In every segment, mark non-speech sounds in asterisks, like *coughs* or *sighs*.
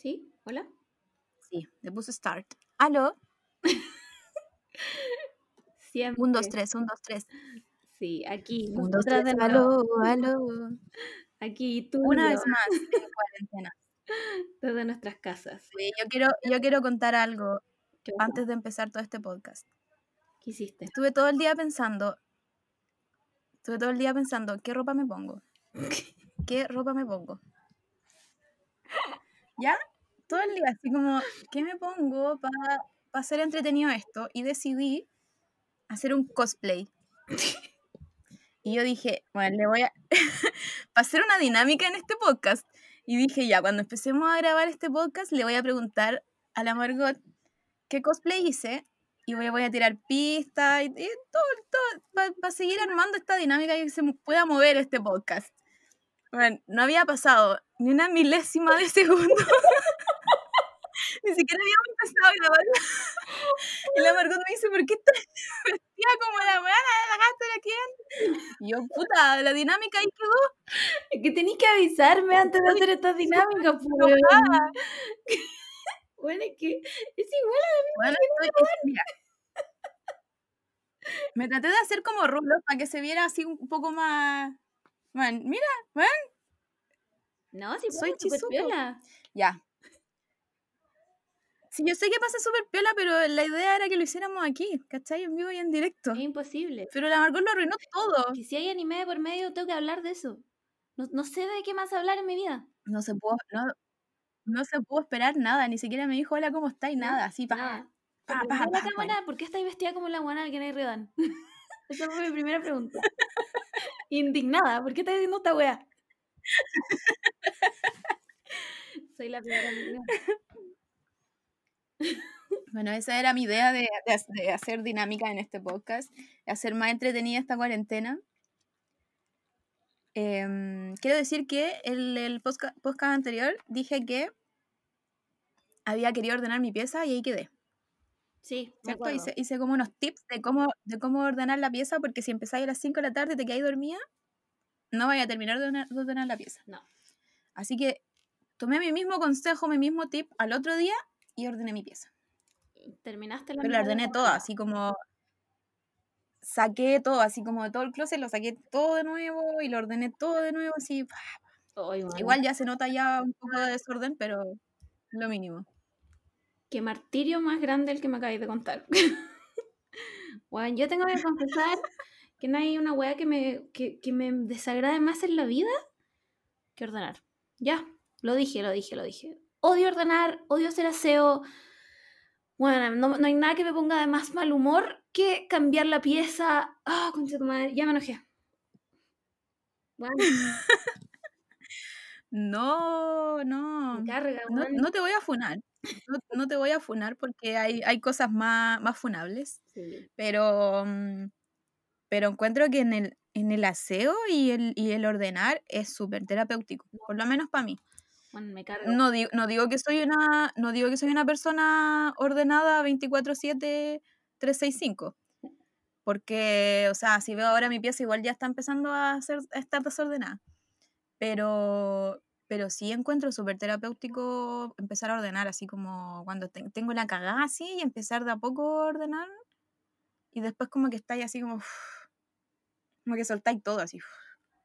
¿Sí? ¿Hola? Sí, le puse start. ¿Aló? Siempre. Un, dos, tres, un, dos, tres. Sí, aquí. Un, dos, tres, aló, aló. Aquí tú Una vez más en *laughs* cuarentena. desde nuestras casas. Sí, yo quiero, yo quiero contar algo antes de empezar todo este podcast. ¿Qué hiciste? Estuve todo el día pensando, estuve todo el día pensando, ¿qué ropa me pongo? *laughs* ¿Qué ropa me pongo? ¿Ya? Todo el día, así como, ¿qué me pongo para hacer entretenido esto? Y decidí hacer un cosplay. *laughs* Y yo dije, bueno, le voy a... *laughs* para hacer una dinámica en este podcast. Y dije, ya, cuando empecemos a grabar este podcast, le voy a preguntar a la Margot qué cosplay hice. Y voy, voy a tirar pistas y, y todo, todo para seguir armando esta dinámica y que se pueda mover este podcast. Bueno, no había pasado ni una milésima de segundo. *laughs* ni siquiera habíamos empezado a grabar. y la Margot me dice, ¿por qué estás vestida como la weá de la gata de quién? Y yo, puta, la dinámica ahí quedó. Es que tenéis que avisarme antes de hacer esta dinámica, pues. Bueno, *laughs* es que es igual Bueno, estoy, es- mira. Me traté de hacer como rulos para que se viera así un poco más. Bueno, mira, bueno, No, si Soy piola. ya. Sí, yo sé que pasa súper piola, pero la idea era que lo hiciéramos aquí, ¿cachai? En vivo y en directo. Es imposible. Pero la Margot lo arruinó todo. Que si hay anime de por medio, tengo que hablar de eso. No, no sé de qué más hablar en mi vida. No se pudo, no, no se pudo esperar nada, ni siquiera me dijo hola, ¿cómo estáis? Nada, así, pa, Nada. pa, pa, pa, la cámara. ¿por qué estáis vestida como la guana que no hay Redan? Esa fue mi primera pregunta. Indignada, ¿por qué estás diciendo esta wea? Soy la primera amiga. Bueno, esa era mi idea de, de ha- de hacer dinámica en este podcast, de hacer más entretenida esta cuarentena. Em, quiero decir que el, el podcast anterior dije que había querido ordenar mi pieza y ahí quedé. Sí, me ¿cierto? acuerdo. Hice, hice como unos tips de cómo, de cómo ordenar la pieza, porque si empezáis a las 5 de la tarde y te quedáis dormida, no vais a terminar de ordenar, de ordenar la pieza. No. Así que tomé mi mismo consejo, mi mismo tip al otro día y ordené mi pieza. Terminaste la Pero la ordené toda, así como saqué todo, así como de todo el closet, lo saqué todo de nuevo y lo ordené todo de nuevo, así. Ay, bueno. Igual ya se nota ya un poco de desorden, pero lo mínimo. Qué martirio más grande el que me acabáis de contar. *laughs* bueno, yo tengo que confesar que no hay una weá que me, que, que me desagrade más en la vida que ordenar. Ya, lo dije, lo dije, lo dije. Odio ordenar, odio hacer aseo. Bueno, no, no hay nada que me ponga de más mal humor que cambiar la pieza. Ah, concha tu madre, ya me enojé. Bueno, *laughs* No, no. me carga, No, weón. no te voy a funar. No, no te voy a funar porque hay, hay cosas más, más funables. Sí. Pero, mm, pero encuentro que en el, en el aseo y el, y el ordenar es súper terapéutico. Por lo menos para mí. Bueno, me carga. No digo, no digo que soy una, no digo que soy una persona ordenada 24-7, 365. Porque, o sea, si veo ahora mi pieza, igual ya está empezando a, ser, a estar desordenada. Pero, pero sí encuentro súper terapéutico empezar a ordenar, así como cuando te- tengo la cagada así y empezar de a poco a ordenar. Y después como que estáis así como... *sighs* Como que soltáis todo así.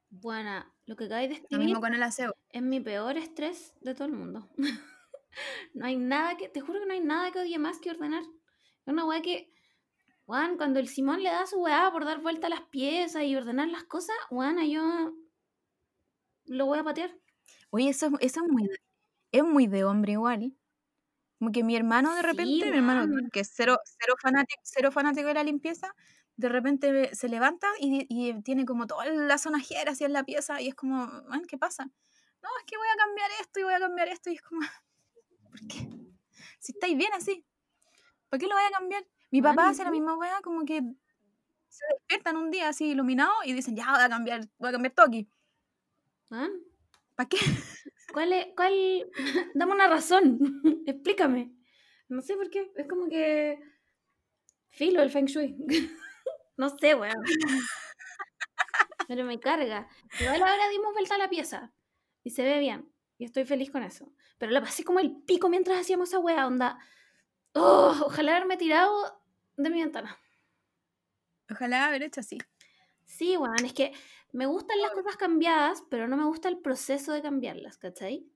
Buena, lo que acabáis de Lo escribir mismo con el aseo. es mi peor estrés de todo el mundo. *laughs* no hay nada que, te juro que no hay nada que odie más que ordenar. Es una weá que, Juan, cuando el Simón le da su weá por dar vuelta a las piezas y ordenar las cosas, Juan, yo lo voy a patear. Oye, eso, es- eso es muy, de- es muy de hombre igual. Como que mi hermano de Sí, repente, mi hermano weón. que es cero, cero, fanático, cero fanático de la limpieza, de repente se levanta y, y tiene como toda la zona ajera así en la pieza y es como, "Man, ¿qué pasa? No, es que voy a cambiar esto y voy a cambiar esto y es como, *laughs* ¿por qué? Si estáis bien así, ¿por qué lo voy a cambiar? Mi papá ¿y hace la misma weá, como que se despiertan un día así iluminado y dicen, ya voy a cambiar, voy a cambiar todo aquí. Juan, ¿Para qué? ¿Cuál es, cuál? *laughs* Dame una razón, *laughs* explícame. No sé por qué, es como que filo el Feng Shui. *laughs* no sé, weón. Pero me carga. Igual ahora dimos vuelta a la pieza y se ve bien. Y estoy feliz con eso. Pero la pasé como el pico mientras hacíamos esa wea, onda. Oh, ojalá haberme tirado de mi ventana. Ojalá haber hecho así. Sí, weón, es que me gustan las cosas cambiadas, pero no me gusta el proceso de cambiarlas, ¿cachai?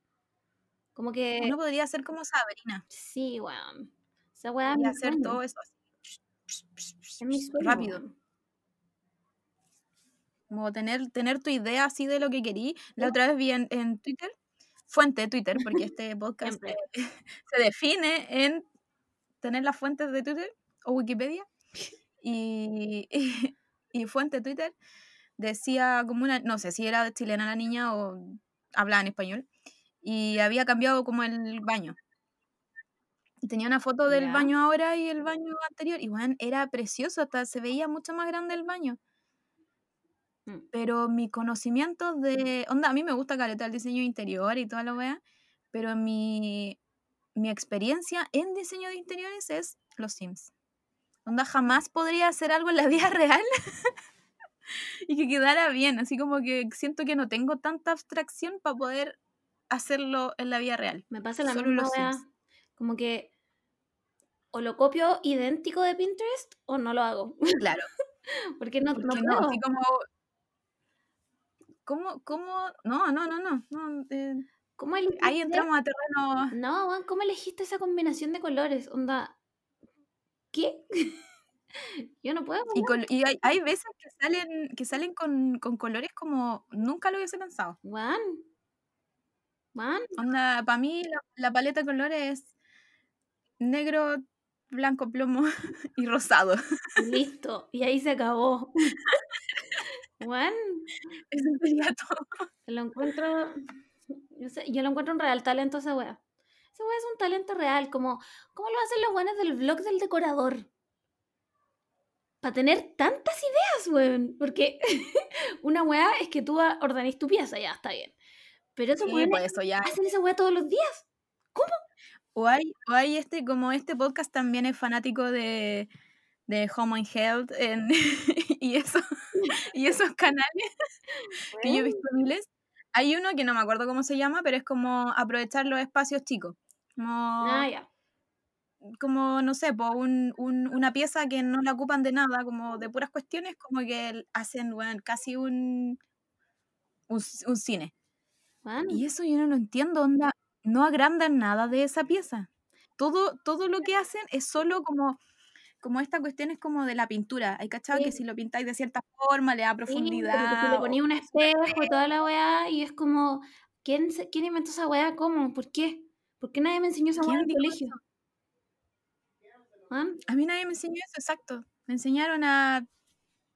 Como que. Uno podría ser como Sabrina. Sí, weón. Esa weá Y hacer sueño. todo eso Es mi sueño, rápido. weón. Como tener, tener tu idea así de lo que querí. La otra vez vi en, en Twitter, fuente de Twitter, porque *laughs* este podcast *laughs* se define en tener las fuentes de Twitter o Wikipedia. *laughs* Y, y, y fuente de Twitter decía como una, no sé si era chilena la niña o hablaba en español, y había cambiado como el baño. Tenía una foto del baño ahora y el baño anterior, y bueno, era precioso, hasta se veía mucho más grande el baño Mm. pero mi conocimiento de. Onda, a mí me gusta caleta el diseño interior y toda la wea, pero mi, mi experiencia en diseño de interiores es los Sims. Onda, jamás podría hacer algo en la *laughs* vida real *laughs* y que quedara bien. Así como que siento que no tengo tanta abstracción para poder hacerlo en la vida real. Me pasa la Solo misma. Como que o lo copio idéntico de Pinterest o no lo hago. Claro. *laughs* Porque no, no Porque no, puedo. así como. ¿Cómo? ¿Cómo? No, no, no, no. no, eh, ¿Cómo elegiste? ahí entramos a terreno. No, weón, ¿cómo elegiste esa combinación de colores? Onda. ¿Qué? *laughs* Yo no puedo. Y, y hay, hay veces que salen, que salen con, con colores como nunca lo hubiese pensado. Juan. Juan. Para mí la, la paleta de colores es negro, blanco, plomo *laughs* y rosado. Listo. Y ahí se acabó. Juan. *laughs* Eso sería todo. Lo encuentro. Yo, sé- yo lo encuentro un real talento esa wea. Esa wea es un talento real. Como, ¿Cómo lo hacen los weones del blog del decorador? Para tener tantas ideas, weón. Porque *laughs* una wea es que tú ordenís tu pieza, ya está bien. Pero esos Sí, weones pues eso ya. hacen esa wea todos los días. O hay, o hay este, como este podcast también es fanático de, de Home and Health en- *laughs* y, eso, *laughs* y esos canales que yo he visto miles. Hay uno que no me acuerdo cómo se llama, pero es como aprovechar los espacios chicos. Como, Ah, ya. Como no sé, po, un, un- una pieza que no la ocupan de nada, como de puras cuestiones, como que hacen bueno, casi un, un, un cine. Y eso yo no lo entiendo, onda, no agrandan nada de esa pieza. Todo, todo lo que hacen es solo como, como esta cuestión es como de la pintura. Hay cachado que Sí. si lo pintáis de cierta forma le da Sí, profundidad. si le ponía un espejo y toda la weá, y es como, ¿quién, ¿quién inventó esa weá? ¿Cómo? ¿Por qué? ¿Por qué nadie me enseñó esa weá en ¿Quién el colegio? Juan, A mí nadie me enseñó eso, exacto. Me enseñaron a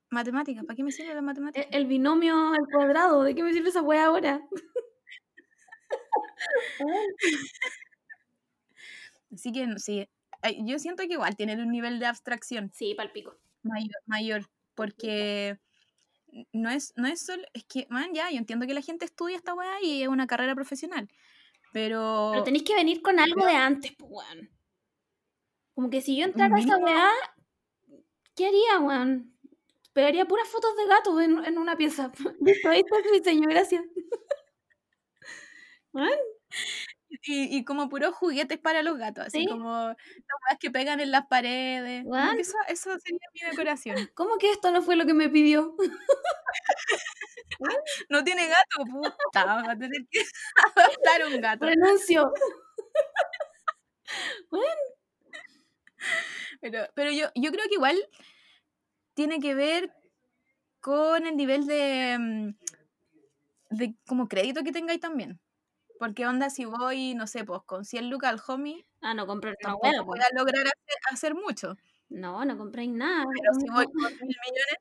matemáticas. ¿Para qué me sirve la e- matemática? el binomio al cuadrado, ¿de qué me sirve esa weá ahora? *laughs* Así que sí, yo siento que igual tienen un nivel de abstracción Sí, palpico. mayor, mayor porque no es, no es solo, es que, man, ya, yo entiendo que la gente estudia esta weá y es una carrera profesional, pero, Pero tenéis que venir con algo de antes, pues, weón. Como que si yo entrara a esa weá, ¿qué haría, weón? Pegaría puras fotos de gatos en, en una pieza. Listo, ahí está el diseño, gracias. *laughs* Weón, y, y como puros juguetes para los gatos, así Sí. como las que pegan en las paredes, como Weón. que eso, eso sería mi decoración. *laughs* ¿Cómo que esto no fue lo que me pidió? *laughs* No tiene gato, puta, va a tener que adoptar un gato. Renuncio. *laughs* Pero, pero yo, yo creo que igual tiene que ver con el nivel de, mm, de como crédito que tengáis también. Porque onda, si voy, no sé, pues con 100 lucas al homie, Ah, no compré hueá, voy pues. a lograr hacer, hacer mucho. No, no compréis nada. Pero si no. voy con mil millones,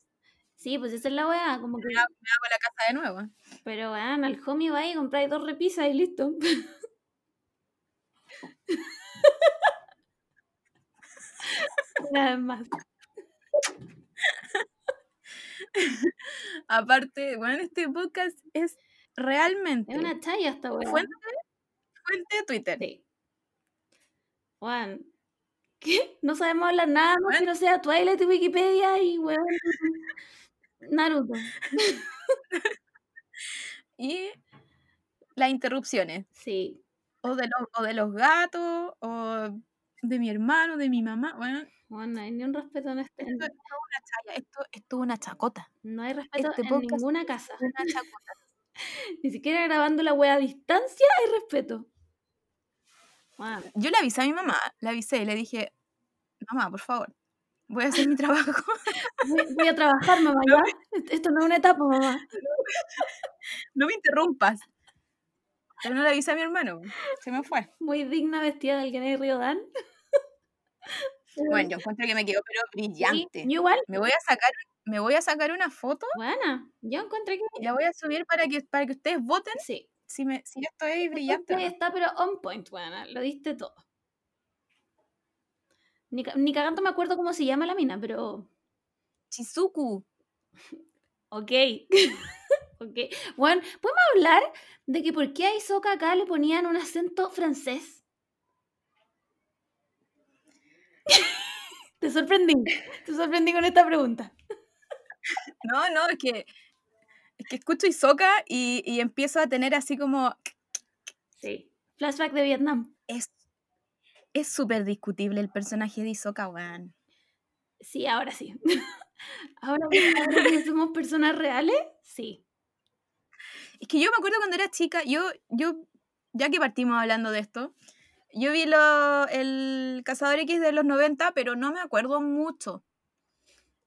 Sí, pues esa es la weá, como que... me hago me hago la casa de nuevo. Pero weón, al homie va y compráis dos repisas y listo. *laughs* Vez más. Aparte, bueno, este podcast es realmente Es una chaya esta weá. fuente, fuente de Twitter. Sí. Juan, ¿qué? No sabemos hablar nada más Bueno. que no sea Twilight y Wikipedia y weón. Naruto. *laughs* Y las interrupciones. Sí. O de, los, o de los gatos, o de mi hermano, de mi mamá. Bueno, Bueno, no hay ni un respeto en este. esto, esto es una chaya, esto, esto es una chacota. No hay respeto Este en ninguna casa. es una chacota. *laughs* Ni siquiera grabando la wea a distancia hay respeto. Yo le avisé a mi mamá, le avisé y le dije, mamá, por favor, voy a hacer mi trabajo. *laughs* voy, voy a trabajar, mamá, ya. Esto no es una etapa, mamá. *laughs* no me interrumpas. Pero no le avisé a mi hermano, se me fue. Muy digna vestida del Kenny Riodán. Bueno, *laughs* yo encuentro que me quedó pero brillante. igual. Me voy a sacar, me voy a sacar una foto Buena. Yo encontré que. la voy a subir para que, para que ustedes voten Sí. si, me, si esto es brillante. Este está, pero on point, buena. Lo diste todo. Ni, ni cagando me acuerdo cómo se llama la mina, pero. Chizuku. *laughs* Ok. *laughs* ok. Bueno, ¿podemos hablar de que por qué a Isoka acá le ponían un acento francés? *laughs* Te sorprendí. Te sorprendí con esta pregunta. No, no, es que, es que escucho Isoka y, y empiezo a tener así como... Sí. Flashback de Vietnam. Es es súper discutible el personaje de Isoka, weón. Sí, ahora sí. *laughs* ahora, ahora que somos personas reales, sí. Es que yo me acuerdo cuando era chica, yo, yo, ya que partimos hablando de esto, yo vi lo, el Cazador X de los 90, pero no me acuerdo mucho.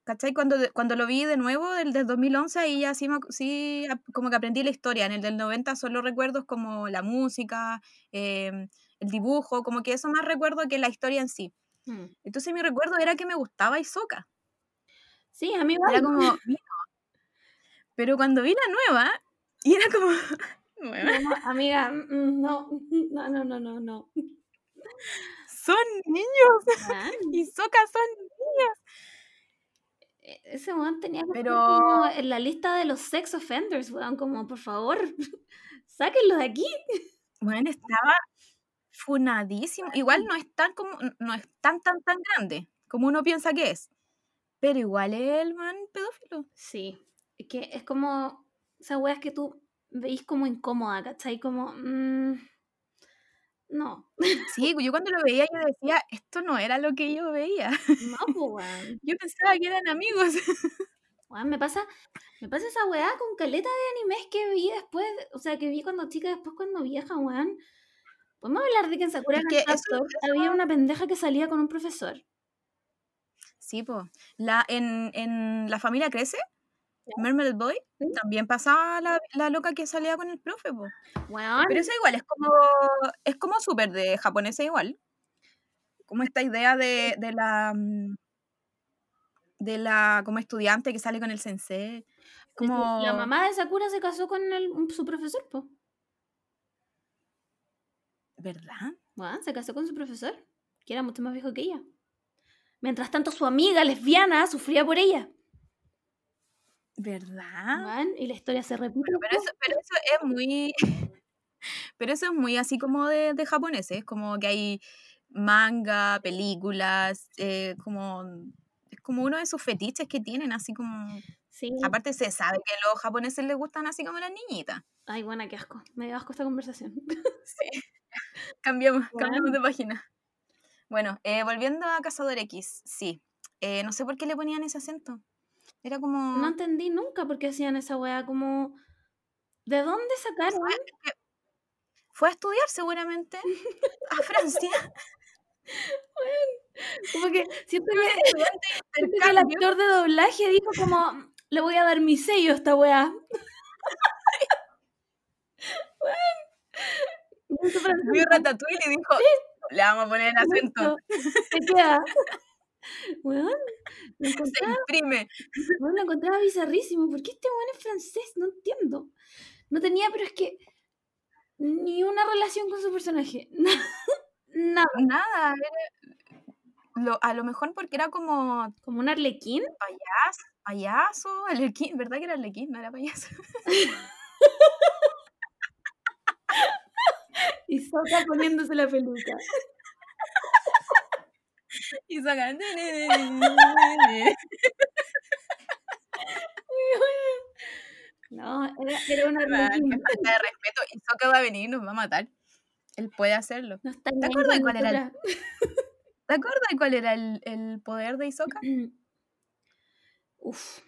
¿Cachai? Cuando, cuando lo vi de nuevo, el del 2011, ahí ya sí, sí como que aprendí la historia. En el del 90 solo recuerdos como la música, em, el dibujo, como que eso más recuerdo que la historia en sí. Mm. Entonces mi recuerdo era que me gustaba Isoka. Sí, a mí igual. Era como, pero cuando vi la nueva, y era como, *laughs* No, amiga, mm, no, no, no, no, no, no. son niños, Ah, *laughs* Isoka son niños. e- Ese weón tenía que estar Pero- como en la lista de los sex offenders, weón, como por favor, *laughs* sáquenlo de aquí. Bueno, estaba funadísimo. Igual no es tan como, no es tan tan tan grande como uno piensa que es. Pero igual es el man pedófilo. Sí, es que es como esas weas que tú veis como incómoda, ¿cachai? Como, mm, no, *laughs* Sí, yo cuando lo veía yo decía, esto no era lo que yo veía. no, *laughs* pues weón. Yo pensaba que eran amigos. *laughs* Weón, me pasa, me pasa esa weá con caleta de animes que vi después, o sea, que vi cuando chica, después cuando vieja, weón. Podemos hablar de que en Sakura Es eso- había una pendeja que salía con un profesor. Sí, pues. La, en, en La familia crece, Mermaid Boy, Sí. también pasaba la, la loca que salía con el profe, po. Weón, Pero eso igual, es como, es como súper de japonesa igual. Como esta idea de, de la mm, de la como estudiante que sale con el sensei. Como la mamá de Sakura se casó con el- su profesor, po. ¿Verdad? Weón, se casó con su profesor, que era mucho más viejo que ella. Mientras tanto, su amiga lesbiana sufría por ella. ¿Verdad? Y la historia se repite. Pero eso, pero eso es muy *laughs* pero eso es muy así como de, de japoneses, como que hay manga, películas, eh, como es como uno de sus fetiches que tienen, así como Sí. aparte se sabe que a los japoneses les gustan así como las niñitas. Ay, buena, qué asco. Me dio asco esta conversación. *laughs* Sí. Cambiamos, cambiamos Bueno. de página. Bueno, eh, volviendo a Cazador X, sí. Eh, no sé por qué le ponían ese acento. Era como. No entendí nunca por qué hacían esa weá, como... ¿De dónde sacaron? Fue a estudiar seguramente a *laughs* Francia. Como que siento que, el actor de doblaje dijo como, le voy a dar mi sello a esta weá. *laughs* Para Vio Ratatouille y dijo: Le vamos a poner el acento. Se queda. *laughs* Weón, lo *laughs* Se encontraba, imprime. weón, lo encontraba bizarrísimo. ¿Por qué este weón es francés? No entiendo. No tenía, pero es que ni una relación con su personaje. *laughs* Nada. Nada. era- lo- a lo mejor porque era como Como un arlequín. payaso, payaso, Arlequín, ¿verdad que era Arlequín? No era payaso. *laughs* Y Soka poniéndose la peluca. Y sacan. *laughs* No, era, era una falta de respeto. Hisoka va a venir y nos va a matar. Él puede hacerlo. No está ¿Te acuerdas cuál era el-. ¿Te acuerdas cuál era el, el poder de Hisoka? *clears throat* Uf.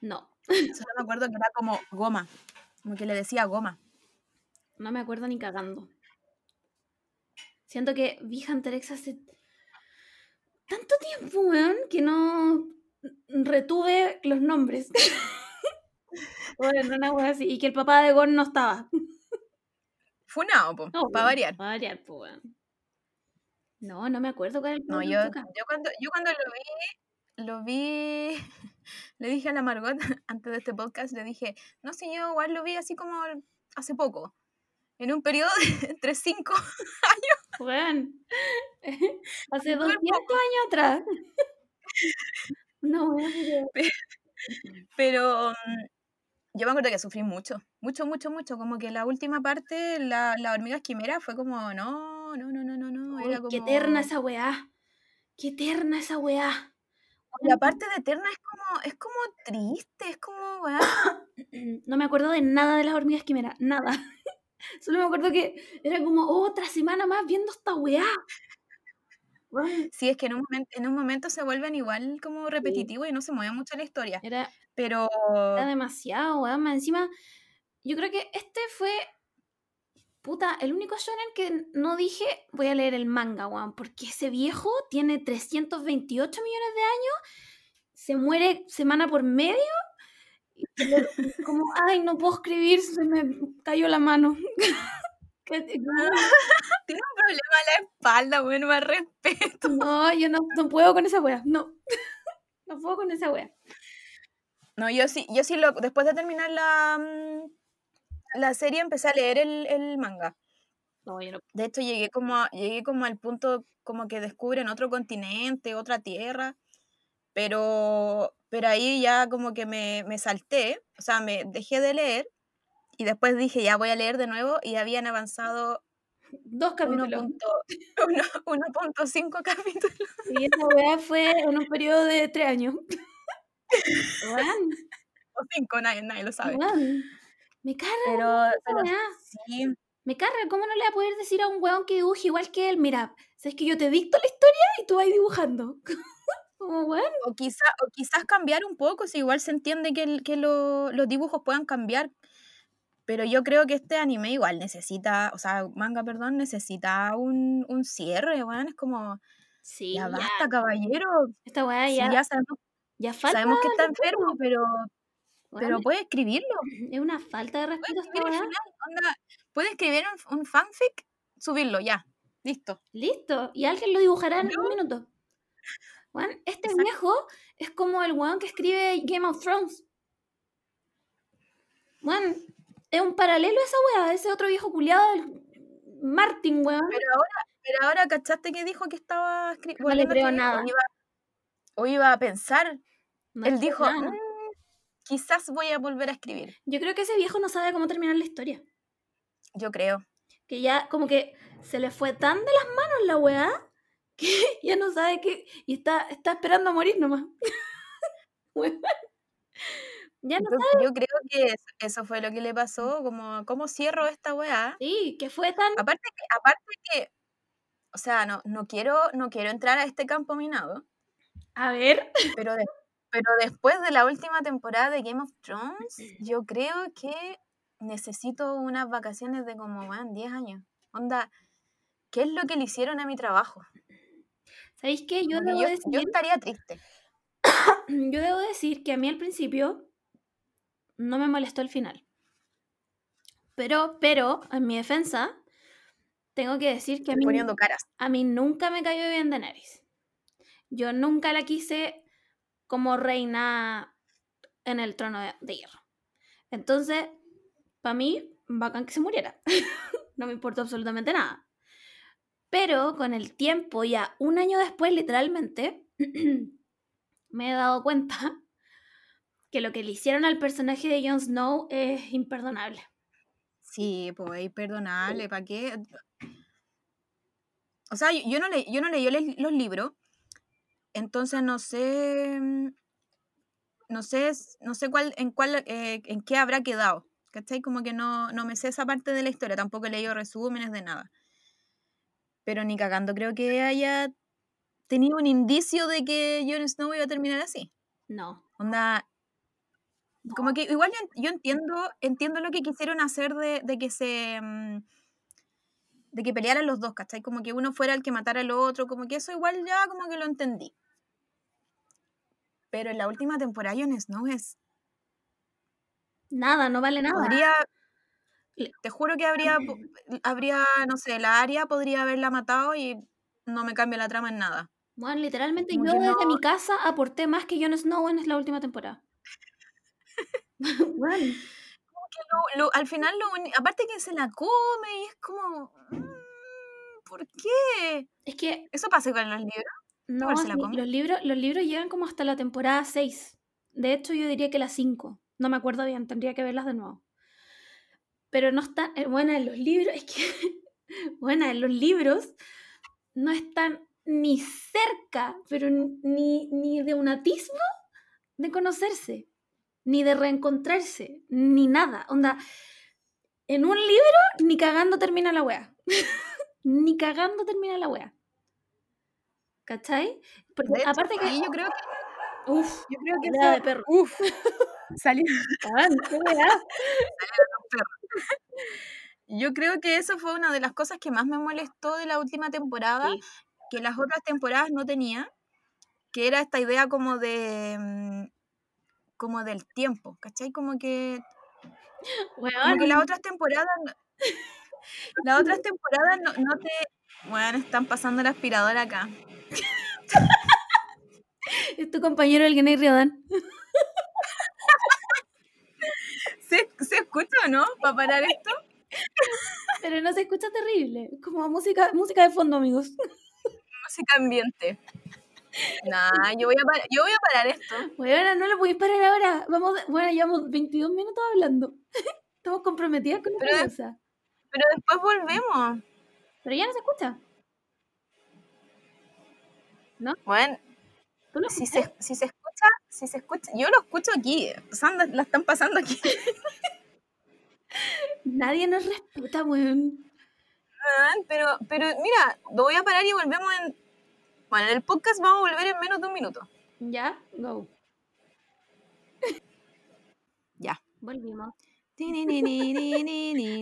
No, Solo me acuerdo que era como goma. Como que le decía goma. no me acuerdo ni cagando. Siento que vi Hunter x hace tanto tiempo, weón, que no retuve los nombres. *laughs* bueno, una wea así. Y que el papá de Gon no estaba. Funao, po, No, para variar. Para variar, pues, weón. No, no me acuerdo cuál es el No, yo, yo, cuando, yo cuando lo vi, lo vi, *laughs* le dije a la Margot *laughs* antes de este podcast, le dije, no sé, yo igual lo vi así como hace poco, en un periodo de entre cinco Weón. *laughs* Hace Súper 200 años atrás. *laughs* No, pero- *laughs* Pero mm, yo me acuerdo que sufrí mucho, mucho, mucho, mucho. Como que la última parte, la, la hormiga esquimera, fue como, no, no, no, no, no, no. Era como... Qué eterna esa weá. Qué eterna esa weá. La parte de Eterna es como, es como triste, es como, weá. *coughs* No me acuerdo de nada de las hormigas quimera, nada. Solo me acuerdo que era como otra semana más viendo esta weá. Sí, es que en un, momento, en un momento se vuelven igual como repetitivos y no se mueve mucho la historia. Era, Pero era demasiado, weón. Encima, yo creo que este fue. Puta, el único shonen que no dije voy a leer el manga, weón. Porque ese viejo tiene 328 millones de años, se muere semana por medio. Y como, ay, no puedo escribir, se me cayó la mano. *laughs* *laughs* Tiene un problema en la espalda, bueno, más respeto. No, yo no, no puedo con esa wea. No. *laughs* No puedo con esa wea. No, yo sí, yo sí, lo, después de terminar la, mm, la serie empecé a leer el, el manga. No, yo no. De hecho, llegué como, a- llegué como al punto como que descubren otro continente, otra tierra, pero, pero ahí ya como que me, me salté, o sea, me dejé de leer y después dije, ya voy a leer de nuevo y habían avanzado Dos capítulos. 1.5 1.5 *laughs* capítulos. Y esa wea fue en un periodo de tres años. Weón, O 5, nadie, nadie lo sabe. weón. Me carga, Pero, pero weá. sí, Me carga. ¿Cómo no le va a poder decir a un weón que dibuje igual que él? Mira, sabes que yo te dicto la historia y tú vas dibujando. *laughs* Como weón. o, quizá, o quizás cambiar un poco, si igual se entiende que, el- que lo- los dibujos puedan cambiar. Pero yo creo que este anime igual necesita, o sea, manga, perdón, necesita un, un cierre, weón. Es como, Sí, ya ya. basta, caballero. Esta weá Sí, ya, ya sabemos, ya falta. sabemos que está enfermo, pero, pero puede escribirlo. *laughs* Es una falta de respeto escribir final. Onda, puede escribir un, un fanfic, subirlo, ya. Listo. Listo. Y alguien lo dibujará en ¿No? un minuto. Este Exacto. viejo es como el weón que escribe Game of Thrones. Weón, es un paralelo a esa weá, ese otro viejo culiado, el Martin, weón. Pero ahora, pero ahora ¿cachaste que dijo que estaba escri- No le creo nada. O iba, o iba a pensar. No Él dijo. "Mm, quizás voy a volver a escribir. Yo creo que ese viejo no sabe cómo terminar la historia. Yo creo. Que ya como que se le fue tan de las manos la weá que ya no sabe qué. Y está, está esperando a morir nomás. *laughs* Ya no Entonces, yo creo que eso, eso fue lo que le pasó, como cómo cierro esta weá. Sí, que fue tan. Aparte que, aparte que, o sea, no, no quiero, no quiero entrar a este campo minado, A ver. pero, de- pero después de la última temporada de Game of Thrones, *clears throat* yo creo que necesito unas vacaciones de como, weón, 10 años. Onda, ¿qué es lo que le hicieron a mi trabajo? ¿Sabéis qué? Yo debo yo, decir. yo estaría triste. *coughs* Yo debo decir que a mí al principio no me molestó el final. Pero, pero, en mi defensa, tengo que decir que a mí, Poniendo caras. a mí nunca me cayó bien Daenerys. Yo nunca la quise como reina en el trono de, de hierro. Entonces, para mí, bacán que se muriera. *laughs* no me importó absolutamente nada. Pero con el tiempo, ya un año después, literalmente, *clears throat* me he dado cuenta *laughs* que lo que le hicieron al personaje de Jon Snow es imperdonable. Sí, pues imperdonable, ¿para qué? O sea, yo, no le, yo no leí le- los libros, entonces no sé, mm, no sé, no sé cuál, en cuál, eh, en qué habrá quedado. ¿Cachai? Como que no, no me sé esa parte de la historia, tampoco he leído resúmenes de nada. Pero ni cagando creo que haya tenido un indicio de que Jon Snow iba a terminar así. No. Onda, como que igual yo, yo entiendo, entiendo lo que quisieron hacer de, de que se mm, de que pelearan los dos, ¿cachai? Como que uno fuera el que matara al otro, como que eso igual ya como que lo entendí. Pero en la última temporada Jon Snow es Nada, no vale nada. podría te juro que habría habría no sé, la Aria podría haberla matado y no me cambia la trama en nada. Bueno, literalmente Como yo desde no- mi casa aporté más que Jon Snow en la última temporada. bueno, *laughs* Lo- lo- al final lo uni- aparte que se la come y es como mm, ¿por qué? es que Eso pasa con los libros. no, los libros, los libros llegan como hasta la temporada 6. De hecho, yo diría que la 5. No me acuerdo bien, tendría que verlas de nuevo. Pero no está, eh, bueno, en los libros, *laughs* es que, bueno, en los libros no están ni cerca, pero ni, ni de un atisbo de conocerse, ni de reencontrarse, ni nada. Onda, en un libro ni cagando termina la wea. *laughs* ni cagando termina la wea. ¿Cachai? Porque De hecho, aparte que... yo creo que Uf, yo creo que pelea eso- de perro. uf, *laughs* qué *laughs* weá. Yo creo que eso fue una de las cosas que más me molestó de la última temporada, Sí. que las otras temporadas no tenían, que era esta idea como de mm, como del tiempo, ¿cachai? Como que como que las otras temporadas las otras temporadas no, no te bueno, están pasando la aspiradora acá. *laughs* es tu compañero el Genei Riodan. ¿Se, se escucha o no? ¿Para parar esto? *laughs* Pero no se escucha terrible. Como música, música de fondo, amigos. Música ambiente. *laughs* Nah, yo voy a parar, yo voy a parar esto. Weón, no lo podéis parar ahora. Vamos, bueno, llevamos 22 minutos hablando. *laughs* Estamos comprometidas con Pero de- cosa. Pero después volvemos. Pero ya no se escucha. Bueno, ¿Tú lo si se, si se escucha, si se escucha, yo lo escucho aquí, anda- la están pasando aquí. Nadie nos respeta, weón. Ah, Pero, pero mira, lo voy a parar y volvemos en. Bueno, en el podcast vamos a volver en menos de un minuto. Ya, go. *laughs* Ya. Volvimos. Necesitamos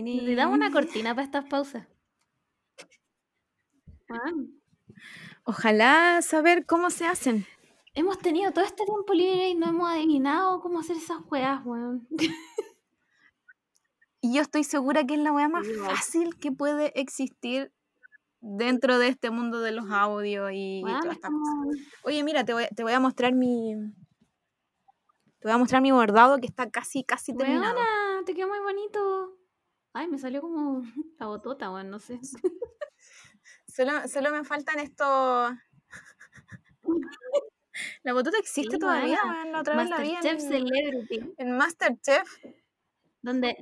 Necesitamos una cortina para estas pausas. *laughs* Ojalá saber cómo se hacen. Hemos tenido todo este tiempo libre y no hemos adivinado cómo hacer esas weas, weón. Y yo estoy segura que es la weá más fácil que puede existir dentro de este mundo de los audios y, todas es estas cosas. Oye, mira, te voy, te voy a mostrar mi. Te voy a mostrar mi bordado que está casi, casi terminado. Weona, te quedó muy bonito. Ay, me salió como *laughs* la botota, weón, no sé. *laughs* Solo, solo me faltan estos. *laughs* *laughs* La botota existe Sí, todavía, La otra vez la vi Masterchef en, Celebrity. en Masterchef. Donde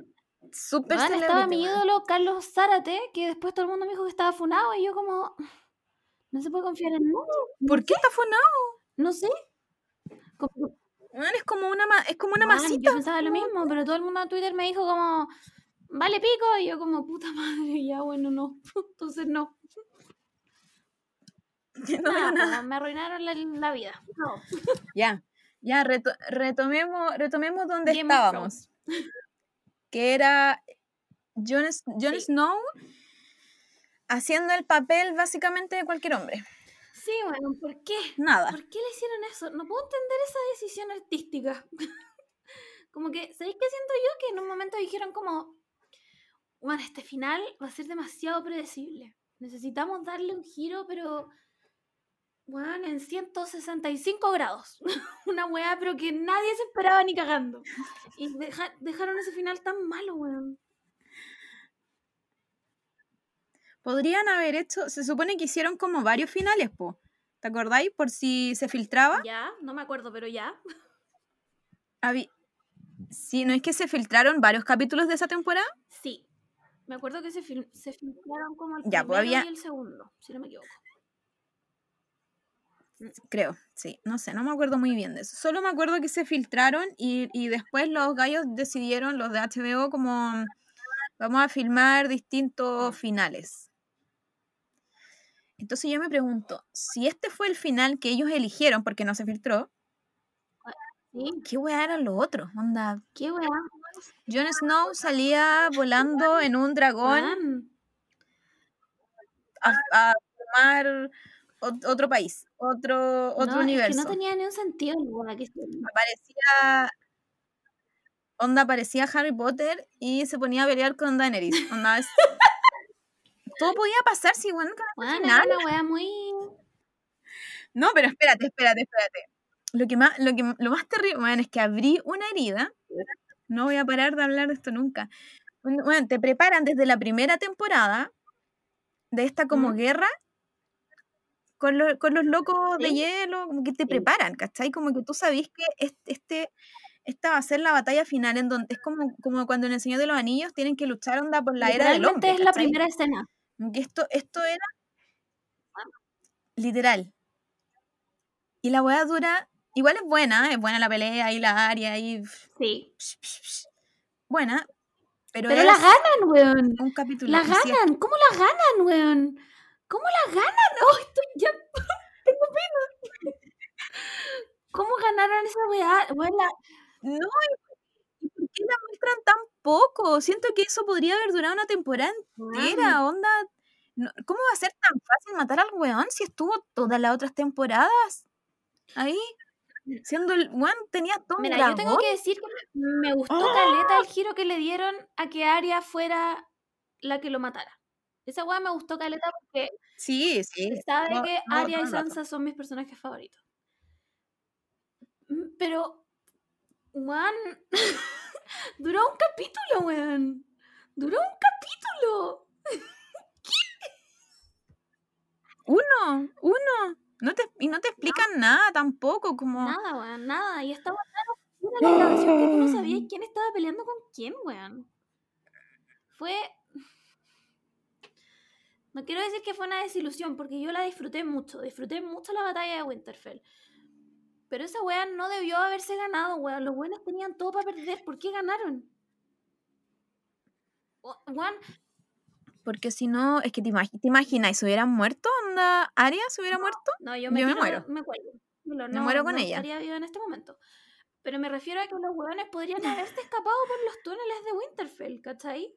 Super celebrity, estaba mi ídolo Carlos Zárate, que después todo el mundo me dijo que estaba funado y yo como... No se puede confiar en nadie. ¿Por qué está funado? No sé. Como- Weón, es como una, es como una masita. Yo pensaba lo mismo, pero todo el mundo en Twitter me dijo como... Vale pico, y yo como, puta madre, ya bueno, no. *laughs* Entonces no. *laughs* No Nada, me arruinaron la, la vida. No. Ya, ya, reto- retomemos, retomemos donde Game estábamos. Que era Jon, Jon Sí. Snow haciendo el papel básicamente de cualquier hombre. Sí, bueno, ¿por qué? Nada. ¿Por qué le hicieron eso? No puedo entender esa decisión artística. *laughs* como que, ¿sabéis qué siento yo? Que en un momento dijeron como, bueno, este final va a ser demasiado predecible. Necesitamos darle un giro, pero, bueno, en 165 grados. *laughs* Una weá, pero que nadie se esperaba ni cagando. Y deja- dejaron ese final tan malo, weón. Podrían haber hecho, se supone que hicieron como varios finales, po. ¿Te acordáis? Por si se filtraba. Ya, no me acuerdo, pero ya. Habí- Sí, ¿no es que se filtraron varios capítulos de esa temporada? Sí. Me acuerdo que se, fil- se filtraron como el Ya, pues primero había- y el segundo, si no me equivoco. Creo, sí. No sé, no me acuerdo muy bien de eso. Solo me acuerdo que se filtraron y, y después los gallos decidieron, los de HBO, como vamos a filmar distintos finales. Entonces yo me pregunto, si este fue el final que ellos eligieron porque no se filtró, Sí, ¿qué weá era lo otro? Onda, qué weá. Jon Snow salía volando en un dragón a, a otro país, otro, otro no, universo. Es que no tenía ni un sentido que Aparecía. Onda, aparecía Harry Potter y se ponía a pelear con Daenerys. Onda, es- *laughs* Todo podía pasar si igual nunca Weón, final. era una weá muy. No, pero espérate, espérate, espérate. Lo que más, lo que, lo más terrible, bueno, es que abrí una herida. No voy a parar de hablar de esto nunca. Bueno, te preparan desde la primera temporada de esta como ¿Mm? guerra con, lo- con los locos de Sí. hielo, como que te Sí. preparan, ¿cachai? Como que tú sabís que es- este, esta va a ser la batalla final en donde es como, como cuando en el Señor de los Anillos tienen que luchar onda por la era del hombre. es la ¿cachai? primera escena. Que esto, esto era literal. Y la weá dura, igual es buena, es buena la pelea y la área y Sí. buena, pero, Pero la ganan, weón. un capítulo. La ganan. ¿Cómo la ganan, weón? ¿Cómo la ganan? Oh, estoy ya. *laughs* Tengo pena. ¿Cómo ganaron esa weá? La- No, ¿y por qué la muestran tan poco? Siento que eso podría haber durado una temporada entera, onda. ¿Cómo va a ser tan fácil matar al weón si estuvo todas las otras temporadas? Ahí, siendo el weón, tenía todo Mira, yo tengo que decir que me gustó ¡Ah! caleta el giro que le dieron a que Arya fuera la que lo matara. Esa weá me gustó caleta porque Sí, sí. sabe que todo- Arya y. Sansa son mis personajes favoritos. Mm, Pero, weón, *laughs* duró un capítulo, weón. Duró un capítulo. *laughs* Uno, uno. No te, y no te explican nada tampoco, como... Nada, weón, nada. Y estaba *gasps* la grabación que tú no sabías quién estaba peleando con quién, weón. Fue. No quiero decir que fue una desilusión, porque yo la disfruté mucho. Disfruté mucho la batalla de Winterfell. Pero esa weá no debió haberse ganado, weón. Los buenos tenían todo para perder. ¿Por qué ganaron? Weón, Porque si no, es que te, imagi- te imaginas, ¿se hubieran muerto? ¿Onda? ¿Aria se hubiera muerto? No, yo me, Yo me muero. Me cuelgo. No, Me muero con no ella. estaría viva en este momento. Pero me refiero a que los hueones podrían haberse escapado por los túneles de Winterfell, ¿cachai?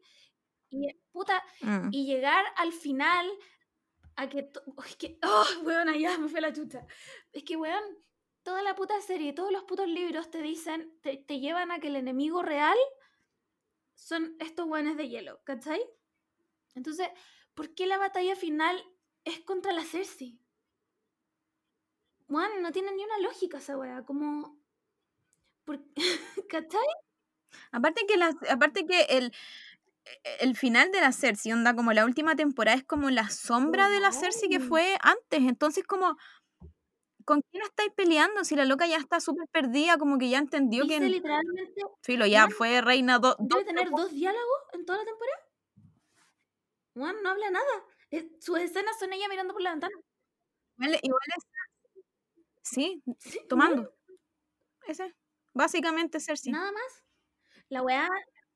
Y, puta, Mm. y llegar al final a que... to- Es que... ¡Oh, *laughs* weón! Ya me fue la chucha. Es que, weón, toda la puta serie, todos los putos libros te dicen, te, te llevan a que el enemigo real son estos weones de hielo, ¿cachai? Entonces, ¿por qué la batalla final es contra la Cersei? Weón, no tiene ni una lógica esa weá, como... ¿Por... *laughs* ¿Cachai? Aparte que, las, aparte que el, el final de la Cersei, onda, como la última temporada, es como la sombra de la Cersei que fue antes. Entonces, como, ¿con quién estáis peleando? Si la loca ya está súper perdida, como que ya entendió que, literalmente, filo, ya fue reina do- dos debe tener dos diálogos en toda la temporada. Juan no habla nada. Sus escenas son ella mirando por la ventana. Igual, igual es. Sí, Sí, tomando. Ese. Básicamente Cersei. Nada más. La weá.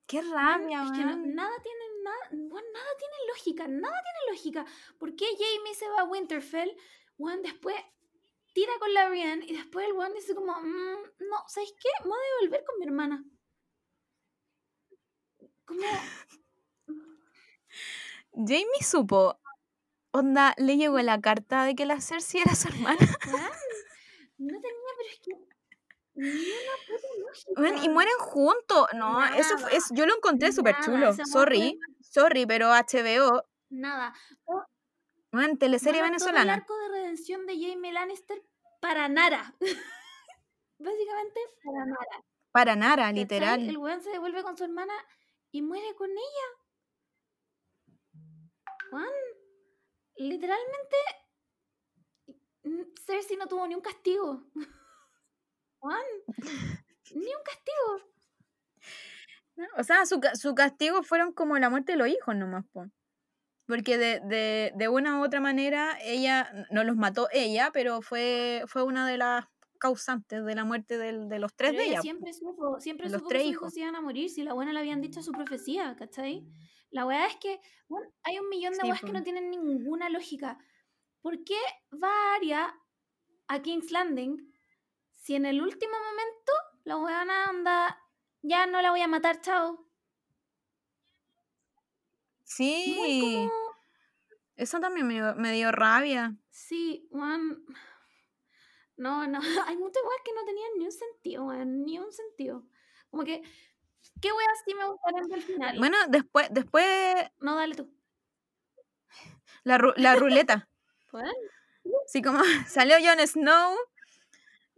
Qué rabia, es que no- nada tiene nada. weón, nada tiene lógica. Nada tiene lógica. ¿Por qué Jamie se va a Winterfell? Juan después tira con la Brienne y después el weón dice como, "Mm, no, ¿sabéis qué? Me voy a devolver con mi hermana. Como, Jamie supo. Onda, le llegó la carta de que la Cersei era su hermana. no tenía, pero es que y mueren juntos. No, eso es, yo lo encontré súper chulo. Sorry, sorry, pero HBO, Nada. weón, teleserie Bueno, Todo el venezolana. arco de redención de Jamie Lannister para Nara. *laughs* Básicamente para Nara. Para Nara, literal. El weón se devuelve con su hermana y muere con ella. Juan, literalmente Cersei no tuvo ni un castigo. *laughs* Juan, ni un castigo. O sea, su, su castigo fueron como la muerte de los hijos nomás, po. porque de, de, de una u otra manera ella, no los mató ella, pero fue, fue una de las causantes de la muerte del- de los tres Pero de ella ella. siempre supo, siempre los supo tres que sus hijos se iban a morir, si la buena le habían dicho su profecía, ¿cachai? La weá es que, bueno, hay un millón de Sí, weas que no tienen ninguna lógica. ¿Por qué va Arya a King's Landing si en el último momento la weona anda, ya no la voy a matar, chao? Muy Sí, como, eso también me dio, me dio rabia. sí, weón. No, no, *laughs* hay muchas weas que no tenían ni un sentido, weón, ni un sentido. Como que, ¿qué weas sí me gustaron del final? Bueno, después, después No, dale tú. la, ru- la ruleta. *laughs* ¿Pueden? Así como *laughs* salió Jon Snow.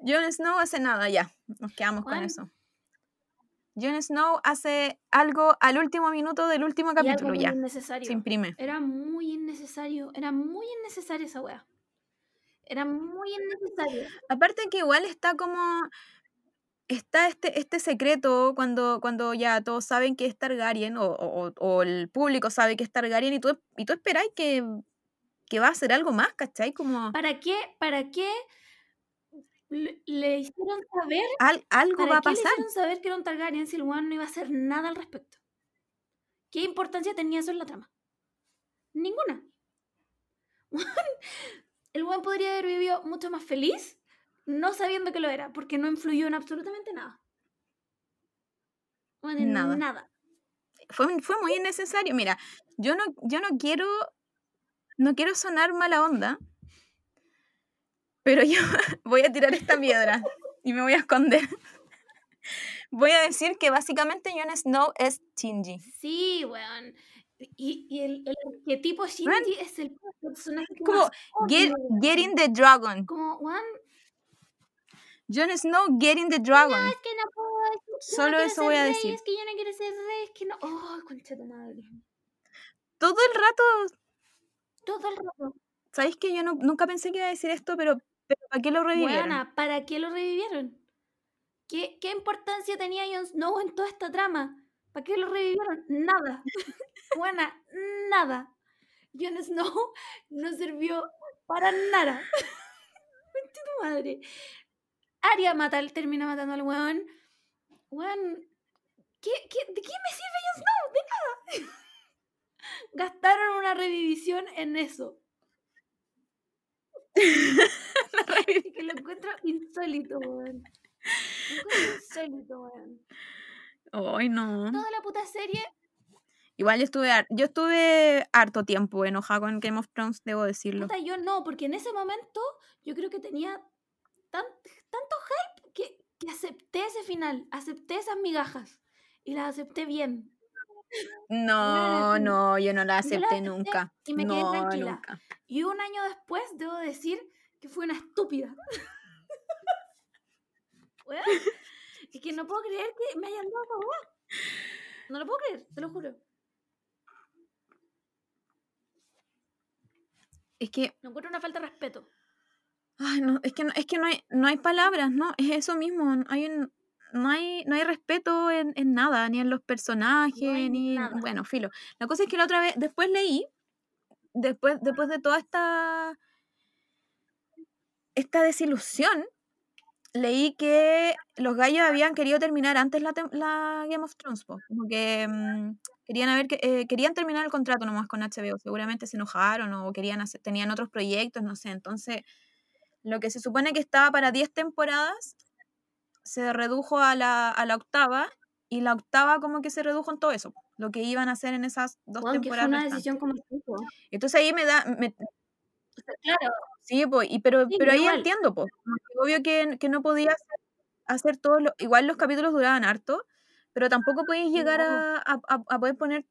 Jon Snow hace nada, ya. Nos quedamos con eso. Jon Snow hace algo al último minuto del último capítulo, ya. innecesario. Se imprime. Era muy innecesario. Era muy innecesaria esa wea. Era muy innecesario. Aparte que igual está como. Está este, este secreto cuando, cuando ya todos saben que es Targaryen, o, o- o- o el público sabe que es Targaryen, y tú, y tú esperáis que, que va a hacer algo más, ¿cachai? Como ¿Para qué? ¿Para qué le, le hicieron saber? al- algo ¿Para va a qué le pasar. hicieron saber que era un Targaryen si el weón no iba a hacer nada al respecto? ¿Qué importancia tenía eso en la trama? Ninguna. *laughs* El weón podría haber vivido mucho más feliz no sabiendo que lo era, porque no influyó en absolutamente nada. Bueno, en Nada. nada. Fue, fue muy innecesario. Mira, yo no, yo no quiero. No quiero sonar mala onda. Pero yo *laughs* voy a tirar esta piedra y me voy a esconder. Voy a decir que básicamente Jon Snow es Shinji. Sí, weón. Y, y el, el arquetipo Shinji es el personaje que Como más Get, getting the dragon. Como, weón, Jon Snow getting the dragon. es que no puedo, yo no Solo eso voy a rey, decir. Es que yo no quiero ser rey, es que no. Oh, concha tu madre. Todo el rato. Todo el rato. ¿Sabéis que yo no- nunca pensé que iba a decir esto, pero, ¿para qué lo revivieron? Weona, ¿para qué lo revivieron? ¿Qué, ¿Qué importancia tenía Jon Snow en toda esta trama? ¿Para qué lo revivieron? Nada. *laughs* Buena, nada. Jon Snow *laughs* no sirvió para nada. *laughs* Tu madre. Arya mata, termina matando al weón. Weón, ¿qué, qué, ¿de qué me sirve Jon Snow? De nada. Gastaron una revivisión en eso. *laughs* Que lo encuentro insólito, weón. Lo encuentro insólito, weón. Ay, no. Toda la puta serie, Igual yo estuve, yo estuve harto tiempo enojada con Game of Thrones, debo decirlo. puta, yo no, porque en ese momento yo creo que tenía tan, tanto hype que, que acepté ese final, acepté esas migajas y las acepté bien. No, *laughs* no, yo no la Yo la acepté acepté nunca. y me quedé no, tranquila. nunca. Y un año después debo decir que fue una estúpida. *laughs* Weón, es que no puedo creer que me hayan dado esa. No lo puedo creer, te lo juro. Es que, Me encuentro una falta de respeto. ay, no, es que, no, es que no, hay, no hay palabras, ¿no? Es eso mismo. no Hay un, no, hay, no hay respeto en, en nada, ni en los personajes, ni. nada. Bueno, filo. La cosa es que la otra vez, después leí, después, después de toda esta. esta desilusión, leí que los gallos habían querido terminar antes la, la Game of Thrones, po, como que mm, querían haber eh, querían terminar el contrato nomás con HBO, seguramente se enojaron o querían hacer- tenían otros proyectos, no sé, entonces lo que se supone que estaba para 10 temporadas se redujo a la, a la octava y la octava como que se redujo en todo eso, lo que iban a hacer en esas dos que fue temporadas. una decisión como tipo. Entonces ahí me da, me- Claro, Sí, pues, y pero, Sí, pero ahí entiendo, pues. Obvio que, que no podía hacer, hacer todos los. Igual los capítulos duraban harto, pero tampoco podéis llegar a, a- a- poder poner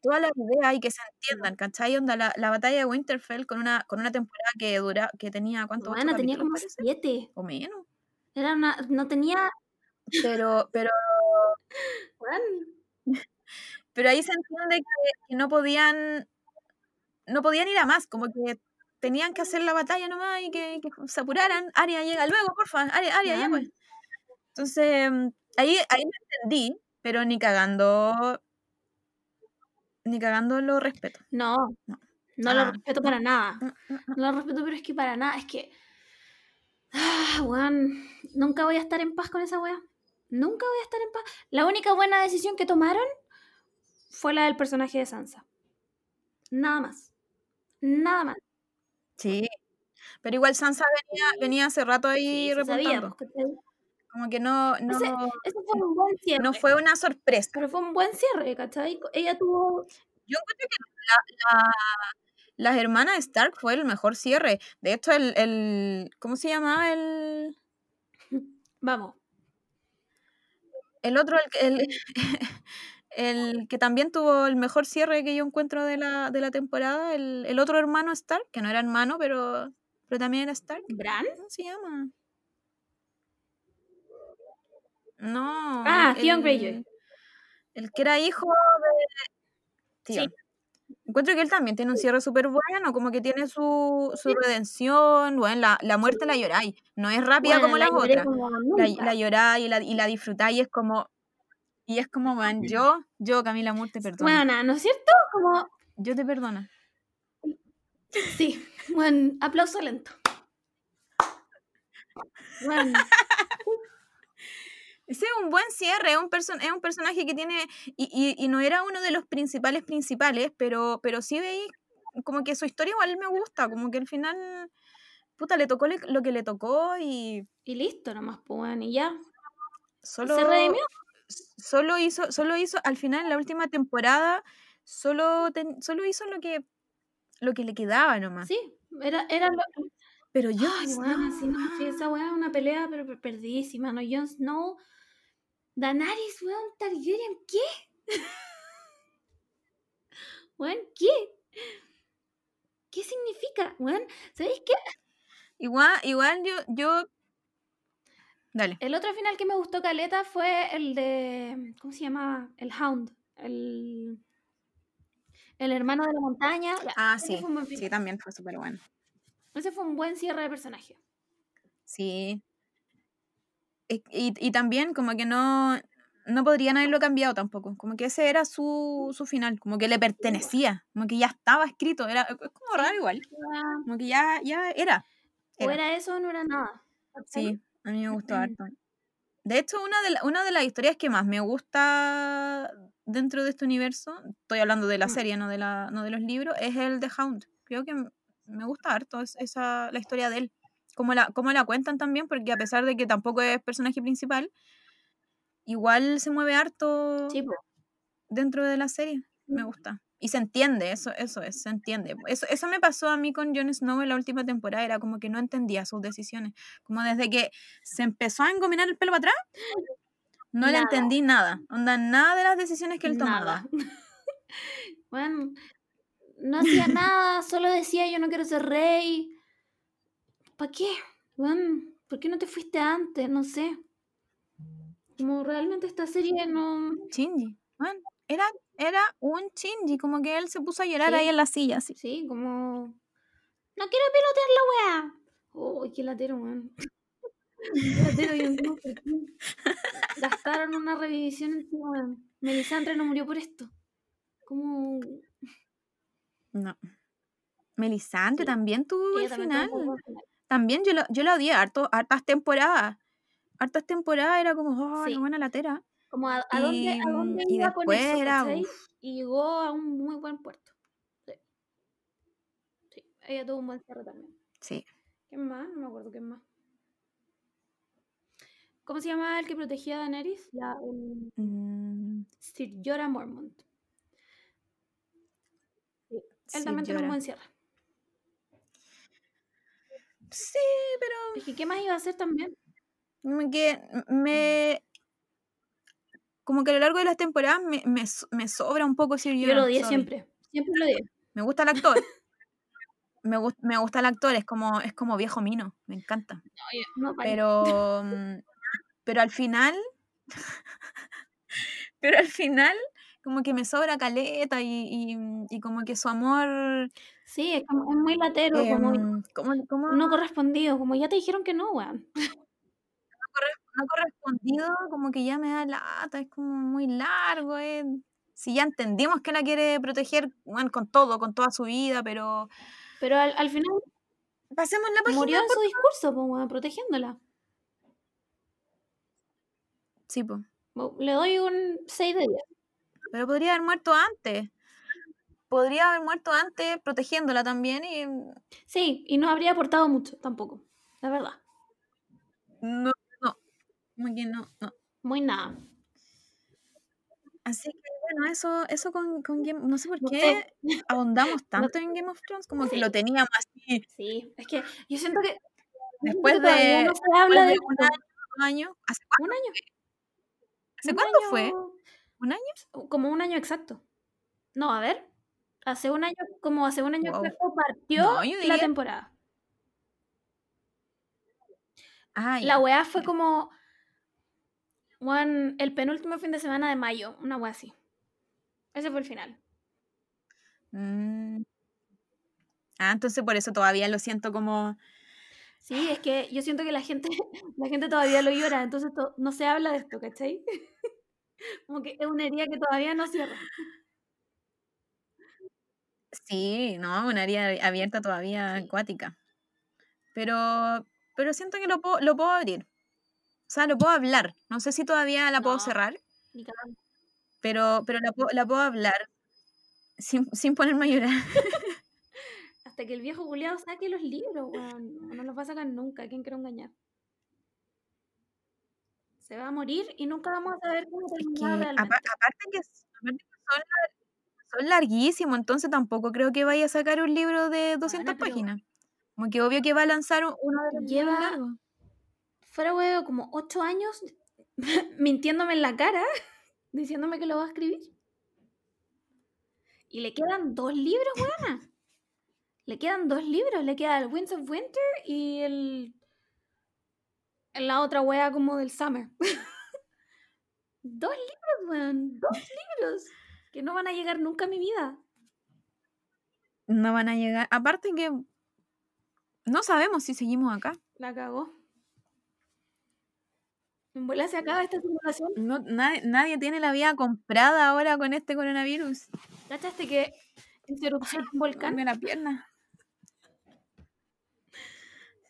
todas las ideas y que se entiendan, ¿cachai? Onda, la, la batalla de Winterfell con una, con una temporada que dura, que tenía cuánto, bueno, tenía como parece, siete. o menos. Era una, no tenía. Pero, pero, weón, pero ahí se entiende que, que no podían, no podían ir a más, como que tenían que hacer la batalla nomás y que, que se apuraran. Aria llega luego, porfa, Aria, Aria, ya pues. Entonces, mm, ahí, ahí lo entendí, pero ni cagando. ni cagando lo respeto. No, No. no lo Ah, respeto para nada. No lo respeto, pero es que para nada. Es que. Ah, *sighs* weón. Nunca voy a estar en paz con esa weá. Nunca voy a estar en paz. La única buena decisión que tomaron fue la del personaje de Sansa. Nada más. Nada más. Sí. Pero igual Sansa venía, venía hace rato ahí Sí. Como que no, no, Ese, ese fue un buen cierre. no fue una sorpresa. Pero fue un buen cierre, ¿cachai? Ella tuvo. Yo encuentro que la, la- las hermanas Stark fue el mejor cierre. De hecho, el, el ¿cómo se llamaba el, *laughs* Vamos. El otro, el, que- el, *laughs* *laughs* el que también tuvo el mejor cierre que yo encuentro de la, de la temporada? El, el otro hermano Stark, que no era hermano, pero, pero también era Stark. ¿Bran? ¿Cómo se llama? No. Ah, Theon Greyjoy. El que era hijo de Theon. Encuentro que él también tiene un cierre súper bueno, como que tiene su, su redención, bueno, la, la muerte la lloráis, no es rápida Bueno, como la las otras, como la, la lloráis y la, y la disfrutáis y es como, y es como, man, yo, yo Camila Moore te perdono, Bueno, ¿no es cierto? Como. yo te perdono. Sí. Bueno, aplauso lento. Bueno, Ese es un buen cierre, es un, es un personaje que tiene, y, y, y no era uno de los principales principales, pero, pero sí veis como que su historia igual me gusta, como que al final, puta, le tocó le- lo que le tocó y y listo nomás, pues, y ya. solo... ¿Se redimió? solo hizo, solo hizo, al final, en la última temporada, solo, ten- solo hizo lo que, lo que le quedaba nomás. Sí, era, era lo. Pero yo, Ay, bueno, sí, no, sí, esa weá es una pelea, pero per- perdidísima, ¿no? Jon Snow. Daenerys, weón, Targaryen, ¿qué? *laughs* Weón, ¿qué? ¿Qué significa? Weón, ¿sabéis qué? igual, igual yo, yo, dale. El otro final que me gustó Caleta fue el de. ¿Cómo se llamaba? El Hound. El. El hermano de la montaña. Ah, ese sí, sí, también fue súper bueno. Ese fue un buen cierre de personaje. Sí. Y, y, también como que no, no podrían haberlo cambiado tampoco, como que ese era su, su final, como que le pertenecía, como que ya estaba escrito, era es como raro igual, Era- como que ya, ya era. O Era. era eso o no era nada. Sí, a mí me gustó harto. De hecho, una de, la- una de las historias que más me gusta dentro de este universo, estoy hablando de la Mm. serie, no de, la, no de los libros, es el de Hound. Creo que me gusta harto es- esa, la historia de él. Cómo la, cómo la cuentan también, porque a pesar de que tampoco es personaje principal, igual se mueve harto Sí, dentro de la serie. Me gusta. Y se entiende, eso, eso es, se entiende. Eso, eso me pasó a mí con Jon Snow en la última temporada, era como que no entendía sus decisiones. Como desde que se empezó a engominar el pelo para atrás, no le Nada. entendí nada. Onda, nada de las decisiones que él tomaba. Nada. *laughs* bueno, no hacía nada, solo decía yo no quiero ser rey. ¿Para qué? Bueno, ¿por qué no te fuiste antes? No sé. Como realmente esta serie no. Shinji. Bueno, era, era un Shinji, como que él se puso a llorar Sí. ahí en la silla, así. Sí, como. No quiero pilotear la wea. Uy, qué latero, weón. Gastaron una revisión encima. Melisandre no murió por esto. Como. No. Melisandre Sí. también tuvo Ella el también final. tuvo un buen final. También yo la, yo la odié harto, hartas temporadas. Hartas temporadas era como, oh, Sí. buena latera. Como a, a dónde, a dónde y iba con eso, era. Y llegó a un muy buen puerto. Sí. Sí, ella tuvo un buen cierre también. Sí. ¿Quién más? No me acuerdo quién más. ¿Cómo se llamaba el que protegía a Daenerys? La, el Mm, Sir Jorah Mormont. Sí, él también tiene un buen cierre. Sí, pero que, ¿qué más iba a hacer también? como que me... Como que a lo largo de las temporadas me, me, me sobra un poco Sir Yo lo odié sorry. siempre. Siempre lo odié. Me gusta el actor. *laughs* me, gus- me gusta el actor, es como, es como viejo mino, me encanta. No, Pero, mm, pero al final, *laughs* pero al final, como que me sobra caleta y, y, y como que su amor Sí, es, como, es muy latero, como em, no correspondido. Como ya te dijeron que no, weón. no correspondido, como que ya me da lata, es como muy largo, es Si ya entendimos que la quiere proteger weón, con todo, con toda su vida, pero Pero al, al final pasemos la página. murió en su discurso, pues, weón, protegiéndola. Sí. Bo- Le doy un 6 de 10. Pero podría haber muerto antes. Podría haber muerto antes protegiéndola también y Sí, y no habría aportado mucho tampoco, la verdad. no, no, como que no, no. Muy nada. Así que bueno, eso, eso con, con Game, no sé por No qué sé. *laughs* ahondamos tanto en Game of Thrones, como que lo teníamos así Sí, es que yo siento que siento después que de, no se habla de después de un año, dos años. ¿Hace, cuánto- Un año. ¿hace un cuándo fue? año- ¿Un año? Como un año exacto. No, a ver. Hace un año, como hace un año Wow. exacto partió No, la temporada. Ah, La weá fue como weón, el penúltimo fin de semana de mayo, una weá así. Ese fue el final. Mm. Ah, entonces por eso todavía lo siento como... Sí, es que yo siento que la gente, *laughs* la gente todavía lo llora, entonces to- no se habla de esto, ¿cachai? *laughs* Como que es una herida que todavía no cierra. Sí, no, una área abierta todavía Sí. acuática. Pero, pero siento que lo puedo, lo puedo abrir. O sea, lo puedo hablar. No sé si todavía la puedo cerrar, Ni pero, pero la, puedo, la puedo hablar sin, sin ponerme a llorar. *laughs* Hasta que el viejo culiado saque los libros, weón. No los va a sacar nunca, ¿quién quiero engañar? Se va a morir y nunca vamos a saber cómo Es que realmente. aparte que, aparte que son, son larguísimos, entonces tampoco creo que vaya a sacar un libro de 200 pero- páginas. Como que obvio que va a lanzar un- uno de los Lleva- largos. Fuera, weón, como ocho años *laughs* mintiéndome en la cara, *laughs* diciéndome que lo va a escribir. Y le quedan dos libros, weona. Le quedan dos libros. Le queda el Winds of Winter y el. La otra wea como del Summer. *laughs* dos libros, weón. Dos libros. Que no van a llegar nunca a mi vida. No van a llegar. Aparte que no sabemos si seguimos acá. La cagó. En bola se acaba esta simulación. No, nadie, nadie tiene la vida comprada ahora con este coronavirus. ¿Cachaste que hizo erupción un volcán? Dame la pierna.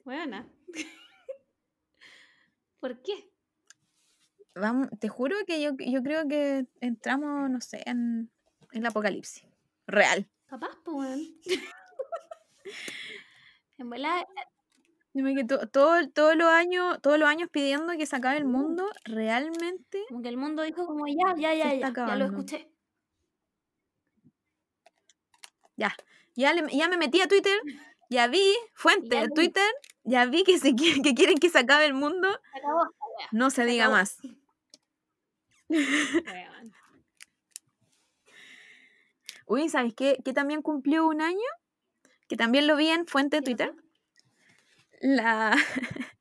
Buena. *laughs* ¿Por qué? Vamos, te juro que yo, yo creo que entramos, no sé, en el apocalipsis. Real. Capaz, pues. *laughs* En verdad, Dime que to- todo, todos los años, todos los años pidiendo que se acabe el mundo, realmente. como que el mundo dijo como ya, ya, ya, ya, ya lo escuché. Ya. Ya, le- ya me metí a Twitter, ya vi, fuente de. Twitter, ya vi que, se, *laughs* que quieren que se acabe el mundo. Se acabó. No se Se diga acabó. más. *laughs* Weón. Uy, ¿sabes qué? Que también cumplió un año, que también lo vi en fuente de ¿Qué Twitter. La, *laughs*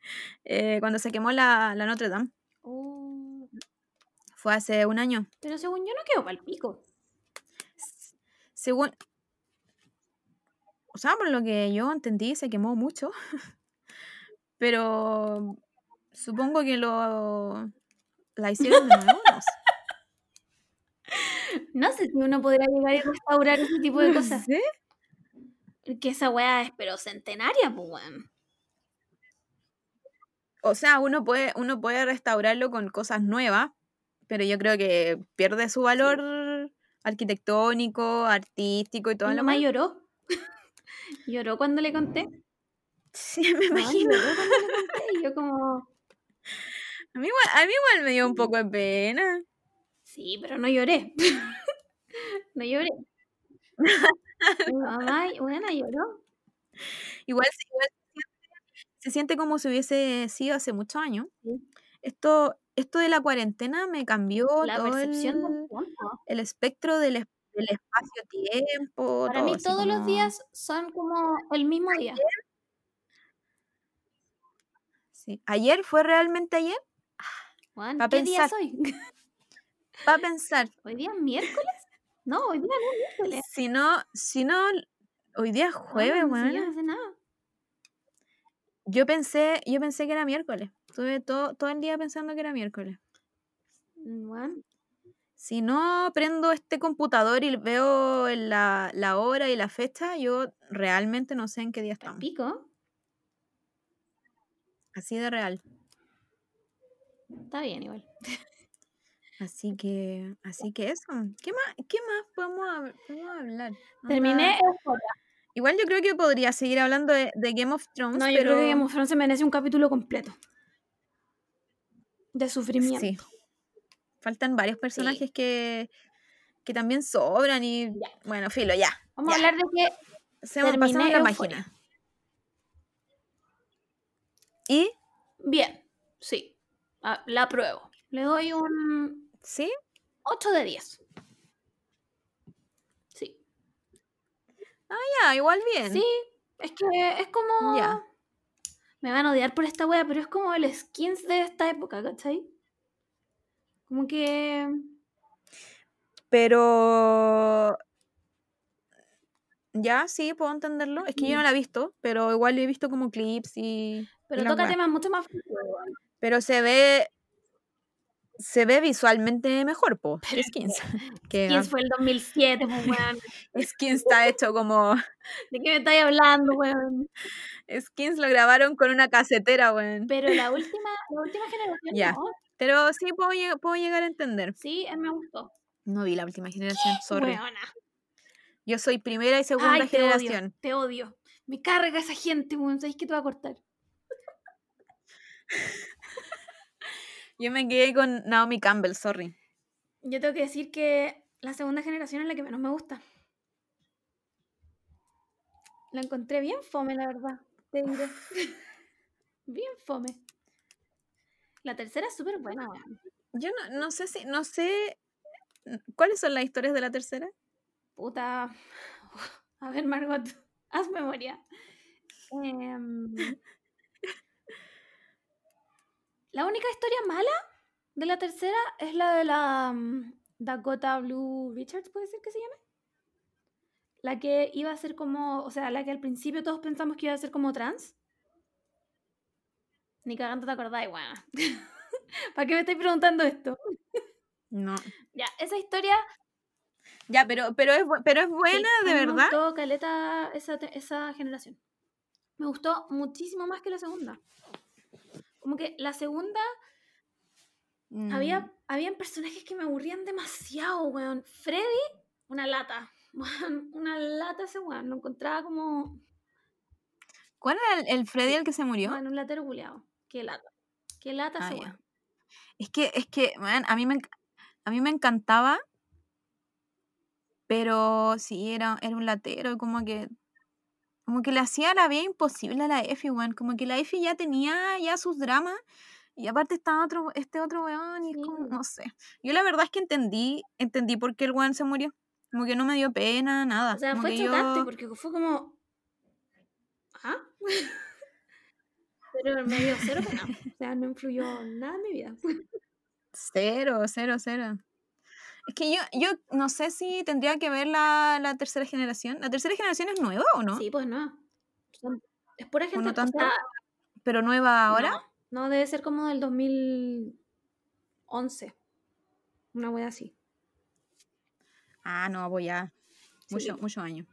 eh, cuando se quemó la, la Notre Dame. Oh, Fue hace un año. pero según yo no quedó pa'l pico. Según. O sea, por lo que yo entendí, se quemó mucho. *laughs* Pero supongo que lo. La hicieron de nuevo. no sé. Si uno podría llegar y restaurar ese tipo de cosas. sé. Que esa weá es pero centenaria, pues weón. O sea, uno puede, uno puede restaurarlo con cosas nuevas, pero yo creo que pierde su valor arquitectónico, artístico y todo Mi lo mamá demás. lloró. *laughs* lloró cuando le conté. Sí, *laughs* me imagino. lloró cuando le conté. Y yo como, A mí, igual, a mí igual me dio un poco de pena. sí, pero no lloré. *laughs* no lloré. Mi mamá, buena, lloró. Igual, se- igual se, siente, como si hubiese sido hace muchos años. Sí. Esto, esto de la cuarentena me cambió La todo percepción el, del tiempo. el espectro del, es- del espacio-tiempo. Para todo mí todos los días son como el mismo día. sí. Ayer fue realmente ayer. Juan, ¿Qué día soy? *laughs* Para pensar, ¿Hoy día es miércoles? No, hoy día no es miércoles. si no, si no, hoy día es jueves, si yo no sé nada. Yo pensé, yo pensé que era miércoles. Estuve todo, todo el día pensando que era miércoles. Juan, si no prendo este computador y veo la, la hora y la fecha, yo realmente no sé en qué día estamos. ¿Pico? Así de real. Está bien igual. Así que, así que eso. ¿Qué más, qué más podemos, hab- podemos hablar? Terminé Euphoria. Igual yo creo que podría seguir hablando de, de Game of Thrones, No, yo pero creo que Game of Thrones se merece un capítulo completo. De sufrimiento. sí. Faltan varios personajes que, que también sobran y Ya. bueno, filo, ya. Vamos ya. a hablar de que pasamos la página. ¿Y? Bien, sí. Ah, la apruebo. Le doy un ¿Sí? 8 de 10. Sí. Ya, igual bien. Sí, es que es como. Ya. Me van a odiar por esta wea, pero es como el skins de esta época, ¿cachai? Como que. Pero... Ya, sí, puedo entenderlo. Es que yo no la he visto, pero igual he visto como clips y... Pero y toca temas mucho más. Pero se ve... Se ve visualmente mejor, po. que Skins. *laughs* que Skins fue el 2007, pues, *laughs* weón. Skins está hecho como... *laughs* ¿De qué me estáis hablando, weón? Skins lo grabaron con una casetera, weón. Pero la última, la última generación, Ya. no. Pero sí puedo, puedo llegar a entender. Sí, me gustó. No vi la última generación, *gasps* sorry. Weona. Yo soy primera y segunda Ay, te odio, generación. te odio. Me carga esa gente, weón. ¿Sabes que te va a cortar? Yo me quedé con Naomi Campbell, sorry. Yo tengo que decir que la segunda generación es la que menos me gusta. La encontré bien fome, la verdad. Te diré. *laughs* bien fome. La tercera es súper buena. Yo no, no sé si, no sé. ¿Cuáles son las historias de la tercera? Puta. *laughs* A ver, Margot, *laughs* haz memoria. Em, La única historia mala de la tercera es la de la mm, Dakota Blue Richards, ¿puede ser que se llame? La que iba a ser como, o sea, la que al principio todos pensamos que iba a ser como trans. Ni cagando te acordáis, bueno. *laughs* ¿Para qué me estáis preguntando esto? No. *laughs* Ya, esa historia Ya, pero, pero, es, pero es Sí, buena, a de Me verdad. gustó caleta esa, esa generación. Me gustó muchísimo más que la segunda. Como que la segunda Mm, había habían personajes que me aburrían demasiado, weón. Freddy, una lata. *laughs* Weón, una lata ese weón. Lo encontraba como. ¿Cuál era el, el Freddy el que se murió? Bueno, un latero culiado. Qué lata. Qué lata Ah, ese weón. Es que, es que, man, a mí me, a mí me encantaba, pero sí, era, era un latero, como que, como que le hacía la vida imposible a la Effie, weón. Como que la Effie ya tenía ya sus dramas, y aparte estaba otro, este otro weón, y es como, Sí. no sé. Yo la verdad es que entendí, entendí por qué el weón se murió. Como que no me dio pena, nada. O sea, como fue chocante yo- porque fue como. ¿Ah? *laughs* Pero me dio cero pena. O sea, no influyó nada en mi vida. Cero, cero, cero. Es que yo, yo no sé si tendría que ver la, la tercera generación. ¿La tercera generación es nueva o no? Sí, pues no. Es pura gente. tanto? ¿Pero nueva ahora? No, no, debe ser como del 2011. Una wea así. Ah, no, voy ya. Sí. Mucho, muchos años.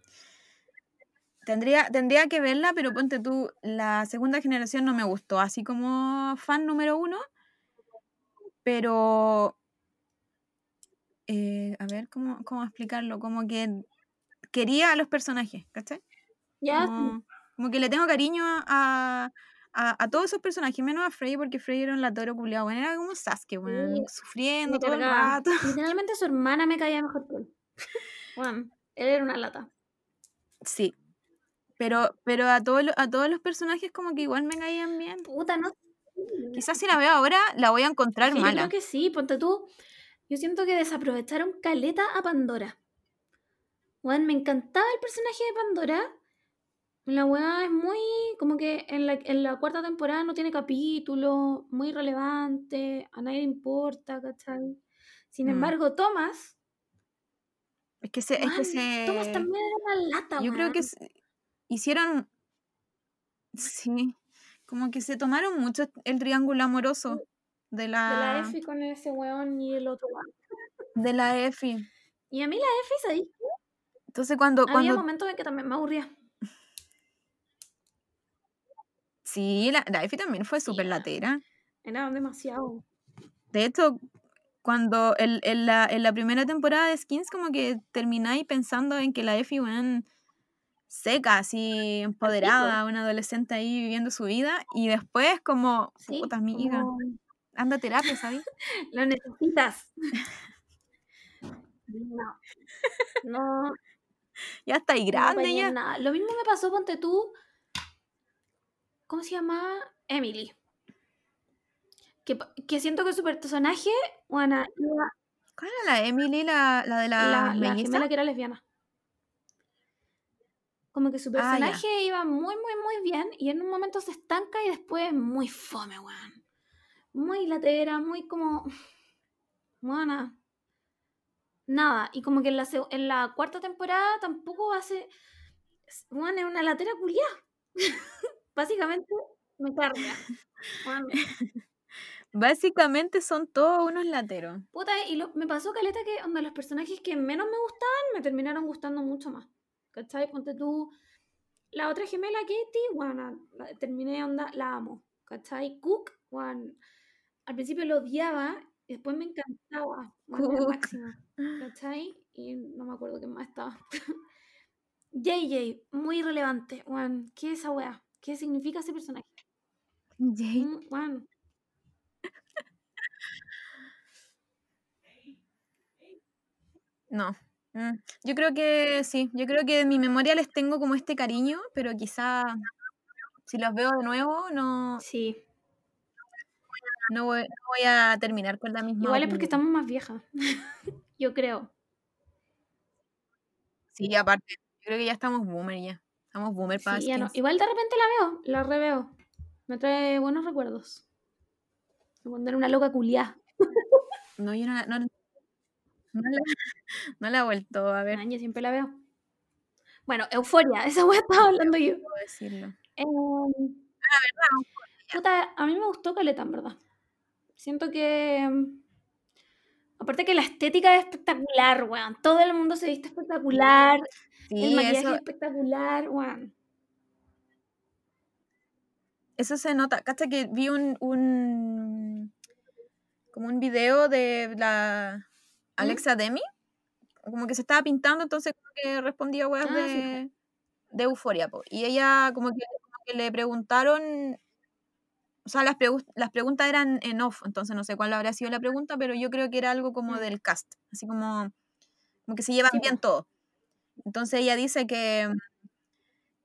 Tendría, tendría que verla, pero ponte tú, la segunda generación no me gustó, así como fan número uno. Pero, eh, a ver, ¿cómo, ¿cómo explicarlo? Como que quería a los personajes, ¿cachai? Ya, Como, como que le tengo cariño a, a, a todos esos personajes, menos a Frey, porque Frey era un latero culiado. Bueno, era como Sasuke, weón, sufriendo me todo el rato. Literalmente su hermana me caía mejor que él. Bueno, él era una lata. Sí. Pero, pero a, todos lo- a todos los personajes como que igual me caían bien. Puta, no. Quizás si la veo ahora la voy a encontrar Sí, yo mala. creo que sí, ponte tú. Yo siento que desaprovecharon caleta a Pandora. Bueno, me encantaba el personaje de Pandora. La weá es muy. como que en la, en la cuarta temporada no tiene capítulo, muy relevante, a nadie le importa, ¿cachai? Sin Mm. embargo, Thomas. Es que se, es que se Thomas también era una lata, yo creo que se- hicieron sí, como que se tomaron mucho el triángulo amoroso de De la, la Effie con ese weón y el otro weón. de la EFI. Y a mí la EFI, ¿sabes? Entonces cuando... Había cuando momentos en que también me aburría. sí, la, la EFI también fue Sí, súper weón. latera. Era demasiado. De hecho, cuando el- en, la, en la primera temporada de Skins como que termináis pensando en que la EFI, weón, seca, así, empoderada, una adolescente ahí viviendo su vida, y después como, Sí, puta amiga, como anda a terapia, ¿sabes? *laughs* lo necesitas. *laughs* No, no, Ya está ahí no grande apañé ya. nada. Lo mismo me pasó, ponte tú. ¿Cómo se llama? Emily. Que, que siento que su personaje, bueno, iba- ¿Cuál era la Emily, la, la de la, la, la gemela que era lesbiana. Como que su Ah, personaje iba muy, muy, muy bien y en un momento se estanca y después muy fome, weón. Muy latera, muy como... *laughs* Bueno, nada. Y como que en la, en la cuarta temporada tampoco hace... Bueno, es una latera culiada. *laughs* Básicamente me carga. Weón, *laughs* Básicamente son todos unos lateros. Puta, y lo- me pasó caleta que onda, los personajes que menos me gustaban me terminaron gustando mucho más. ¿Cachai? Ponte tú. La otra gemela, Katie, bueno, la, terminé onda, la amo. ¿Cachai? Cook, bueno, al principio lo odiaba y después me encantaba. *laughs* Máxima. ¿Cachai? Y no me acuerdo qué más estaba. *laughs* JJ, muy relevante. Bueno, ¿qué es esa wea? ¿Qué significa ese personaje? Jay. Mm, Bueno, No. Mm, Yo creo que sí, yo creo que en mi memoria les tengo como este cariño, pero quizá si los veo de nuevo no, sí. No, voy, no voy a terminar con la misma Igual es porque estamos más viejas. *laughs* Yo creo. Sí, aparte, yo creo que ya estamos boomer ya. Estamos boomer para Sí, ya no. skins. Igual de repente la veo, la reveo. Me trae buenos recuerdos. Me era una loca culiá. No, yo no, la- no, no la, *laughs* no la he vuelto a ver, Yo siempre la veo. Bueno, Euforia, *laughs* esa wea estaba hablando yo. puedo decirlo. Em, puta, a mí me gustó Caleta, en verdad. Siento que. em, Aparte que la estética es espectacular, weón. Todo el mundo se viste espectacular. el maquillaje eso, es espectacular, weón. eso se nota. Cacha que vi un, un como un video de la ¿Mm? Alexa Demi, como que se estaba pintando, entonces como que respondía weas Ah, sí, de, de euforia, po. Y ella como que, como que le preguntaron, o sea, las, pregu- las preguntas eran en off, entonces no sé cuál habrá sido la pregunta, pero yo creo que era algo como Mm. del cast, así como, como que se llevan Sí, bien todo. Entonces ella dice que,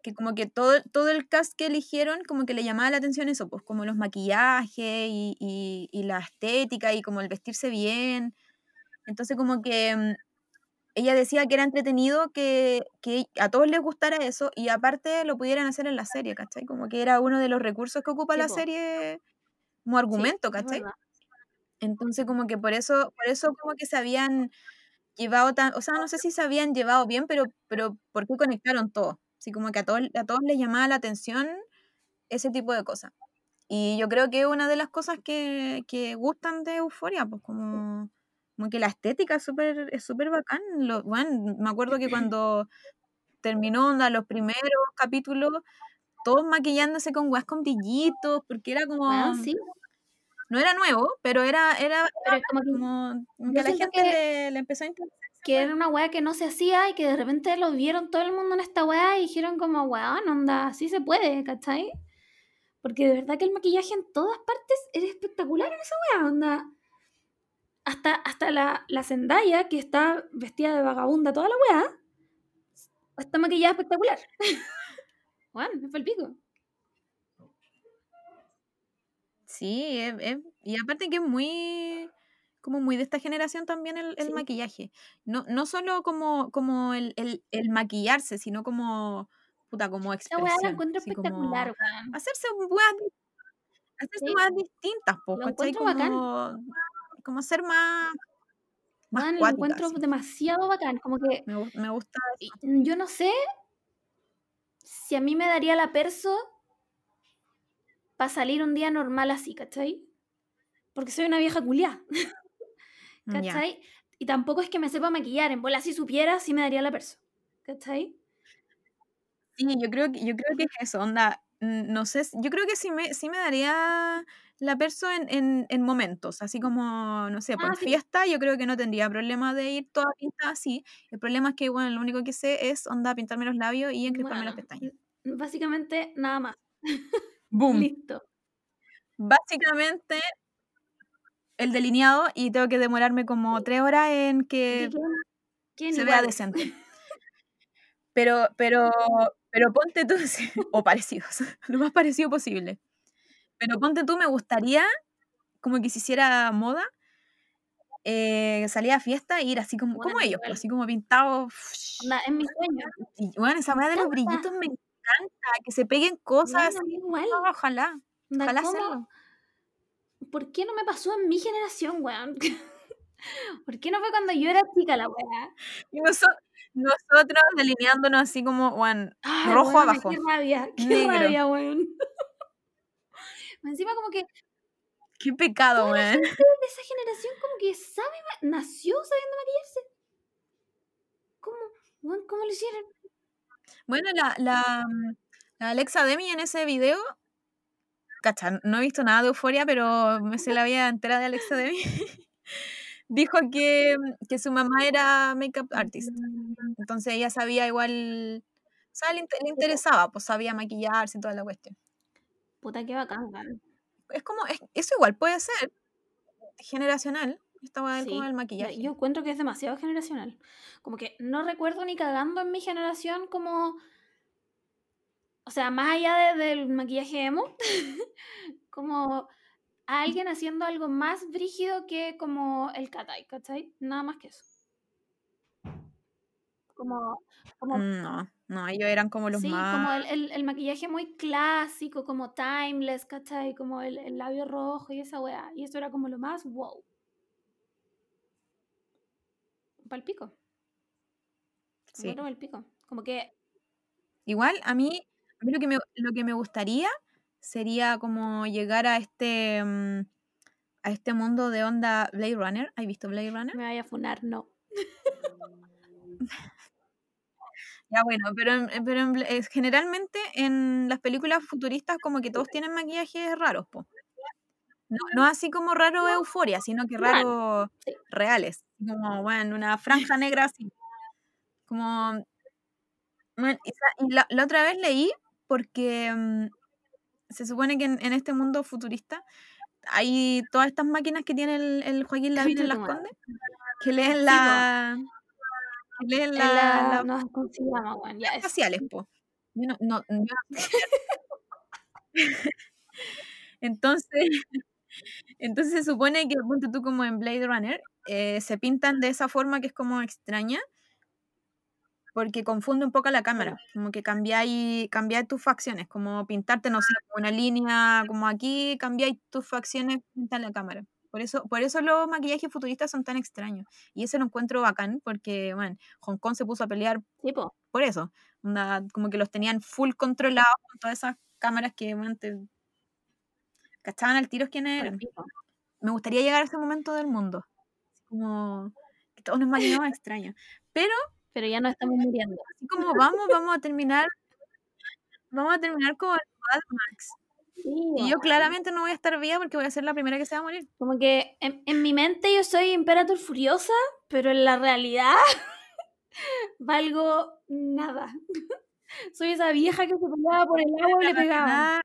que como que todo, todo el cast que eligieron como que le llamaba la atención eso, pues como los maquillajes y, y- y la estética y como el vestirse bien. Entonces como que mm, ella decía que era entretenido que, que a todos les gustara eso y aparte lo pudieran hacer en la serie, ¿cachai? Como que era uno de los recursos que ocupa Sí, la po. serie como Sí, argumento, es ¿cachai? Entonces como que por eso, por eso como que se habían llevado tan, o sea, no sé si se habían llevado bien, pero, pero ¿por qué conectaron todo? Así como que a todos, a todos les llamaba la atención ese tipo de cosas. Y yo creo que una de las cosas que, que gustan de Euforia, pues como, como que la estética es súper es súper bacán. Lo, bueno, me acuerdo que *clears throat* cuando terminó onda, los primeros capítulos, todos maquillándose con guas con brillitos, porque era como, Weón, sí. no era nuevo, pero era, era Pero como como, que la gente que- le, le empezó a interesar. que era una weá que no se hacía y que de repente lo vieron todo el mundo en esta weá y dijeron como, weón, onda, así se puede, ¿cachai? Porque de verdad que el maquillaje en todas partes era espectacular en esa weá, onda. Hasta, hasta la, la Zendaya, que está vestida de vagabunda toda la weá, está maquillada espectacular. *laughs* Weón, me fue el pico. Sí, es- es- y aparte que es muy, como muy de esta generación también el, el Sí. maquillaje. No, no solo como, como el, el, el maquillarse, sino como, puta, como Esa weá la expresión. encuentro espectacular, weón. hacerse weas, hacerse Sí. distintas, po, Lo encuentro bacán. Como, ser más, más Weón, lo encuentro así. demasiado bacán. Como que Me, gu- me gusta eso. yo no sé si a mí me daría la perso para salir un día normal así, ¿cachai? Porque soy una vieja culiá. *laughs* ¿cachai? Y tampoco es que me sepa maquillar. En bola, si supiera, sí me daría la perso. ¿Cachai? Sí, yo creo que, yo creo que es eso, onda. No sé, yo creo que sí me, sí me daría la perso en, en, en momentos, así como, no sé, pues Ah, sí. fiesta yo creo que no tendría problema de ir toda pintada así. El problema es que, bueno, lo único que sé es, onda, pintarme los labios y encresparme las Bueno, pestañas. básicamente nada más. *laughs* Boom. Listo. Básicamente el delineado y tengo que demorarme como tres horas en Que se vea iguales. decente. *laughs* Pero, pero, pero ponte tú, *laughs* o parecidos, *laughs* lo más parecido posible. Pero ponte tú, me gustaría como que se hiciera moda, eh, salir a fiesta e ir así como, como Bueno, ellos, pues, igual. así como pintados. Onda, es mi sueño. *laughs* Y bueno, esa manera de los brillitos me encanta, que se peguen cosas Bueno, así. igual. Ah, ojalá, Onda, ojalá ¿cómo- hacerlo. ¿Por qué no me pasó en mi generación, weón? ¿Por qué no fue cuando yo era chica la weá? Y noso- nosotros delineándonos así como, bueno, Ay, rojo abajo. Qué rabia, qué negro. rabia, weón. *laughs* Encima como que Qué pecado, weón. de esa generación como que sabe, nació sabiendo maquillarse. ¿Cómo? weón, ¿Cómo lo hicieron? Bueno, la, la, mm, la Alexa Demi en ese video, cacha, no he visto nada de euforia, pero me sé la vida entera de Alexa Demi. *laughs* Dijo que, mm, que su mamá era makeup artist. Entonces ella sabía igual, o sea, le, le interesaba, pues sabía maquillarse y toda la cuestión. Puta, qué bacán, weón. Es como, es- eso igual puede ser generacional, esta weá del- como Sí, el maquillaje. Yo encuentro que es demasiado generacional. Como que no recuerdo ni cagando en mi generación como... O sea, más allá de- del maquillaje emo, *laughs* como a alguien haciendo algo más brígido que como el katai, ¿cachai? Nada más que eso. Como, como No, no, ellos eran como los sí, más... como el, el- el maquillaje muy clásico, como timeless, ¿cachai? Como el, el labio rojo y esa weá. Y eso era como lo más wow. Palpico. Sí. Encuentro palpico. Como que Igual, a mí, a mí lo, que me, lo que me gustaría sería como llegar a este, mm, a este mundo de onda Blade Runner. ¿Has visto Blade Runner? me vaya a funar, no. *laughs* Ya bueno, pero, en- pero en eh, generalmente en las películas futuristas como que todos tienen maquillajes raros, po. No, no así como raro euforia, sino que Raro, sí. reales. Como, bueno, una franja negra así. Como... bueno, y la, la otra vez leí porque mm, se supone que en, en este mundo futurista hay todas estas máquinas que tiene el, el Joaquín Lavín en Las. Condes que leen la... que leen En la, la, la- no, ¿cómo se llama, weón? Ya, eso. faciales, po. Yo no, no, yo *laughs* Entonces, *laughs* entonces se supone que, ponte tú como en Blade Runner, eh, se pintan de esa forma que es como extraña, porque confunde un poco la cámara, como que cambiáis, cambiáis tus facciones, como pintarte, no sé, una línea como aquí, cambiáis tus facciones frente a la cámara. Por eso, por eso los maquillajes futuristas son tan extraños. Y eso lo encuentro bacán, porque, bueno, Hong Kong se puso a pelear Sí, po. por eso. onda, como que los tenían full controlados con todas esas cámaras que bueno, te cachaban al tiro quiénes eran. Me gustaría llegar a ese momento del mundo. Como que todos nos imaginamos extraños. Pero Pero ya no estamos muriendo. así como vamos, vamos a terminar, vamos a terminar como el Mad Max. Sí, Y yo claramente no voy a estar viva porque voy a ser la primera que se va a morir. Como que en, en mi mente yo soy Imperator Furiosa, pero en la realidad *laughs* valgo nada. *laughs* Soy esa vieja que se peleaba por el agua y le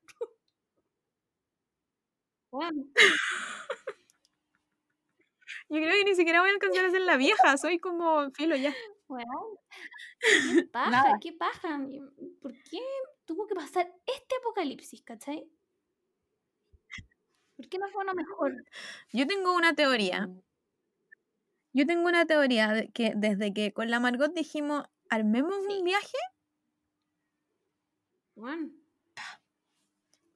Weón, Yo creo que ni siquiera voy a alcanzar a ser la vieja, soy como filo ya. Weón. ¿Qué *laughs* paja? Nada. ¿Qué paja? ¿Por qué tuvo que pasar este apocalipsis, cachai? ¿Por qué no fue uno mejor? Yo tengo una teoría. Yo tengo una teoría de que desde que con la Margot dijimos, armemos Sí. un viaje, Weón,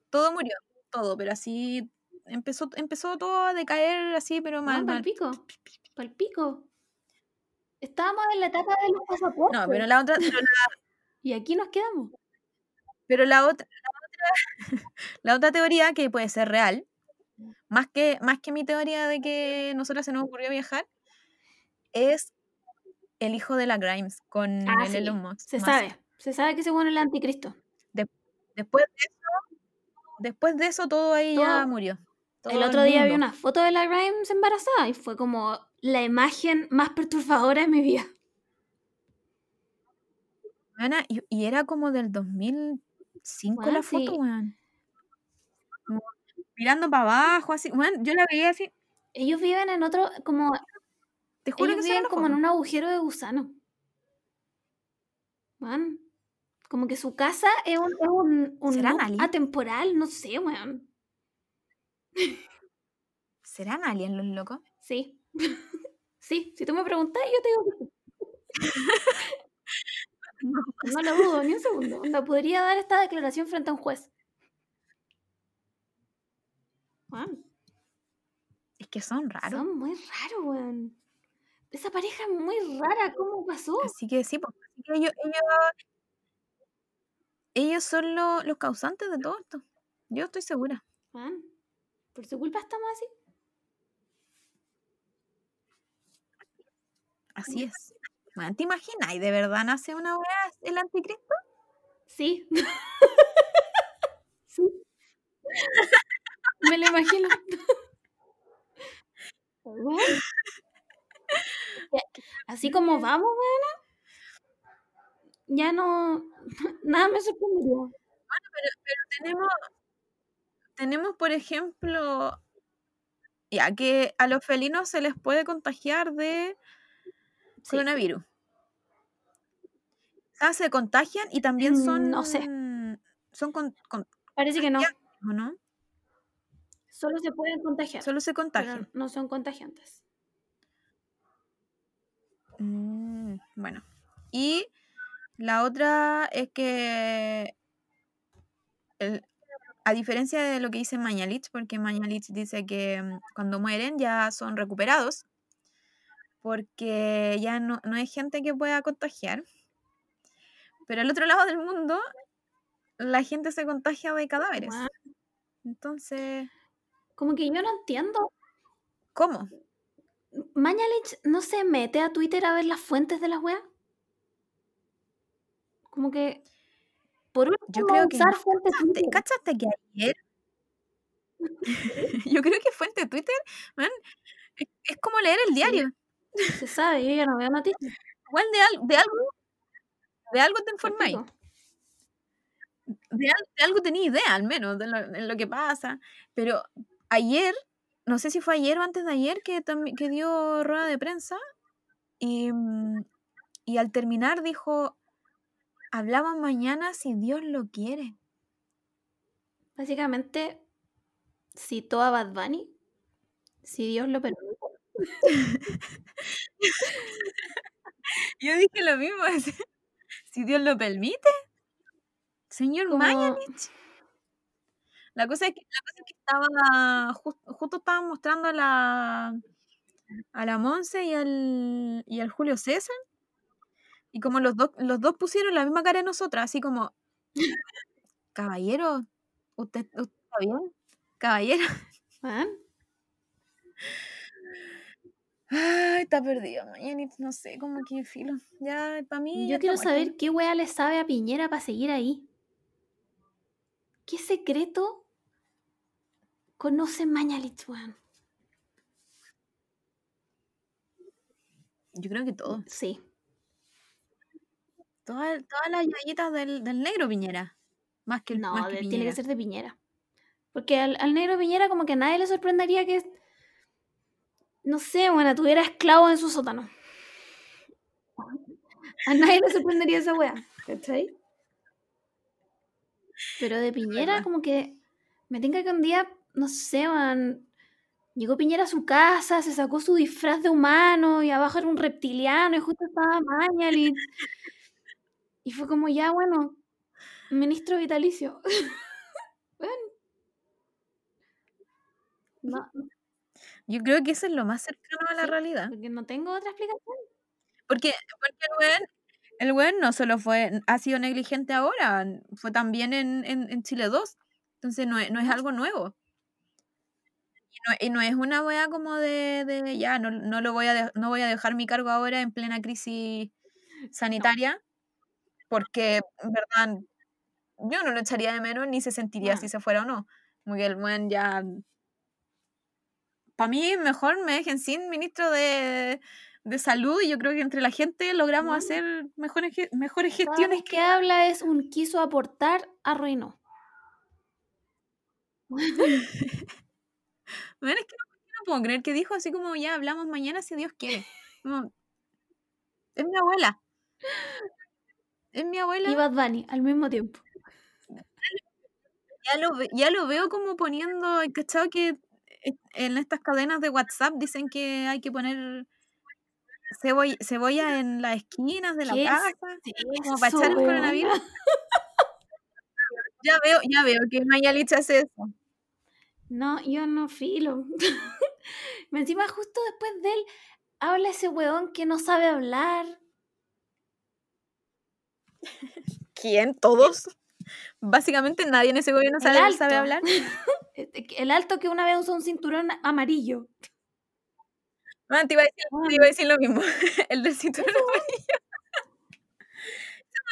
todo murió, todo, pero así empezó, empezó todo a decaer así, pero mal, weón, mal. palpico. Palpico. Estábamos en la etapa de los pasaportes. No, pero la otra, pero la, *laughs* Y aquí nos quedamos. pero la otra, la otra, *laughs* la otra teoría que puede ser real, más que, más que mi teoría de que nosotras se nos ocurrió viajar, es el hijo de la Grimes con Ah, el sí, Elon Musk. se sabe. Se sabe que ese bueno es el anticristo. Después de eso, después de eso todo ahí ya Todo- el otro día vi una foto de la Grimes embarazada y fue como la imagen más perturbadora de mi vida. Weona, y, y era como del 2005 la Weón, foto, sí. weón. Como mirando para abajo, así. Weón, yo la veía así. Ellos viven en otro, como, Te juro ellos que viven como en un agujero de gusano. Man, como que su casa es un, es un, un atemporal, no sé, weón. *laughs* ¿Serán aliens los locos? Sí. *laughs* sí, si tú me preguntas, yo te digo que sí. *laughs* No lo dudo ni un segundo. Onda, podría dar esta declaración frente a un juez. Man, Es que son raros. son muy raros, weón. Esa pareja es muy rara, ¿cómo pasó? Así que sí, pues, así que ellos, ellos, ellos son lo- los causantes de todo esto. Yo estoy segura. Man, por su culpa estamos así. Así es. Weón, ¿te imaginas? ¿Y de verdad nace una weá el anticristo? Sí. *laughs* sí. Me lo imagino. Así como vamos, weona, ya no. *laughs* Nada me sorprendería. Tenemos, tenemos, por ejemplo, ya que a los felinos se les puede contagiar de Sí. coronavirus. Se contagian y también Mm, son. no sé. Son con, con- Parece que no. ¿o no? Solo se pueden contagiar. Solo se contagian. no son contagiantes. Mm, bueno. Y la otra es que el- a diferencia de lo que dice Mañalich, porque Mañalich dice que mm, cuando mueren ya son recuperados, porque ya no, no hay gente que pueda contagiar. Pero al otro lado del mundo, la gente se contagia de cadáveres. Entonces, Como que yo no entiendo. ¿cómo? Mañalich no se mete a Twitter a ver las fuentes de las weas. Como que. Por último, Yo creo que usar ¿Cachaste, Twitter. cachaste que ayer? *laughs* Yo creo que fuente Twitter, man, es, es como leer el Sí. diario. *laughs* Se sabe, yo ya no veo noticias. Igual de, al- de algo, de algo te informáis. De, de algo tenía idea, al menos, de lo, de lo que pasa. Pero ayer, no sé si fue ayer o antes de ayer, que, que dio rueda de prensa, y, mm, y al terminar dijo, hablamos mañana si Dios lo quiere. Básicamente, citó a Bad Bunny. Si Dios lo permite. *laughs* Yo dije lo mismo, *laughs* si Dios lo permite. Señor Como, Mañalich. La cosa es que, la cosa es que estaba, jus- justo estaban mostrando a la, a la Monse y al, y al Julio César. Y como los dos, los dos pusieron la misma cara de nosotras, así como, caballero, ¿usted, usted está bien? Caballero. man, Ay, está perdido, Mañanich, no sé, como que filo. Ya, para mí. yo quiero saber qué wea le sabe a Piñera para seguir ahí. ¿Qué secreto conoce Mañalich, weón? Yo creo que todo. Sí. Todas, todas las yayitas del, del negro Piñera. Más que, el- No, más que de- tiene que ser de Piñera. Porque al, al negro Piñera como que a nadie le sorprendería que, no sé, bueno, tuviera esclavo en su sótano. A nadie le sorprendería esa wea, ¿cachai? Pero de Piñera como que me tenga que un día, no sé, man, llegó Piñera a su casa, se sacó su disfraz de humano y abajo era un reptiliano y justo estaba Mañalich. Y fue como ya, bueno, ministro vitalicio. *laughs* Bueno. No, Yo creo que eso es lo más cercano a la Sí. realidad. porque no tengo otra explicación. Porque, porque el weón, el weón no solo fue, ha sido negligente ahora, fue también en, en, en Chile 2. Entonces no es, no es algo nuevo. Y no, y no es una wea como de, de ya, no, no lo voy a de- no voy a dejar mi cargo ahora en plena crisis sanitaria, porque en verdad yo no lo echaría de menos ni se sentiría No. si se fuera o no. Como que el buen ya. Para mí, mejor me dejen sin ministro de, de salud y yo creo que entre la gente logramos hacer mejores, mejores gestiones que habla es un quiso aportar, arruinó. *laughs* Bueno, es que no, no puedo creer que dijo así como ya hablamos mañana si Dios quiere. *laughs* Como, es mi abuela. Es mi abuela. Y Bad Bunny al mismo tiempo. Ya lo, ya lo veo como poniendo, ¿cachado? Que eh, en estas cadenas de WhatsApp dicen que hay que poner cebolla, cebolla en las esquinas de la ¿Qué es casa. Como para echar el coronavirus. *laughs* Ya veo, ya veo que Mayalich hace eso. No, yo no filo. *laughs* Encima, justo después de él, habla ese weón que no sabe hablar. ¿Quién? ¿Todos? Básicamente nadie en ese gobierno El sabe, sabe hablar. *laughs* Este, El alto que una vez usó un cinturón amarillo. Bueno, te iba a decir, te iba a decir lo mismo. *laughs* El del cinturón amarillo.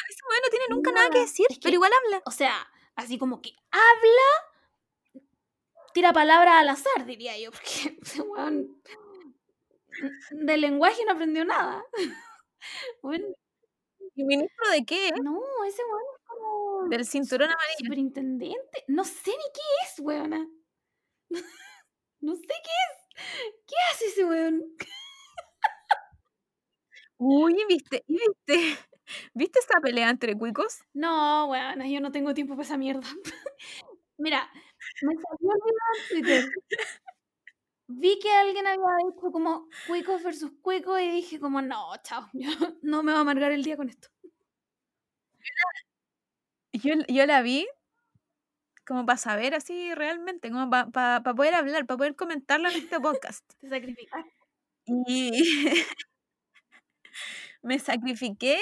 Ese weón no tiene nunca nada que decir, Es que- pero igual habla. O sea, así como que habla, tira palabras al azar, diría yo, *laughs* porque ese weón de lenguaje no aprendió nada. Bueno, ¿Y ministro de qué? no, ese weón es como Del cinturón amarillo. superintendente. No sé ni qué es, weona. *laughs* No sé qué es. ¿Qué hace ese weón? Uy, ¿viste? ¿Y viste? *laughs* ¿Viste esa pelea entre cuicos? No, weona, yo no tengo tiempo para esa mierda. *laughs* Mira, me salió el video en Twitter. Vi que alguien había dicho como cuicos versus cuicos y dije como no, chao, *laughs* yo no me va a amargar el día con esto. Yo, yo la vi como para saber así realmente, como para poder hablar, para poder comentarla en este podcast. *laughs* Te sacrificaste. Y *laughs* me sacrifiqué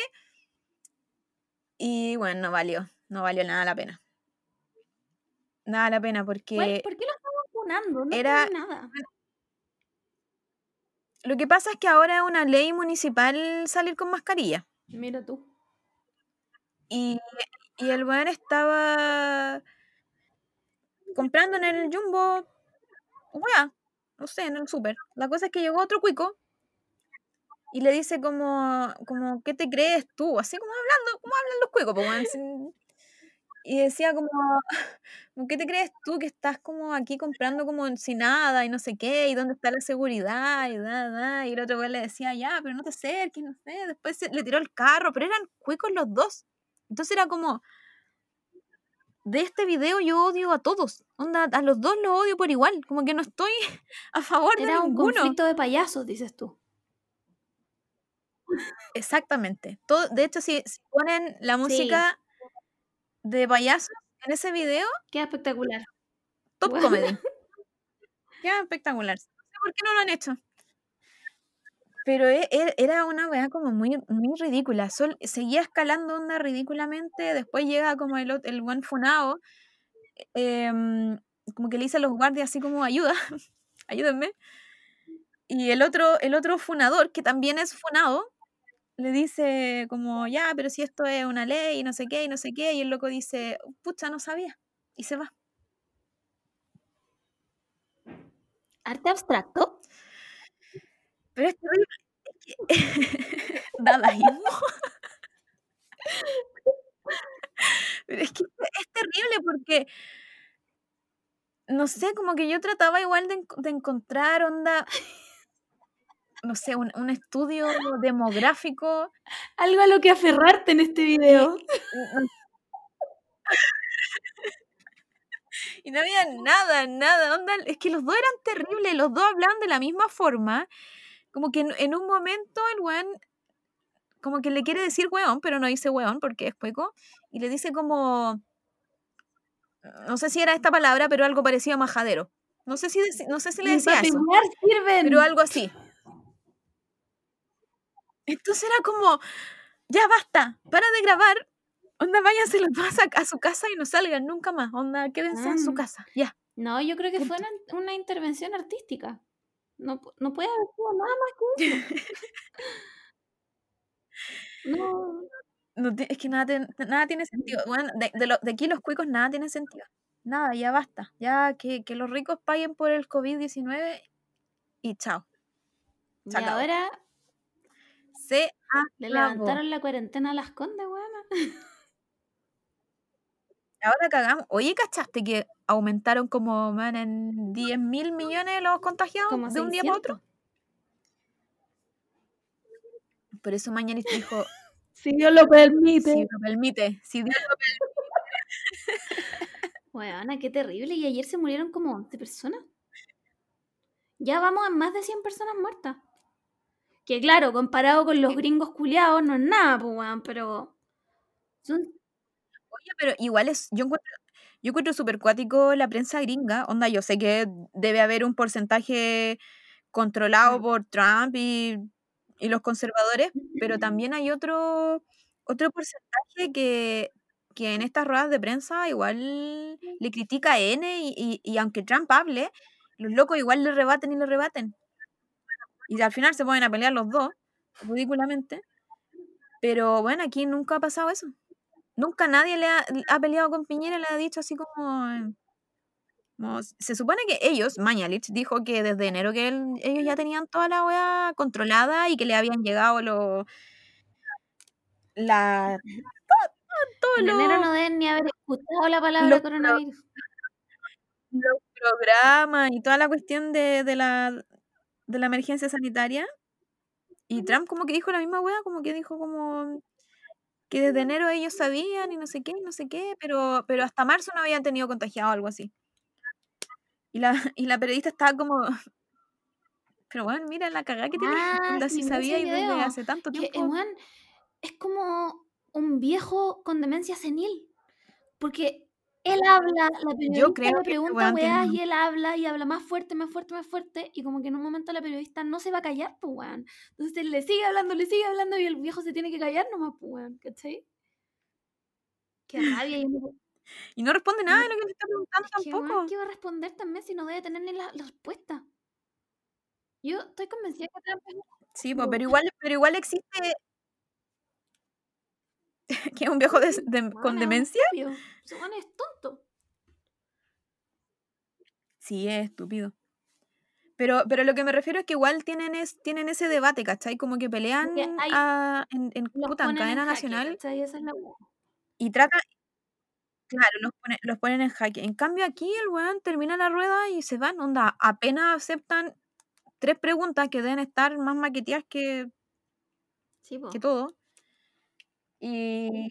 y bueno, no valió, no valió nada la pena. Nada la pena porque ¿Por qué lo estamos funando? No era- nada. Lo que pasa es que ahora es una ley municipal salir con mascarilla. Mira tú. Y, y el weón estaba comprando en el Jumbo, weá, no sé, en el súper. La cosa es que llegó otro cuico y le dice como, como ¿qué te crees tú? Así como hablando, como hablan los cuicos, sin- Y decía *laughs* como, ¿qué te crees tú que estás como aquí comprando como sin nada y no sé qué? ¿Y dónde está la seguridad? Y, da, da. y el otro weón le decía, ya, pero no te acerques, no sé. Después le tiró el carro, pero eran cuicos los dos. Entonces era como, de este video yo odio a todos. Onda, a los dos los odio por igual. Como que no estoy *laughs* a favor de Era un ninguno. conflicto de payasos, dices tú. Exactamente. Todo, de hecho, si, si ponen la música de payasos en ese video, Queda espectacular. top Bueno. comedy. *laughs* Ya, espectacular. No sé por qué no lo han hecho. Pero e- e- era una weá como muy, muy ridícula. Sol, seguía escalando onda ridículamente. Después llega como el, el buen funao. em, como que le dice a los guardias así como ayuda, *laughs* ayúdenme. Y el otro, el otro funador, que también es funado, le dice como, ya, pero si esto es una ley y no sé qué, y no sé qué. Y el loco dice, pucha, no sabía. Y se va. ¿Arte abstracto? Pero es *laughs* Dadaísmo. Pero es que es terrible porque, no sé, como que yo trataba igual de, de encontrar onda, no sé, un, un estudio demográfico. Algo a lo que aferrarte en este video. *laughs* Y no había nada, nada, onda, es que los dos eran terribles, los dos hablaban de la misma forma, como que en, en un momento el weón, como que le quiere decir weón, pero no dice weón porque es cueco, y le dice como, no sé si era esta palabra, pero algo parecido a majadero. No sé si, no sé si le decía eso, sirven. pero algo así. Entonces era como, ya basta, para de grabar, onda, váyanse los dos a, a su casa y no salgan nunca más, onda, quédense en su Ah. casa, ya. No, yo creo que fue una, una intervención artística. No, no puede haber sido nada más que eso. *laughs* No, es que nada, nada tiene sentido. Bueno, de, de, lo- de aquí los cuicos nada tiene sentido. Nada, ya basta. Ya que, que los ricos paguen por el COVID-19 y chao. y Se acabó. ahora Se le acabó. levantaron la cuarentena a las condes, weona. *laughs* Ahora cagamos. Oye, ¿cachaste que aumentaron como man, en 10 mil millones los contagiados Como de un día para 600. otro? Por eso Mañalich dijo, *laughs* Si Dios lo permite. si lo permite, si Dios lo *laughs* Weona, qué terrible. Y ayer se murieron como 11 personas. Ya vamos a más de 100 personas muertas. Que claro, comparado con los gringos culiados no es nada, pues, weón, pero... Son... Oye, pero igual es, yo encuentro, yo encuentro súper cuático la prensa gringa. Onda, yo sé que debe haber un porcentaje controlado Mm. por Trump y, y los conservadores, pero también hay otro, otro porcentaje que, que en estas ruedas de prensa igual le critica a N y, y, y aunque Trump hable, los locos igual le rebaten y le rebaten. Y al final se ponen a pelear los dos, ridículamente. Pero bueno, aquí nunca ha pasado eso. Nunca nadie le ha, ha peleado con Piñera le ha dicho así como, como- Se supone que ellos, Mañalich, dijo que desde enero que él- ellos ya tenían toda la weá controlada y que le habían llegado los... La... *laughs* todo En enero no deben ni haber escuchado la palabra coronavirus. los programas y toda la cuestión de, de la, de la emergencia sanitaria. Y Trump como que dijo la misma weá, como que dijo como que desde enero ellos sabían y no sé qué, y no sé qué, pero, pero hasta marzo no habían tenido contagiado algo así. Y la, *laughs* y la periodista estaba como, *laughs* pero bueno, mira la cagada que tiene, Ah, sí, si sabía y desde hace tanto Que el tiempo. weón es como un viejo con demencia senil. Porque él habla, la periodista creo le este pregunta tiene- y él habla y habla más fuerte, más fuerte, más fuerte. Y como que en un momento la periodista no se va a callar, pues weón. Entonces él le sigue hablando, le sigue hablando y el viejo se tiene que callar nomás, pues weón. ¿Cachai? Qué rabia. yo *laughs* Y no responde nada de lo que le está preguntando tampoco. ¿qué va a responder también si no debe tener ni la, la respuesta? Yo estoy convencida que un Sí, estúpido. pero igual, pero igual existe *laughs* *laughs* que es un viejo de- de- Weón, con demencia. estúpido. Ese weón es tonto. Sí, es estúpido. Pero, pero lo que me refiero es que igual tienen, es, tienen ese debate, ¿cachai? Como que pelean hay- a- en, en, puta, en cadena en jaque, nacional ¿cachai? Esa es la weá. y tratan, claro, los, pone- los ponen en jaque. En cambio aquí el weón termina la rueda y se van, onda, apenas aceptan tres preguntas que deben estar más maqueteadas que, Sí, que todo. Y,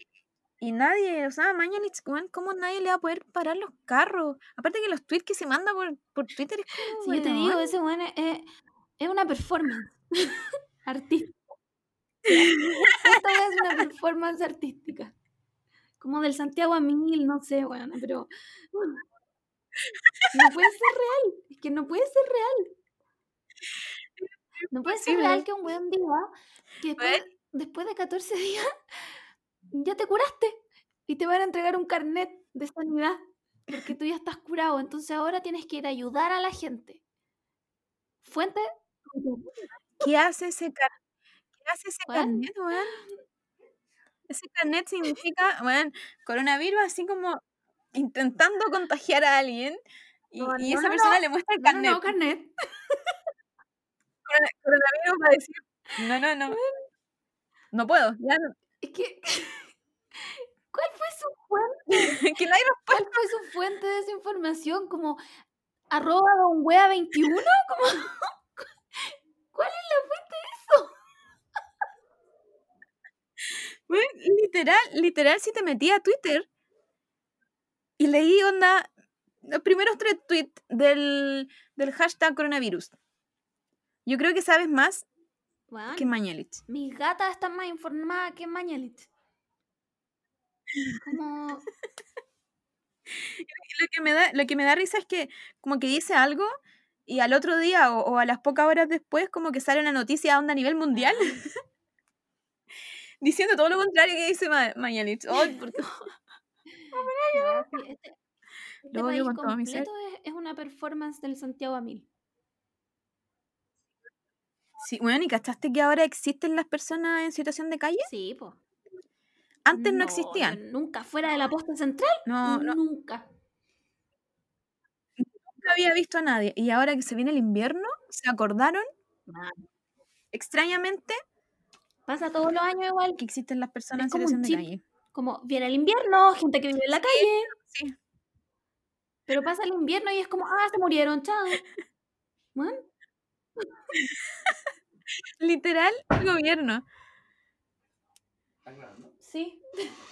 y nadie, o sea, weón, ¿cómo nadie le va a poder parar los carros? Aparte que los tweets que se manda por, por Twitter es como, Sí, yo te digo, ese weón es, es- una performance *laughs* artística. *laughs* Esta es una performance artística. Como del Santiago a mil, no sé, weón, pero. No puede ser real. Es que no puede ser real. *laughs* No puede ser real que un weón diga que después, después de 14 días ya te curaste y te van a entregar un carnet de sanidad porque tú ya estás curado. Entonces ahora tienes que ir a ayudar a la gente. Fuente. *laughs* ¿Qué hace ese, car ¿qué hace ese carnet, weón? Ese carnet significa, weón, coronavirus así como intentando contagiar a alguien y, No, y no, esa no, persona no. le muestra el No, no, carnet. no, carnet. Corona- Coronavirus va a decir, no, no, no. No puedo, ya no. Es que. *laughs* ¿Cuál fue su fuente? *laughs* que nadie nos ¿Cuál fue su fuente de esa información? Como arroba don wea 21? Como, *laughs* ¿Cuál es la fuente de eso? Literal, literal, si te metí a Twitter y leí onda los primeros tres tweets del, del hashtag coronavirus. Yo creo que sabes más Weón, que Mañalich. mis gatas están más informadas que Mañalich. Como. *laughs* Lo que, me da, lo que me da risa es que como que dice algo y al otro día o, o a las pocas horas después como que sale una noticia onda a nivel mundial *laughs* diciendo todo lo contrario que dice Ma- Mañalich. *laughs* Ay, por- No, este, Este país completo es, es una performance del Santiago a mil. Sí, bueno, ¿y cachaste que ahora existen las personas en situación de calle? Sí, pues. Antes no, existían. Nunca fuera de la posta central. No, no, Nunca. nunca había visto a nadie. Y ahora que se viene el invierno, se acordaron extrañamente Pasa todos los años igual. que existen las personas en situación de calle. Como viene el invierno, gente que vive en la calle. Sí. Pero pasa el invierno y es como, ah, se murieron, chao. *laughs* Man, *laughs* Literal, el gobierno. sí. *laughs*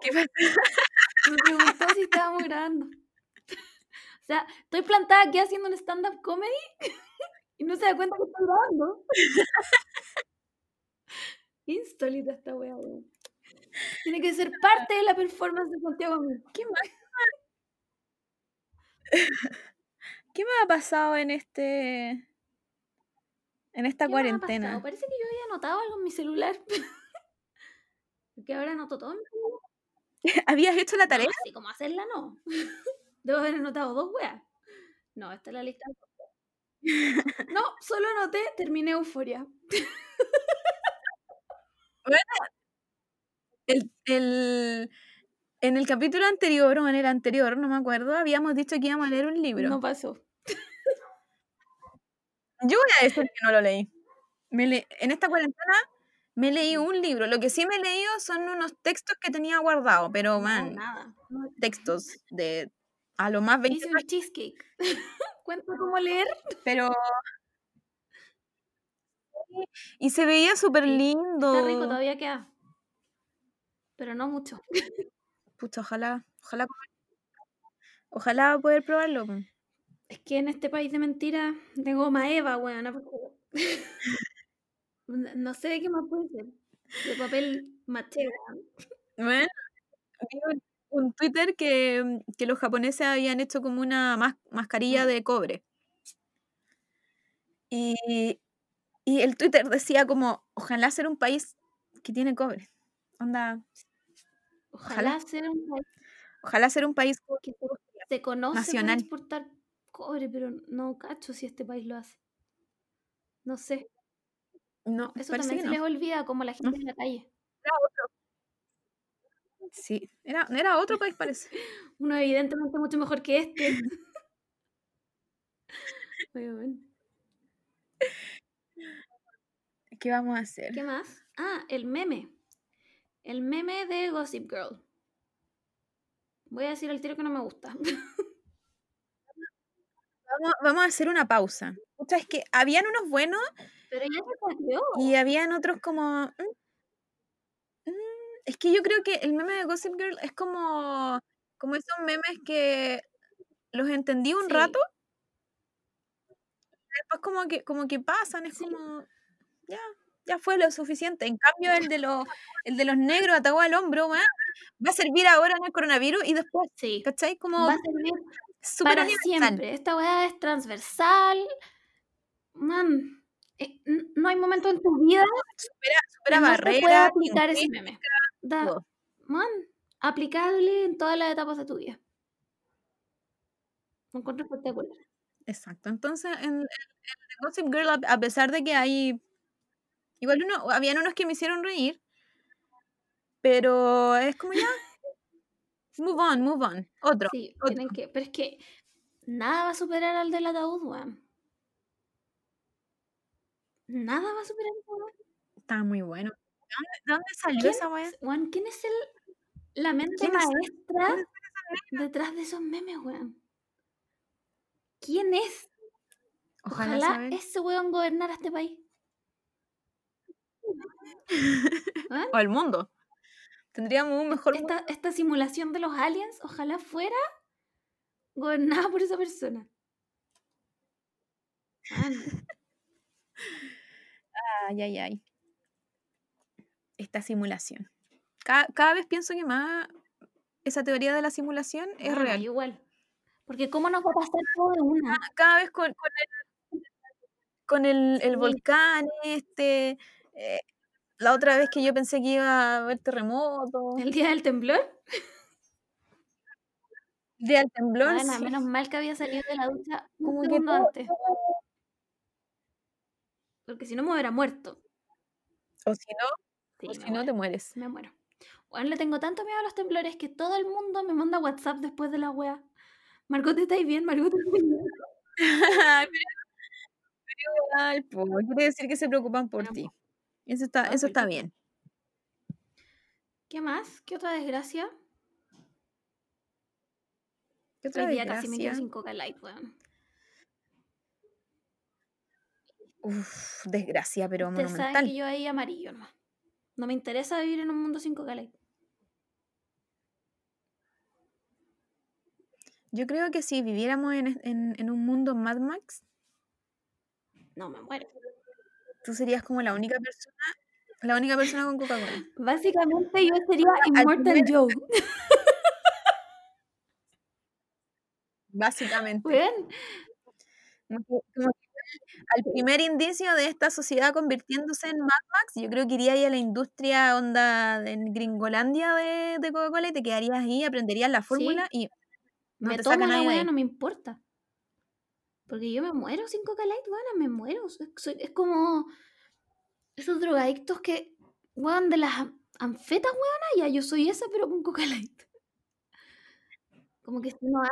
¿Qué pasa? *laughs* Me preguntó si estábamos grabando. O sea, estoy plantada aquí haciendo un stand-up comedy y no se da cuenta que estoy grabando. Insólita esta wea, weón. Tiene que ser parte de la performance de Santiago. ¿Qué más? ¿Qué me ha pasado en este. en esta ¿Qué ha cuarentena? pasado? Parece que yo había anotado algo en mi celular. *laughs* Porque ahora anoto todo en mi celular. *laughs* ¿Habías hecho la tarea? No, así como hacerla, no. *laughs* Debo haber anotado dos weas. No, esta es la lista. No, solo anoté, terminé euforia. El, el- en el capítulo anterior o en el anterior, no me acuerdo, habíamos dicho que íbamos a leer un libro. No pasó. *laughs* Yo voy a decir que no lo leí. Me le- en esta cuarentena me leí un libro. Lo que sí me he leído son unos textos que tenía guardado, pero No, man, nada. Textos de a lo más 20 Hice un cheesecake. *laughs* ¿Cuento cómo leer? pero y se veía súper lindo. Está rico, todavía queda. Pero no mucho. *laughs* Pucha, ojalá, ojalá, ojalá poder probarlo. Es que en este país de mentiras, de goma Eva, weón. *laughs* No sé qué más puede ser. De papel maché. Bueno, un, Twitter que, que los japoneses habían hecho como una mas- mascarilla Mm. de cobre. Y, y el Twitter decía como, ojalá ser un país que tiene cobre. Onda, Ojalá sea un país ojalá ser un país que se, conoce Nacional. por exportar cobre, pero no cacho si este país lo hace. No sé. No, Eso también que se no. les olvida como la gente en la calle. Sí, era, era otro país parece. *laughs* Uno evidentemente mucho mejor que este. *laughs* Oye, bueno. ¿Qué vamos a hacer? ¿Qué más? Ah, el meme. El meme de Gossip Girl. Voy a decir al tiro que no me gusta. *laughs* Vamos, vamos a hacer una pausa. O sea, es que habían unos buenos Pero ya se salió. y habían otros como... mm, mm, es que yo creo que el meme de Gossip Girl es como, como esos memes que los entendí un Sí. rato, después como que, como que pasan, es Sí. como... Ya, ya fue lo suficiente. En cambio, el de los, *laughs* el de los negros atado al hombro, weón, va a servir ahora en el coronavirus y después, Sí. ¿cachai? Como Va a servir súper para universal. siempre. Esta weá es transversal. Man, eh, no hay momento en tu vida Supera, que supera no barreras, aplicar ese meme. Da- man, aplicable en todas las etapas de tu vida. Lo encuentro espectacular. Exacto. Entonces, en, en- en Gossip Girl, a pesar de que hay. Igual uno, habían unos que me hicieron reír. Pero es como ya. Move on, move on. Otro. Sí, otro. tienen que. Pero es que nada va a superar al del ataúd, weón. Nada va a superar esa weá. Está muy bueno. ¿De dónde, de dónde salió ¿Quién, esa weón, ¿quién es el, la mente ¿Quién es- maestra detrás de esos memes, weón? ¿Quién es? Ojalá, Ojalá ese weón gobernara este país. ¿Weón? O el mundo. Tendríamos un mejor mundo. Esta, simulación de los aliens, ojalá fuera gobernada por esa persona. Weón, Ay, ay, ay. Esta simulación. Cada, cada vez pienso que más esa teoría de la simulación es weón, real. Igual. Porque cómo nos va a pasar todo de una. cada vez con, con el, con el, el Sí. volcán este, eh, la otra vez que yo pensé que iba a haber terremoto. El día del temblor. De al temblor, Bueno, sí. menos mal que había salido de la ducha un Como que segundo todo- antes. Porque si no me hubiera muerto. O si no, Sí, o si no te mueres. me muero. Bueno, le tengo tanto miedo a los temblores que todo el mundo me manda WhatsApp después de la wea. Margot, ¿estáis bien? Margot, ¿estáis bien? *laughs* Pero, pero quiere decir que se preocupan por ti. Eso está, Ah, eso está bien. ¿Qué más? ¿Qué otra desgracia? ¿Qué otra Hoy día casi me quedo desgracia? sin Coca Light, weón. Uf, desgracia, pero Ustedes saben monumental. que yo ahí amarillo nomás. No me interesa vivir en un mundo sin Coca Light. Yo creo que si viviéramos en, en- en un mundo Mad Max, No, me muero. Tú serías como la única persona, la única persona con Coca-Cola. Básicamente yo sería Al Immortal primer- Joe. Básicamente. Como que- al primer indicio de esta sociedad convirtiéndose en Mad Max, yo creo que iría ahí a la industria onda en Gringolandia de, de Coca-Cola y te quedarías ahí, aprenderías la fórmula y no me te tomo saca la nadie de weá, ahí. no me importa. Porque yo me muero sin Coca Light, weón, me muero. Es, soy- es como esos drogadictos que, weón, de las anfetas, weón, ya yo soy esa, pero con Coca Light. Como que si no hay.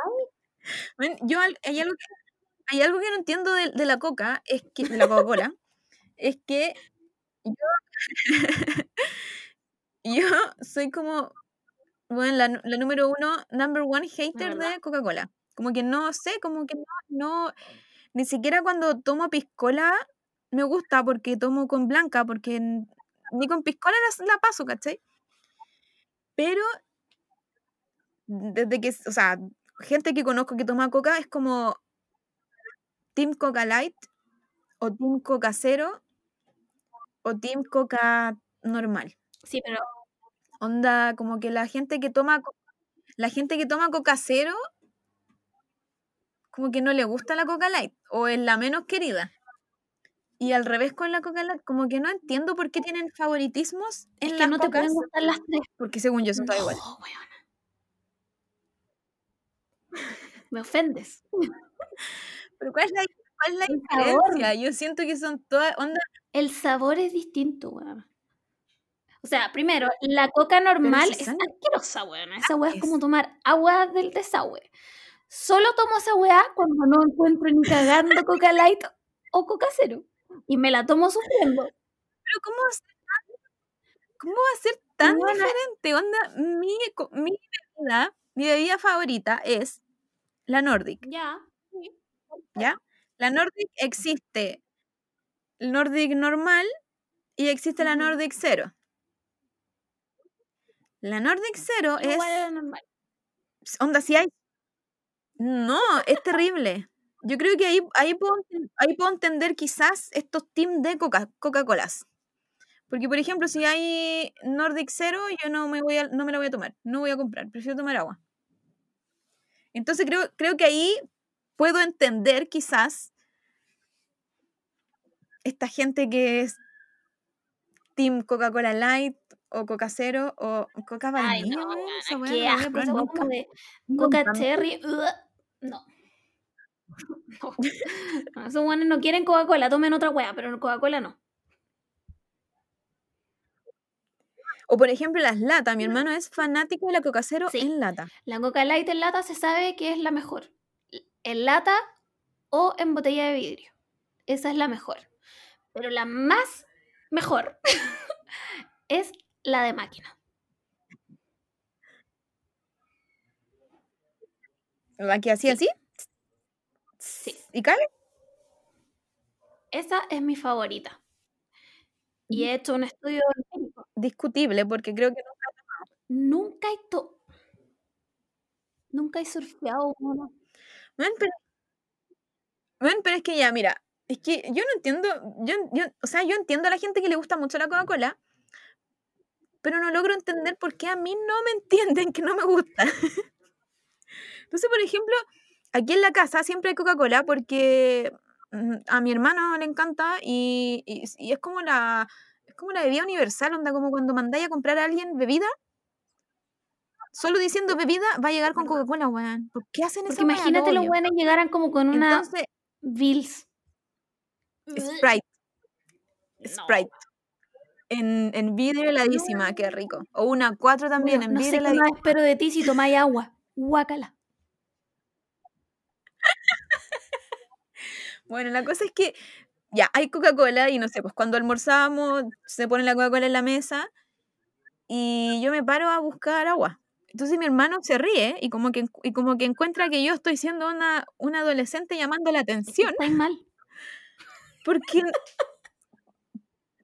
Ven, Yo hay algo que, hay algo que no entiendo de, de la Coca, es que, de la Coca-Cola, es que yo, *laughs* yo soy como, bueno, la, número uno, number one hater de Coca-Cola. Como que no sé, como que no, no, ni siquiera cuando tomo piscola me gusta porque tomo con blanca, porque ni con piscola la, la paso, ¿cachai? Pero desde que, o sea, gente que conozco que toma coca es como Team Coca Light o Team Coca Cero o Team Coca normal. Sí, pero Onda, como que la gente que toma la gente que toma Coca Cero como que no le gusta la Coca Light o es la menos querida. Y al revés con la Coca Light, como que no entiendo por qué tienen favoritismos en es que las no te pueden gustar las tres. porque según yo son. No, weona. Me ofendes. *laughs* Pero ¿cuál es la, cuál es la sabor. diferencia? Yo siento que son todas onda, El sabor es distinto, weón. O sea, primero, la coca normal es asquerosa, weón. Esa weá es como tomar agua del desagüe. Solo tomo esa weá cuando no encuentro ni cagando coca light o coca cero. Y me la tomo sufriendo. Pero ¿cómo va a ser tan, cómo va a ser tan diferente? Onda, mi, mi bebida, mi bebida favorita es la Nordic, Ya. sí. ¿ya? La Nordic existe el Nordic normal y existe la. Nordic cero. La Nordic cero es, Igual era normal. onda, si hay... No, es terrible. Yo creo que ahí, ahí, puedo, ahí puedo entender quizás estos team de Coca- Coca-Colas. Porque, por ejemplo, si hay Nordic Zero, yo no me, voy a, no me la voy a tomar. No voy a comprar. Prefiero tomar agua. Entonces creo, creo que ahí puedo entender quizás esta gente que es Team Coca-Cola Light o Coca Cero o Coca Ay, Vainilla. no, no de coca cherry. No. *laughs* No. No, *laughs* Esos weones no quieren Coca-Cola, tomen otra weá, pero Coca-Cola no. O por ejemplo las latas. Mi hermano es fanático de la Coca Cero Sí. en lata. La Coca Light en lata se sabe que es la mejor. En lata o en botella de vidrio. Esa es la mejor. Pero la más mejor *laughs* es la de máquina. Aquí así, así. Sí. ¿Y cabe? Esa es mi favorita. Y he hecho un estudio. Discutible, porque creo que no. Nunca he Nunca he surfeado uno. Ven, pero, pero es que ya, mira, es que yo no entiendo, yo, yo, o sea, yo entiendo a la gente que le gusta mucho la Coca-Cola, pero no logro entender por qué a mí no me entienden que no me gusta. *laughs* Entonces, por ejemplo, aquí en la casa siempre hay Coca-Cola porque mm, a mi hermano le encanta y, y- y es como la es como la bebida universal, onda como cuando mandáis a comprar a alguien bebida, solo diciendo bebida va a llegar con. Coca-Cola, weón. ¿Por qué hacen? Lo imagínate los buenos llegaran como con una Entonces, Bills. Sprite, No. Sprite. En, en vidrio heladísima, qué rico. O una 4 también, Bueno, en no sé vidrio qué heladísima. más espero de ti si tomáis agua. Guácala. Bueno, la cosa es que ya hay Coca-Cola y no sé, pues cuando almorzábamos se pone la Coca-Cola en la mesa y yo me paro a buscar agua. Entonces mi hermano se ríe y como que, y como que encuentra que yo estoy siendo una, una adolescente llamando la atención estáis mal. porque...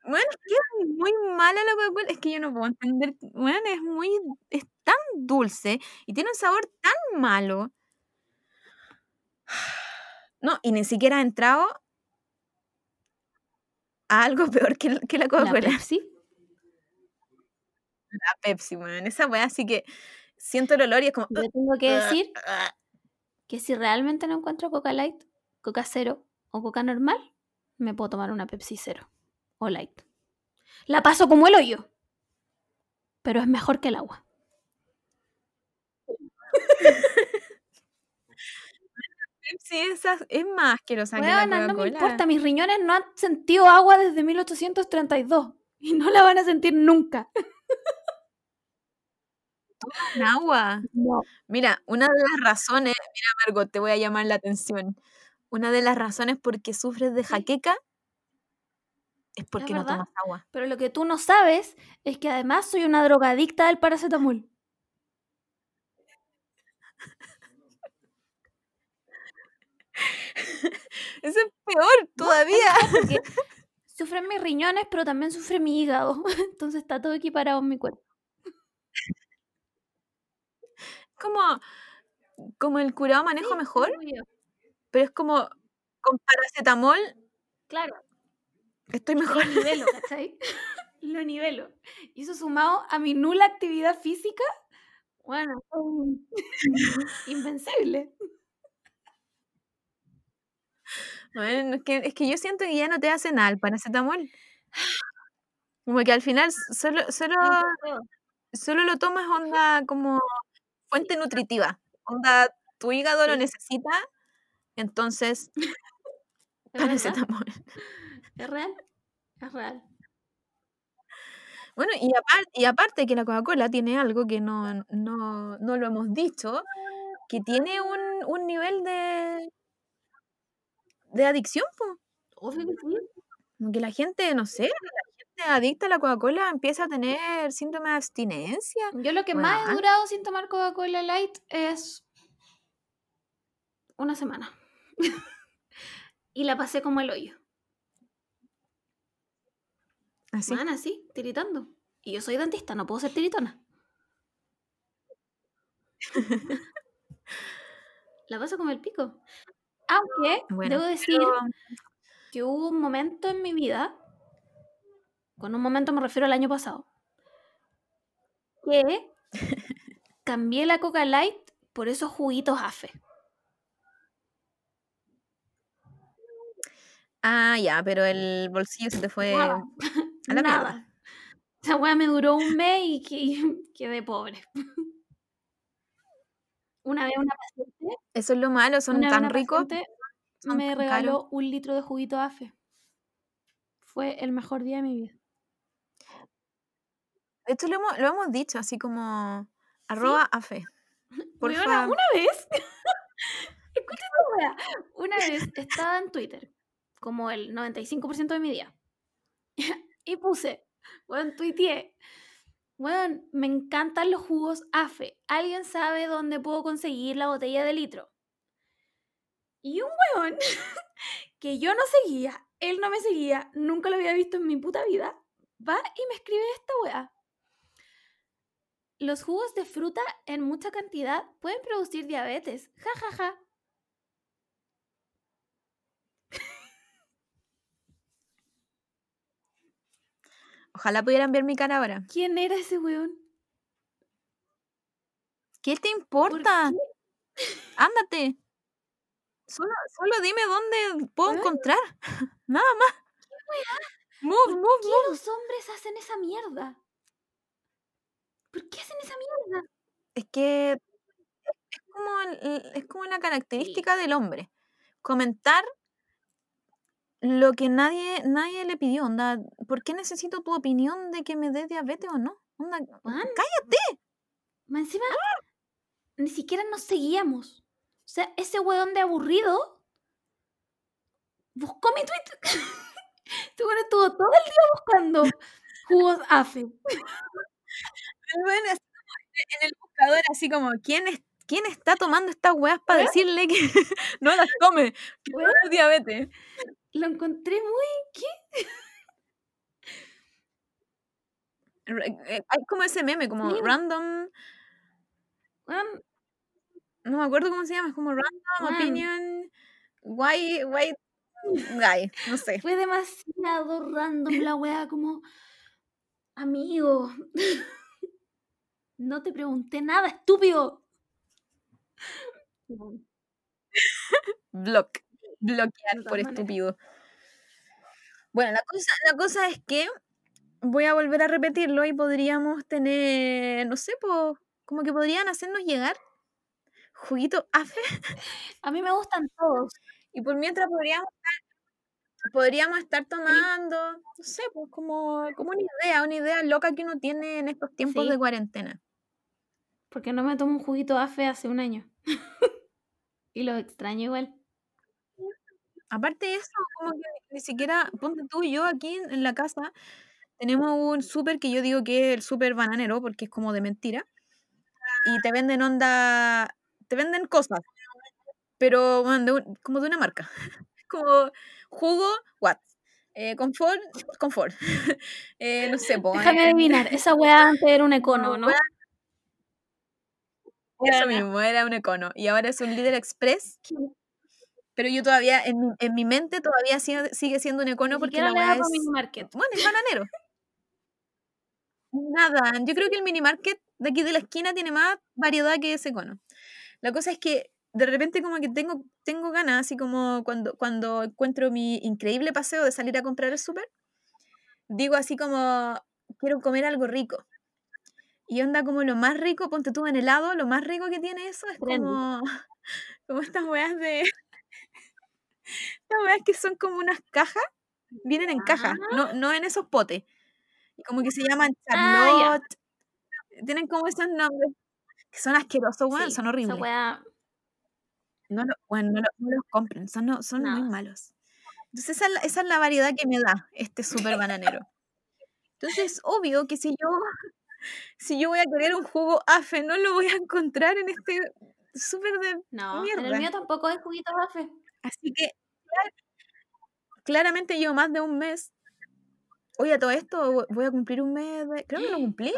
Bueno, es muy mala la Coca-Cola. Es que yo no puedo entender. Bueno, es muy. Es tan dulce y tiene un sabor tan malo. No, y ni siquiera ha entrado a algo *laughs* peor que, que la La Coca-Cola. Pepsi. *laughs* La Pepsi, weón. Esa weá, así que siento el olor y es como. Yo tengo que "Ugh, decir ugh". que si realmente no encuentro Coca Light, Coca Cero o Coca normal, me puedo tomar una Pepsi Cero o Light. La paso como el hoyo, pero es mejor que el agua. *laughs* Pepsi esa es más asquerosa que la Weona, no me Coca-Cola. importa, mis riñones no han sentido agua desde 1832 *laughs* y no la van a sentir nunca. Agua. No. Mira, una de las razones, mira Margot, te voy a llamar la atención. Una de las razones por qué sufres de jaqueca es porque no tomas agua. Pero lo que tú no sabes es que además soy una drogadicta del paracetamol. Eso es peor todavía. *laughs* Sufren mis riñones, pero también sufre mi hígado. *laughs* Entonces está todo equiparado en mi cuerpo. como, como el curado manejo mejor, pero es como con paracetamol Claro, estoy mejor. lo nivelo, *laughs* ¿cachai? lo nivelo. Y eso sumado a mi nula actividad física, bueno, invencible. Bueno, es, que, es que yo siento que ya no te hace nada el paracetamol. *sighs* Como que al final solo, solo, solo lo tomas onda como fuente nutritiva. Onda, tu hígado lo necesita, entonces *laughs* paracetamol. *laughs* ¿Es real? Es real. Bueno, y, apar- y aparte que la Coca-Cola tiene algo que no, no, no lo hemos dicho, que tiene un, un nivel de, de adicción, po. Obvio que sí. Como que la gente, no sé, la gente adicta a la Coca-Cola empieza a tener síndrome de abstinencia. Yo lo que más he Weón. durado sin tomar Coca-Cola Light es una semana. *laughs* y la pasé como el hoyo. Así. Van así, tiritando. Y yo soy dentista, no puedo ser tiritona. *laughs* la paso como el pico. Aunque Bueno, debo decir pero- que hubo un momento en mi vida, con un momento me refiero al año pasado, que *laughs* cambié la Coca Light por esos juguitos AFE. Ah, ya, pero el bolsillo se te fue Nada. a la mierda. Nada. Esa weá me duró un mes y que- *laughs* quedé pobre. *laughs* Una vez una paciente, Eso es lo malo, son una tan una ricos. son me tan regaló un litro de juguito AFE. Fue el mejor día de mi vida. Hecho, lo hemos, lo hemos dicho, así como arroba afe. *laughs* Porfa. Weona, una vez, *laughs* *laughs* weá. Una vez estaba en Twitter, como el 95% de mi día, y puse, weón, tuiteé, weón, me encantan los jugos AFE. ¿Alguien sabe dónde puedo conseguir la botella de litro? Y un weón *laughs* que yo no seguía, él no me seguía, nunca lo había visto en mi puta vida, va y me escribe esta weá. Los jugos de fruta en mucha cantidad pueden producir diabetes. Ja, ja, ja. Ojalá pudieran ver mi cara ahora. ¿Quién era ese weón? ¿Qué te ¿Por importa? qué? Ándate. Solo, solo dime dónde puedo encontrar. *laughs* Nada más. Move, ¿Por move, qué move. los hombres hacen esa mierda? ¿Por qué hacen esa mierda? es que es como, es como una característica del hombre. Comentar lo que nadie, nadie le pidió. Onda, ¿por qué necesito tu opinión de que me dé diabetes o no? Onda, cállate. más encima, ni siquiera nos seguíamos. O sea, ese weón de aburrido buscó mi tweet. *laughs* Este weón estuvo todo el día buscando jugos AFE. Bueno, en el buscador, así como, ¿quién, es, ¿quién está tomando estas weas para decirle que *laughs* no las tome? Que Weón. no es diabetes. Lo encontré muy. Re- eh, Hay como ese meme, como Sí. random, no me acuerdo cómo se llama, es como random opinion, white, white guy, no sé. Fue demasiado random la weá, como. Amigo. No te pregunté nada, estúpido. Block, bloquear por maneras. estúpido. Bueno, la cosa, la cosa es que voy a volver a repetirlo y podríamos tener, no sé, pues, como que podrían hacernos llegar juguito AFE *laughs* A mí me gustan todos. y por mientras podríamos estar, podríamos estar tomando, no sé, pues como, como una idea, una idea loca que uno tiene en estos tiempos Sí. de cuarentena. Porque no me tomo un juguito AFE hace un año. *laughs* y lo extraño igual. Aparte de eso, como que ni siquiera, ponte tú y yo aquí en, en la casa, tenemos un súper que yo digo que es el súper bananero, porque es como de mentira. Y te venden onda, te venden cosas, pero bueno, de un- como de una marca. *laughs* como jugo, what? Eh, confort, confort. *laughs* Eh, no sé, po, Déjame eh, adivinar, *laughs* esa weá antes era un econo, ¿no? Eso mismo, era un econo. Y ahora es un líder express. Pero yo todavía, en mi, en mi mente, todavía sigue, sigue siendo un econo porque la weá es. mini market. Bueno, es bananero. Nada, yo creo que el mini market de aquí de la esquina tiene más variedad que ese cono. La cosa es que de repente como que tengo, tengo ganas, así como cuando, cuando encuentro mi increíble paseo de salir a comprar el súper, digo así como, quiero comer algo rico. Y onda como lo más rico, ponte tú en helado, lo más rico que tiene eso es como, *laughs* como estas weas de... Estas weas que son como unas cajas, vienen en cajas, no, no en esos potes. Como que se llaman Ah, Charlotte. Tienen como esos nombres que son asquerosos, weón, Sí, son horribles. No, lo, bueno, no, lo- no los compren, son, no- son muy malos. Entonces esa es, la, esa es la variedad que me da este súper bananero. Entonces es obvio que si yo, si yo voy a querer un jugo AFE, no lo voy a encontrar en este súper de... no. En el Mierda. mío tampoco hay juguitos AFE. Así que clar- claramente llevo más de un mes. Oye, a todo esto vo- voy a cumplir un mes de... Creo que lo *gasps* cumplí.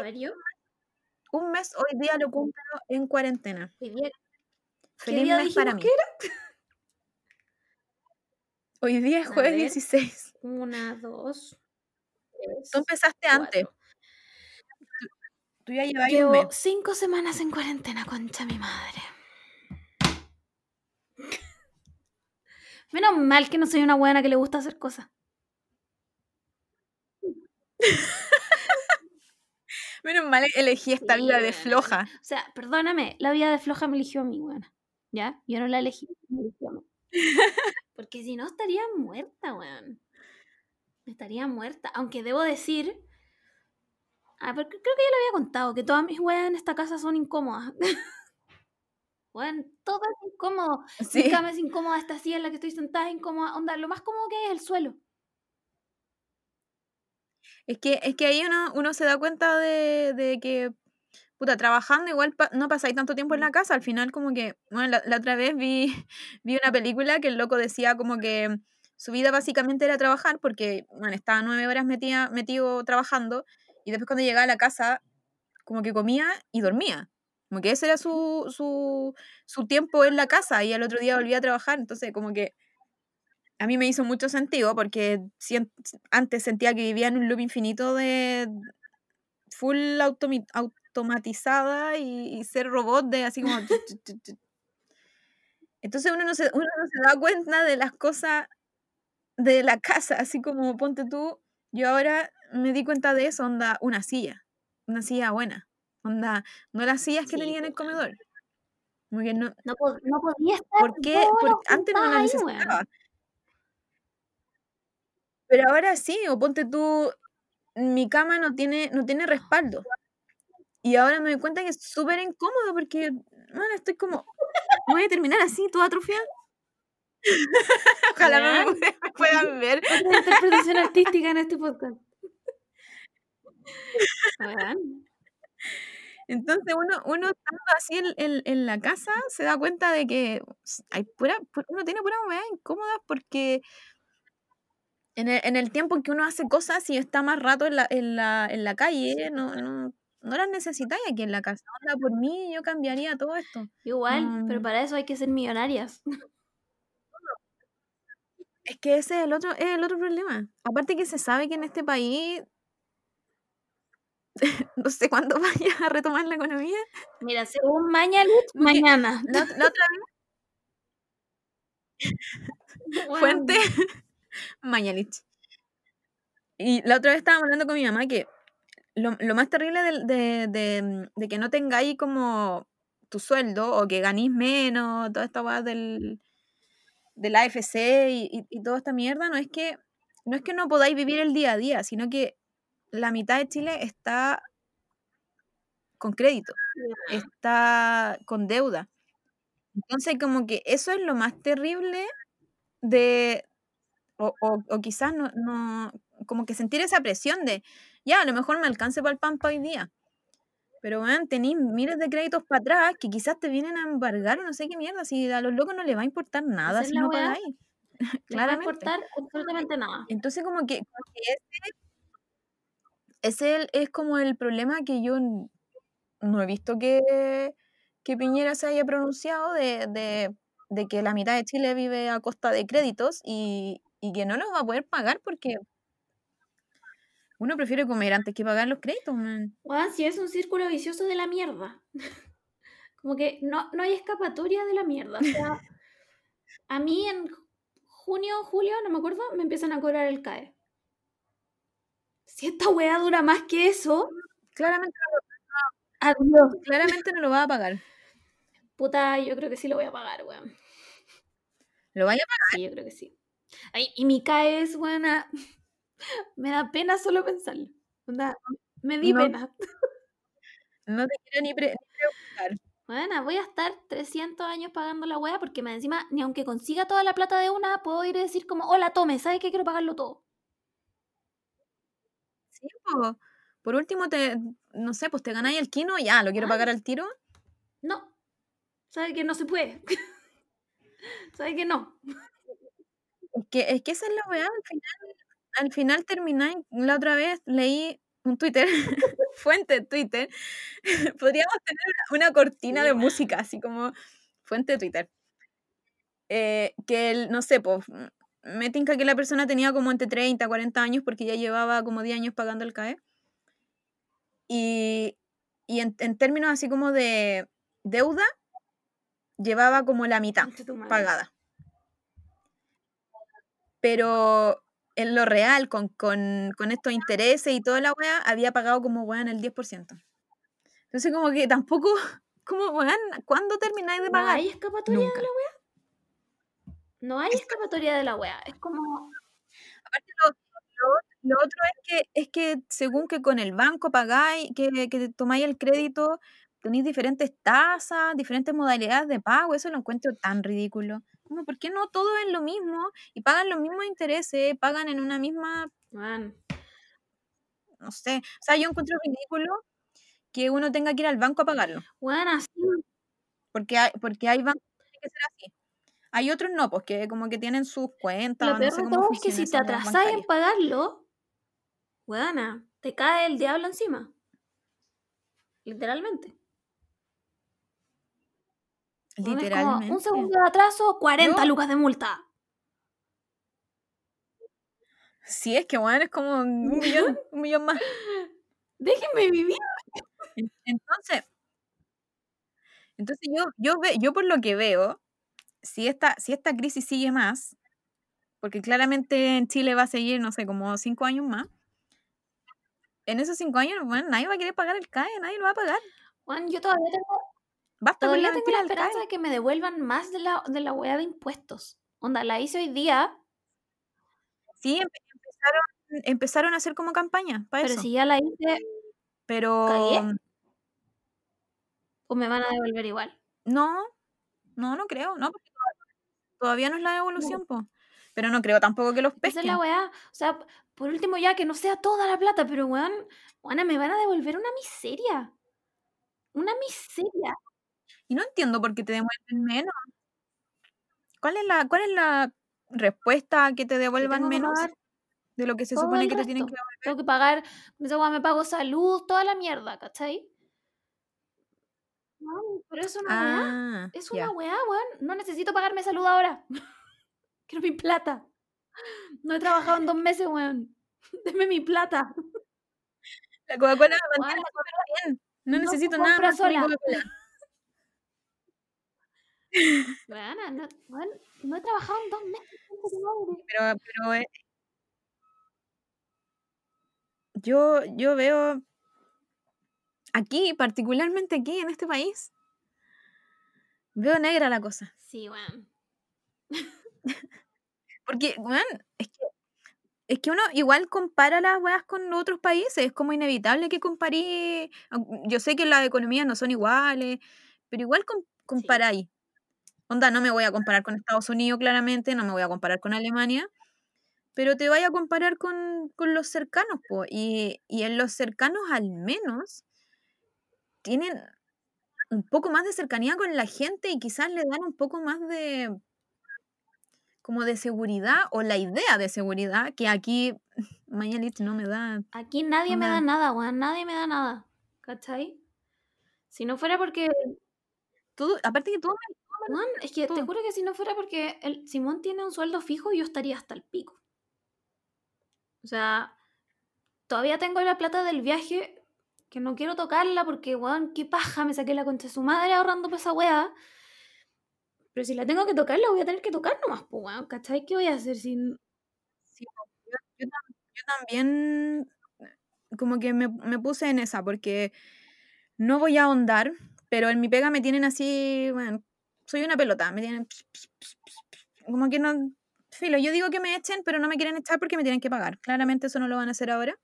Un mes hoy día lo cumplo en cuarentena. Hoy día, Feliz día mes para mí. *laughs* Hoy día es jueves ver. 16. una, dos, tres, Tú empezaste antes. Tú ya llevas un mes. Llevo cinco semanas en cuarentena, concha mi madre. Menos mal que no soy una buena que le gusta hacer cosas. *laughs* Menos mal elegí esta Sí, vida de floja. O sea, perdóname, la vida de floja me eligió a mí, buena. ¿Ya? Yo no la elegí, me eligió a mí. *laughs* Porque si no, estaría muerta, weón. Estaría muerta. Aunque debo decir. Ah, pero creo que ya lo había contado, que todas mis weas en esta casa son incómodas. *laughs* Weón, todo es incómodo. Mi Sí. cama es incómoda, esta silla en la que estoy sentada es incómoda. Onda, lo más cómodo que hay es el suelo. Es que, es que ahí uno, uno se da cuenta de, de que, puta, trabajando igual pa- no pasáis tanto tiempo en la casa. Al final como que, bueno, la, la otra vez vi, *laughs* vi una película que el loco decía como que su vida básicamente era trabajar porque, bueno, estaba nueve horas metida, metido trabajando y después cuando llegaba a la casa como que comía y dormía. Como que ese era su, su, su tiempo en la casa y al otro día volvía a trabajar. Entonces como que a mí me hizo mucho sentido porque antes sentía que vivía en un loop infinito de full automatizada y, y ser robot de así como... Entonces uno no, se, uno no se da cuenta de las cosas de la casa, así como ponte tú, yo ahora me di cuenta de eso, onda, una silla, una silla buena. Onda, no las sillas que Sí, tenía en el weón. comedor. Como que no, No, po- no podía estar ¿Por qué? dos Por- horas antes no juntada la ahí, weón. necesitaba. Pero ahora sí, o ponte tú, mi cama no tiene, no tiene respaldo. Y ahora me doy cuenta que es súper incómodo porque, bueno, estoy como, voy a terminar así, toda atrofiada. *laughs* Ojalá me, *laughs* me puedan ver. *laughs* Otra interpretación artística en este podcast. Entonces uno, uno estando así en, en- en la casa se da cuenta de que hay pura, pu- uno tiene pura hueá incómodas porque en el, en el tiempo en que uno hace cosas y está más rato en la, en la, en la calle, no, no, no las necesitáis aquí en la casa. Onda, por mí yo cambiaría todo esto. Igual, pero No, para eso hay que ser millonarias. es que ese es el otro, es el otro problema. Aparte que se sabe que en este país, *laughs* no sé cuándo *laughs* vaya a retomar la economía. Mira, según que mañana. *laughs* La, la otra fuente, Weón. Mañalich. Y la otra vez estábamos hablando con mi mamá que lo, lo más terrible de, de, mm, de que no tengáis como tu sueldo o que ganís menos, toda esta weá del, del AFC y, y, y toda esta mierda, no es que no es que no podáis vivir el día a día, sino que la mitad de Chile está con crédito, está con deuda. Entonces, como que eso es lo más terrible de, o, o, o quizás no, no, como que sentir esa presión de, ya, a lo mejor me alcance para el pan para hoy día. Pero, weón, tenéis miles de créditos para atrás que quizás te vienen a embargar o no sé qué mierda. Si a los locos no les va a importar nada si no pagáis. *laughs* No va a importar absolutamente nada. Entonces, como que, como que ese, ese es como el problema que yo no he visto que, que Piñera se haya pronunciado de, de, de que la mitad de Chile vive a costa de créditos y, y que no los va a poder pagar porque uno prefiere comer antes que pagar los créditos, man. Si es un círculo vicioso de la mierda. *laughs* Como que no, no hay escapatoria de la mierda. O sea, a mí en junio, julio, no me acuerdo, me empiezan a cobrar el CAE. Si esta weá dura más que eso, Claramente, adiós. claramente no lo va a pagar. Puta, yo creo que sí lo voy a pagar, weón. Lo vaya a pagar. Sí, yo creo que sí. Ay, y mi CAE es buena. *laughs* Me da pena solo pensarlo. Onda, me di No. pena. No te quiero ni, pre- preguntar. Bueno, voy a estar 300 años pagando la wea porque me encima, ni aunque consiga toda la plata de una, puedo ir y decir como, hola, tome, ¿sabes que quiero pagarlo todo? Sí, po. Por último, te, no sé, pues te ganáis el kino, ya, lo quiero pagar al tiro. No, ¿sabes que no se puede? *laughs* ¿Sabes que no? Es que, es que esa es la weá, al final, al final termináis, la otra vez leí un Twitter, *laughs* fuente de Twitter, *laughs* podríamos tener una, cortina de música, así como fuente de Twitter. Eh, que el, no sé, pues, me tinca que la persona tenía como entre 30, 40 años porque ya llevaba como 10 años pagando el CAE. Y, y en, en términos así como de deuda, llevaba como la mitad pagada. Pero en lo real, con, con, con estos intereses y toda la weá, había pagado como weón el 10%. Entonces como que tampoco, *laughs* como weón, ¿cuándo termináis de ¿No pagar? hay escapatoria Nunca. de la wea? No hay escapatoria de la wea. Es como, Aparte lo, lo- lo otro es que, es que según que con el banco pagáis, que, que tomáis el crédito, tenéis diferentes tasas, diferentes modalidades de pago, eso lo encuentro tan ridículo. Como, ¿por qué no todo es lo mismo y pagan los mismos intereses, pagan en una misma man, no sé. O sea, yo encuentro ridículo que uno tenga que ir al banco a pagarlo. weón, así. Porque hay, porque hay bancos que tienen que ser así. Hay otros no, pues que como que tienen sus cuentas, Lo no peor sé cómo todo es que si te atrasáis en pagarlo, weona, te cae el diablo encima. Literalmente. Es como Literalmente. un segundo de atraso, 40 Yo- lucas de multa. Sí, es que bueno, es como un millón, *laughs* un millón más. Déjenme vivir. En- Entonces, entonces yo, yo, ve, yo por lo que veo, si esta, si esta crisis sigue más, porque claramente en Chile va a seguir, no sé, como cinco años más, en esos cinco años, bueno, nadie va a querer pagar el CAE, nadie lo va a pagar. Juan, yo todavía tengo, Basta con todavía la tengo la esperanza de que me devuelvan más de la, de la weá de impuestos. Onda, la hice hoy día, Sí, empe- empezaron, empezaron a hacer como campaña para pero eso. si ya la hice, Pero ¿Cagué? ¿o me van a devolver igual? no, no, no creo, no, porque todavía, no es la devolución, po. Pero no creo tampoco que los Esa es la pesquen. weá. O sea, por último ya que no sea toda la plata, pero weón, weona, me van a devolver una miseria. Una miseria. Y no entiendo por qué te devuelven menos. ¿Cuál es la, cuál es la respuesta a que te devuelvan menos de lo que se todo supone que te tienen que devolver? Tengo que pagar, me pago salud, toda la mierda, ¿cachai? Pero es una weá. Ah, Es ya. una weá, weón. No necesito pagarme salud ahora. *laughs* Quiero mi plata. No he trabajado en dos *laughs* meses, weón. *laughs* Deme mi plata. La Coca-Cola Weón, mantiene bien. No no necesito nada más sola. Weona, no, weón, no he trabajado en dos meses. Pero, pero eh, yo, yo veo aquí, particularmente aquí en este país, veo negra la cosa. Sí, weón. Porque, bueno, es que, es que uno igual compara las weas con otros países. Es como inevitable que comparí. aun- Yo sé que las economías no son iguales, pero igual com- comparáis. Onda, no me voy a comparar con Estados Unidos, claramente, no me voy a comparar con Alemania, pero te voy a comparar con, con los cercanos, po. Y, y en los cercanos, al menos, tienen un poco más de cercanía con la gente y quizás le dan un poco más de como de seguridad o la idea de seguridad que aquí *laughs* Mañalich no me da. Aquí nadie me da nada, weón. Nadie me da nada. ¿Cachai? Si no fuera porque. Todo, aparte que todo es que te juro que si no fuera porque el Simón tiene un sueldo fijo, yo estaría hasta el pico. O sea, todavía tengo la plata del viaje que no quiero tocarla porque, weón, qué paja, me saqué la concha de su madre ahorrando para esa weá. Pero si la tengo que tocar, la voy a tener que tocar nomás, pues, weón. ¿Cachai? ¿Qué voy a hacer sin. Sí, yo, yo tam- yo también como que me, me puse en esa porque no voy a ahondar, pero en mi pega me tienen así, bueno, soy una pelota, me tienen como que no, filo, yo digo que me echen, pero no me quieren echar porque me tienen que pagar. Claramente eso no lo van a hacer ahora.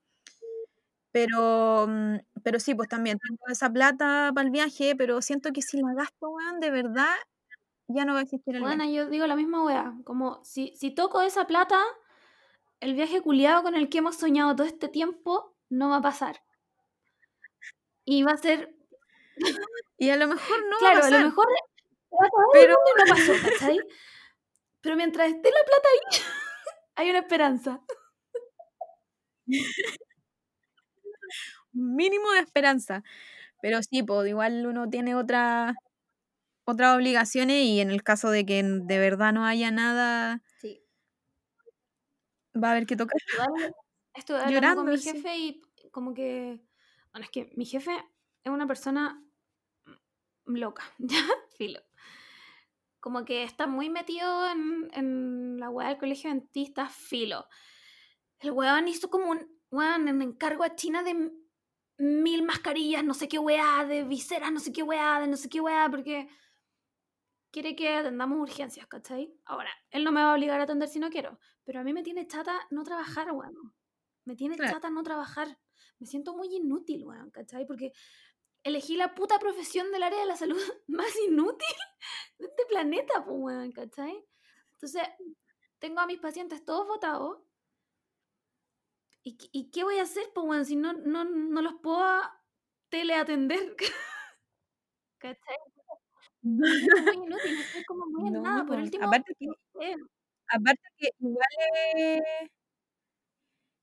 Pero, mm, pero sí, pues también tengo esa plata para el viaje, pero siento que si la gasto, weón, de verdad, ya no va a existir el viaje. Bueno, yo digo la misma weá. Como si, si toco esa plata, el viaje culiado con el que hemos soñado todo este tiempo no va a pasar. Y va a ser. *laughs* Y a lo mejor no va a claro, a lo mejor Pero- no pasó, ¿cachai? Pero mientras esté la plata ahí, *laughs* hay una esperanza. *laughs* mínimo de esperanza. Pero sí, pues igual uno tiene otra, otras obligaciones y en el caso de que de verdad no haya nada, Sí. va a haber que tocar. Estuve hablando Llorando, con mi sí. jefe y como que. Bueno, es que mi jefe es una persona loca, *laughs* ¿ya? Filo. Como que está muy metido en, en la weá del colegio dentista, filo. El weón hizo como un weón en encargo a China de mil mascarillas, no sé qué weá, de viseras, no sé qué weá, de no sé qué weá, porque quiere que atendamos urgencias, ¿cachai? Ahora, él no me va a obligar a atender si no quiero, pero a mí me tiene chata no trabajar, weón. Me tiene Claro. chata no trabajar. Me siento muy inútil, weón, ¿cachai? Porque elegí la puta profesión del área de la salud *laughs* más inútil de este planeta, pues, weón, ¿cachai? Entonces, tengo a mis pacientes todos votados. ¿Y, qué- y qué voy a hacer, pues, weón, si no, no, no los puedo teleatender? *laughs* ¿Cachai? *laughs* Muy inútil, estoy como muy en No, nada. Por po. último, Aparte que, aparte igual es,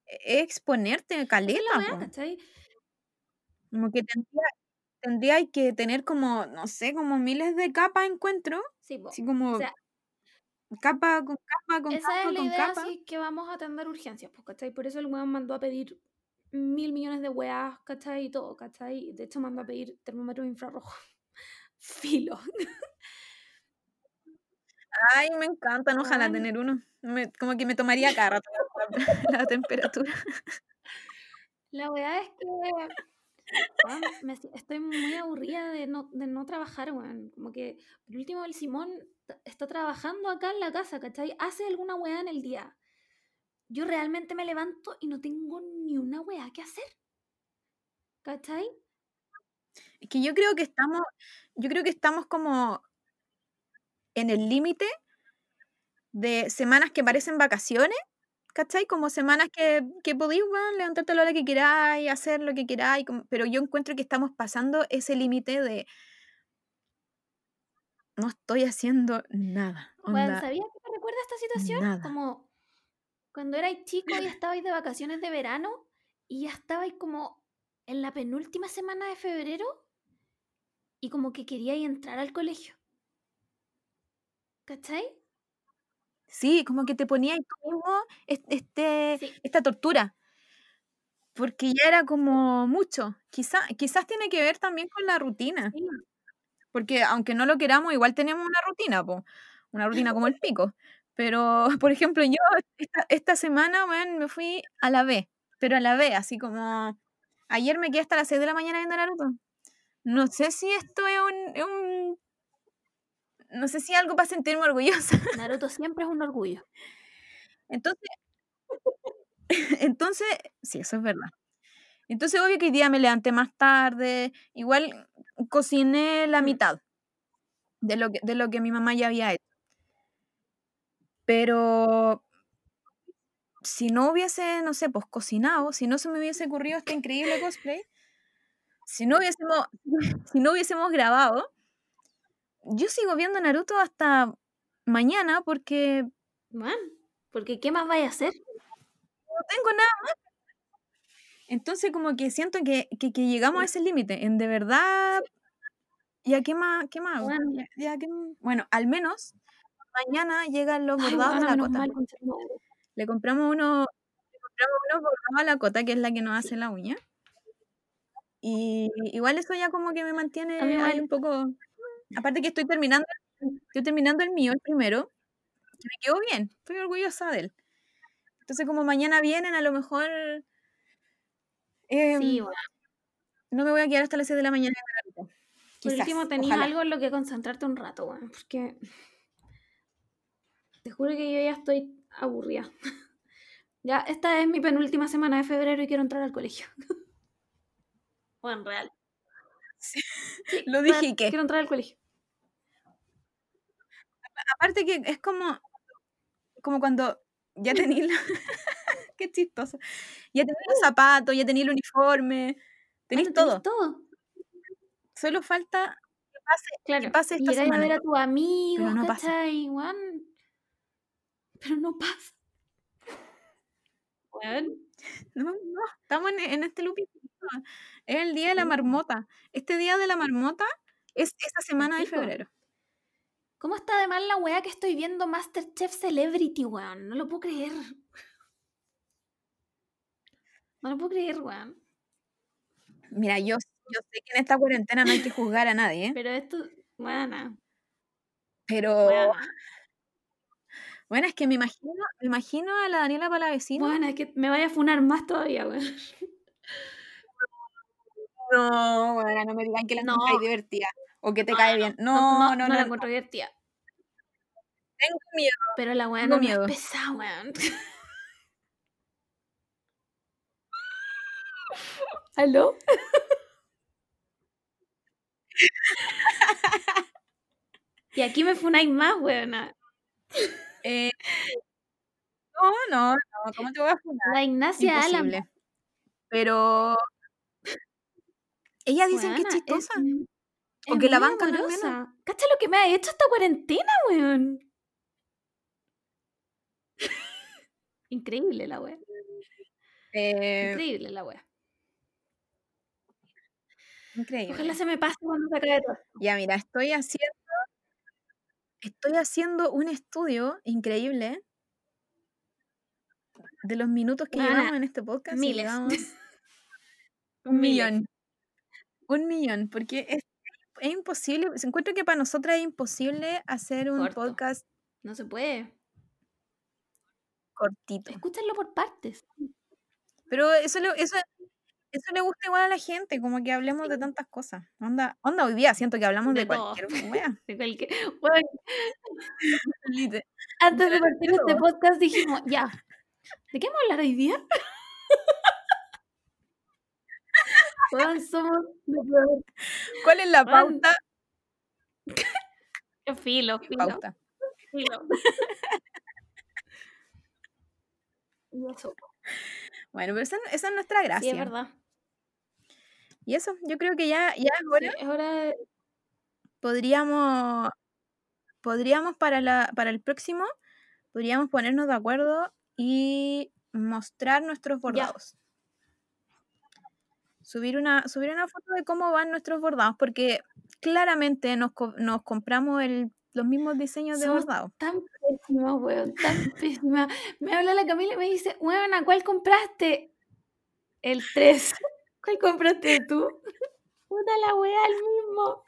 es exponerte es caleta. ¿cachai? Como que tendría, tendría que tener como, no sé, como miles de capas encuentro. Sí. Así como O sea, capa con capa con esa capa es la con idea, capa. así que vamos a atender urgencias, pues, ¿cachai? Por eso el weón mandó a pedir mil millones de weas, ¿cachai? Y todo, ¿cachai? De hecho, mandó a pedir termómetros infrarrojos. *laughs* Filo. Ay, me encantan, ojalá tener uno. Me- como que me tomaría cada rato la, *laughs* la temperatura. La weá es que si- estoy muy aburrida de no, de no trabajar, weón. Como que, por último, el Simón está trabajando acá en la casa, ¿cachai? Hace alguna weá en el día. Yo realmente me levanto y no tengo ni una weá que hacer. ¿Cachai? Es que yo creo que estamos, yo creo que estamos como en el límite de semanas que parecen vacaciones, ¿cachai? Como semanas que, que podéis, weón, levantarte a la hora que queráis, hacer lo que queráis, como- pero yo encuentro que estamos pasando ese límite de no estoy haciendo nada. Onda, ¿sabías que me recuerda esta situación? nada. Como cuando erais chico y estabais de vacaciones de verano y ya estabais como en la penúltima semana de febrero y como que queríais entrar al colegio. ¿Cachai? Sí, como que te ponías tú mismo es- este, Sí. esta tortura. Porque ya era como mucho. Quizá, quizás tiene que ver también con la rutina. Sí. Porque aunque no lo queramos, igual tenemos una rutina, po. Una rutina como el pico. Pero, *laughs* por ejemplo, yo esta, esta semana, weón, me fui a la B. Pero a la B, así como... Ayer me quedé hasta las 6 de la mañana viendo Naruto. No sé si esto es un... es un- no sé si algo para sentirme orgullosa. *laughs* Naruto siempre es un orgullo. Entonces, *laughs* entonces, sí, eso es verdad. Entonces, obvio que hoy día me levanté más tarde, igual cociné la Mm. mitad de lo que, de lo que mi mamá ya había hecho. Pero si no hubiese, no sé, pues cocinado, si no se me hubiese ocurrido este increíble cosplay, si no hubiésemos, *laughs* si no hubiésemos grabado, yo sigo viendo Naruto hasta mañana porque Man, porque ¿qué más vais a hacer? no tengo nada más. Entonces como que siento que, que, que llegamos a ese límite, en de verdad, ¿ya qué más, qué más hago? Bueno. Ya- ya qué m- bueno, al menos mañana llegan los Ay, bordados weona, de la cota. mal. Le compramos uno, le compramos unos bordados a la cota, que es la que nos hace la uña. Y igual eso ya como que me mantiene ahí un poco. Aparte que estoy terminando, estoy terminando el mío, el primero, que me quedó bien, estoy orgullosa de él. Entonces como mañana vienen, a lo mejor em, Sí, weón. no me voy a quedar hasta las 6 de la mañana. Por Quizás, último, tenías ojalá. algo en lo que concentrarte un rato, weón. Porque te juro que yo ya estoy aburrida. *laughs* ya, esta es mi penúltima semana de febrero y quiero entrar al colegio. *laughs* Bueno, real. Sí, Lo dije y qué. Quiero entrar al colegio. Aparte que es como, como cuando ya tenéis. *laughs* Qué chistoso. Ya tenéis los zapatos, ya tenéis el uniforme, tenéis Bueno, todo. todo. Solo falta que pase, Claro. que pase y esta a ver a tus amigos, no pasa. Pero no pasa. *laughs* Weón. No, no, estamos en, en este loop. Es el día de la marmota. Este día de la marmota es esta semana de febrero. ¿Cómo está de mal la weá que estoy viendo Masterchef Celebrity, weón? No lo puedo creer. No lo puedo creer, weón. Mira, yo, yo sé que en esta cuarentena no hay que juzgar a nadie, Pero esto, bueno, pero bueno. bueno, es que me imagino, me imagino a la Daniela Palavecino. Bueno, es que me vaya a funar más todavía, weón. *laughs* No, bueno, no me digan que la No. divertida o que te No, cae bien. No, No, no, no, la encuentro divertida. Tengo miedo. Pero la weá no, miedo. es pesada, weón. *laughs* ¿Aló? y aquí me funáis más, weona. Eh, no, no, no, ¿cómo te voy a funar? La Ignacia Alan. Imposible. Pero ellas dicen que es chistosa. es O que la al menos. amorosa. ¿Cacha lo que me ha hecho esta cuarentena, weón? Increíble la wea. Eh, Increíble la wea. increíble. Ojalá se me pase cuando se acabe todo. Ya, mira, estoy haciendo, estoy haciendo un estudio increíble de los minutos que llevamos en este podcast. y miles. un *laughs* millón. Un millón, porque es, es imposible, se encuentra que para nosotras es imposible hacer un Corto. podcast No se puede. cortito. Escúchenlo por partes. Pero eso, eso eso le gusta igual a la gente, como que hablemos de tantas cosas. Onda, onda hoy día siento que hablamos de, cualquier *laughs* wea. De cualquier- Bueno, *laughs* Lite- antes de De partir este podcast dijimos, ya, ¿de qué vamos a hablar hoy día? *laughs* *laughs* Somos. ¿Cuál es la pauta? Filo, filo, Pauta. filo. *laughs* Y eso, Bueno, pero esa, esa es nuestra sí, es gracia. verdad. y eso, yo creo que ya, ya es Sí, hora. es hora de... Podríamos, podríamos para, la, para el próximo, podríamos ponernos de acuerdo y mostrar nuestros Ya, bordados. Subir una, subir una foto de cómo van nuestros bordados, porque claramente nos, co- nos compramos el, los mismos diseños de somos bordado. tan pésimas, weón, tan pésimas. Me habla la Camila y me dice, weón, ¿a cuál compraste? El 3. *laughs* ¿Cuál compraste tú? *laughs* Puta la weá, el mismo.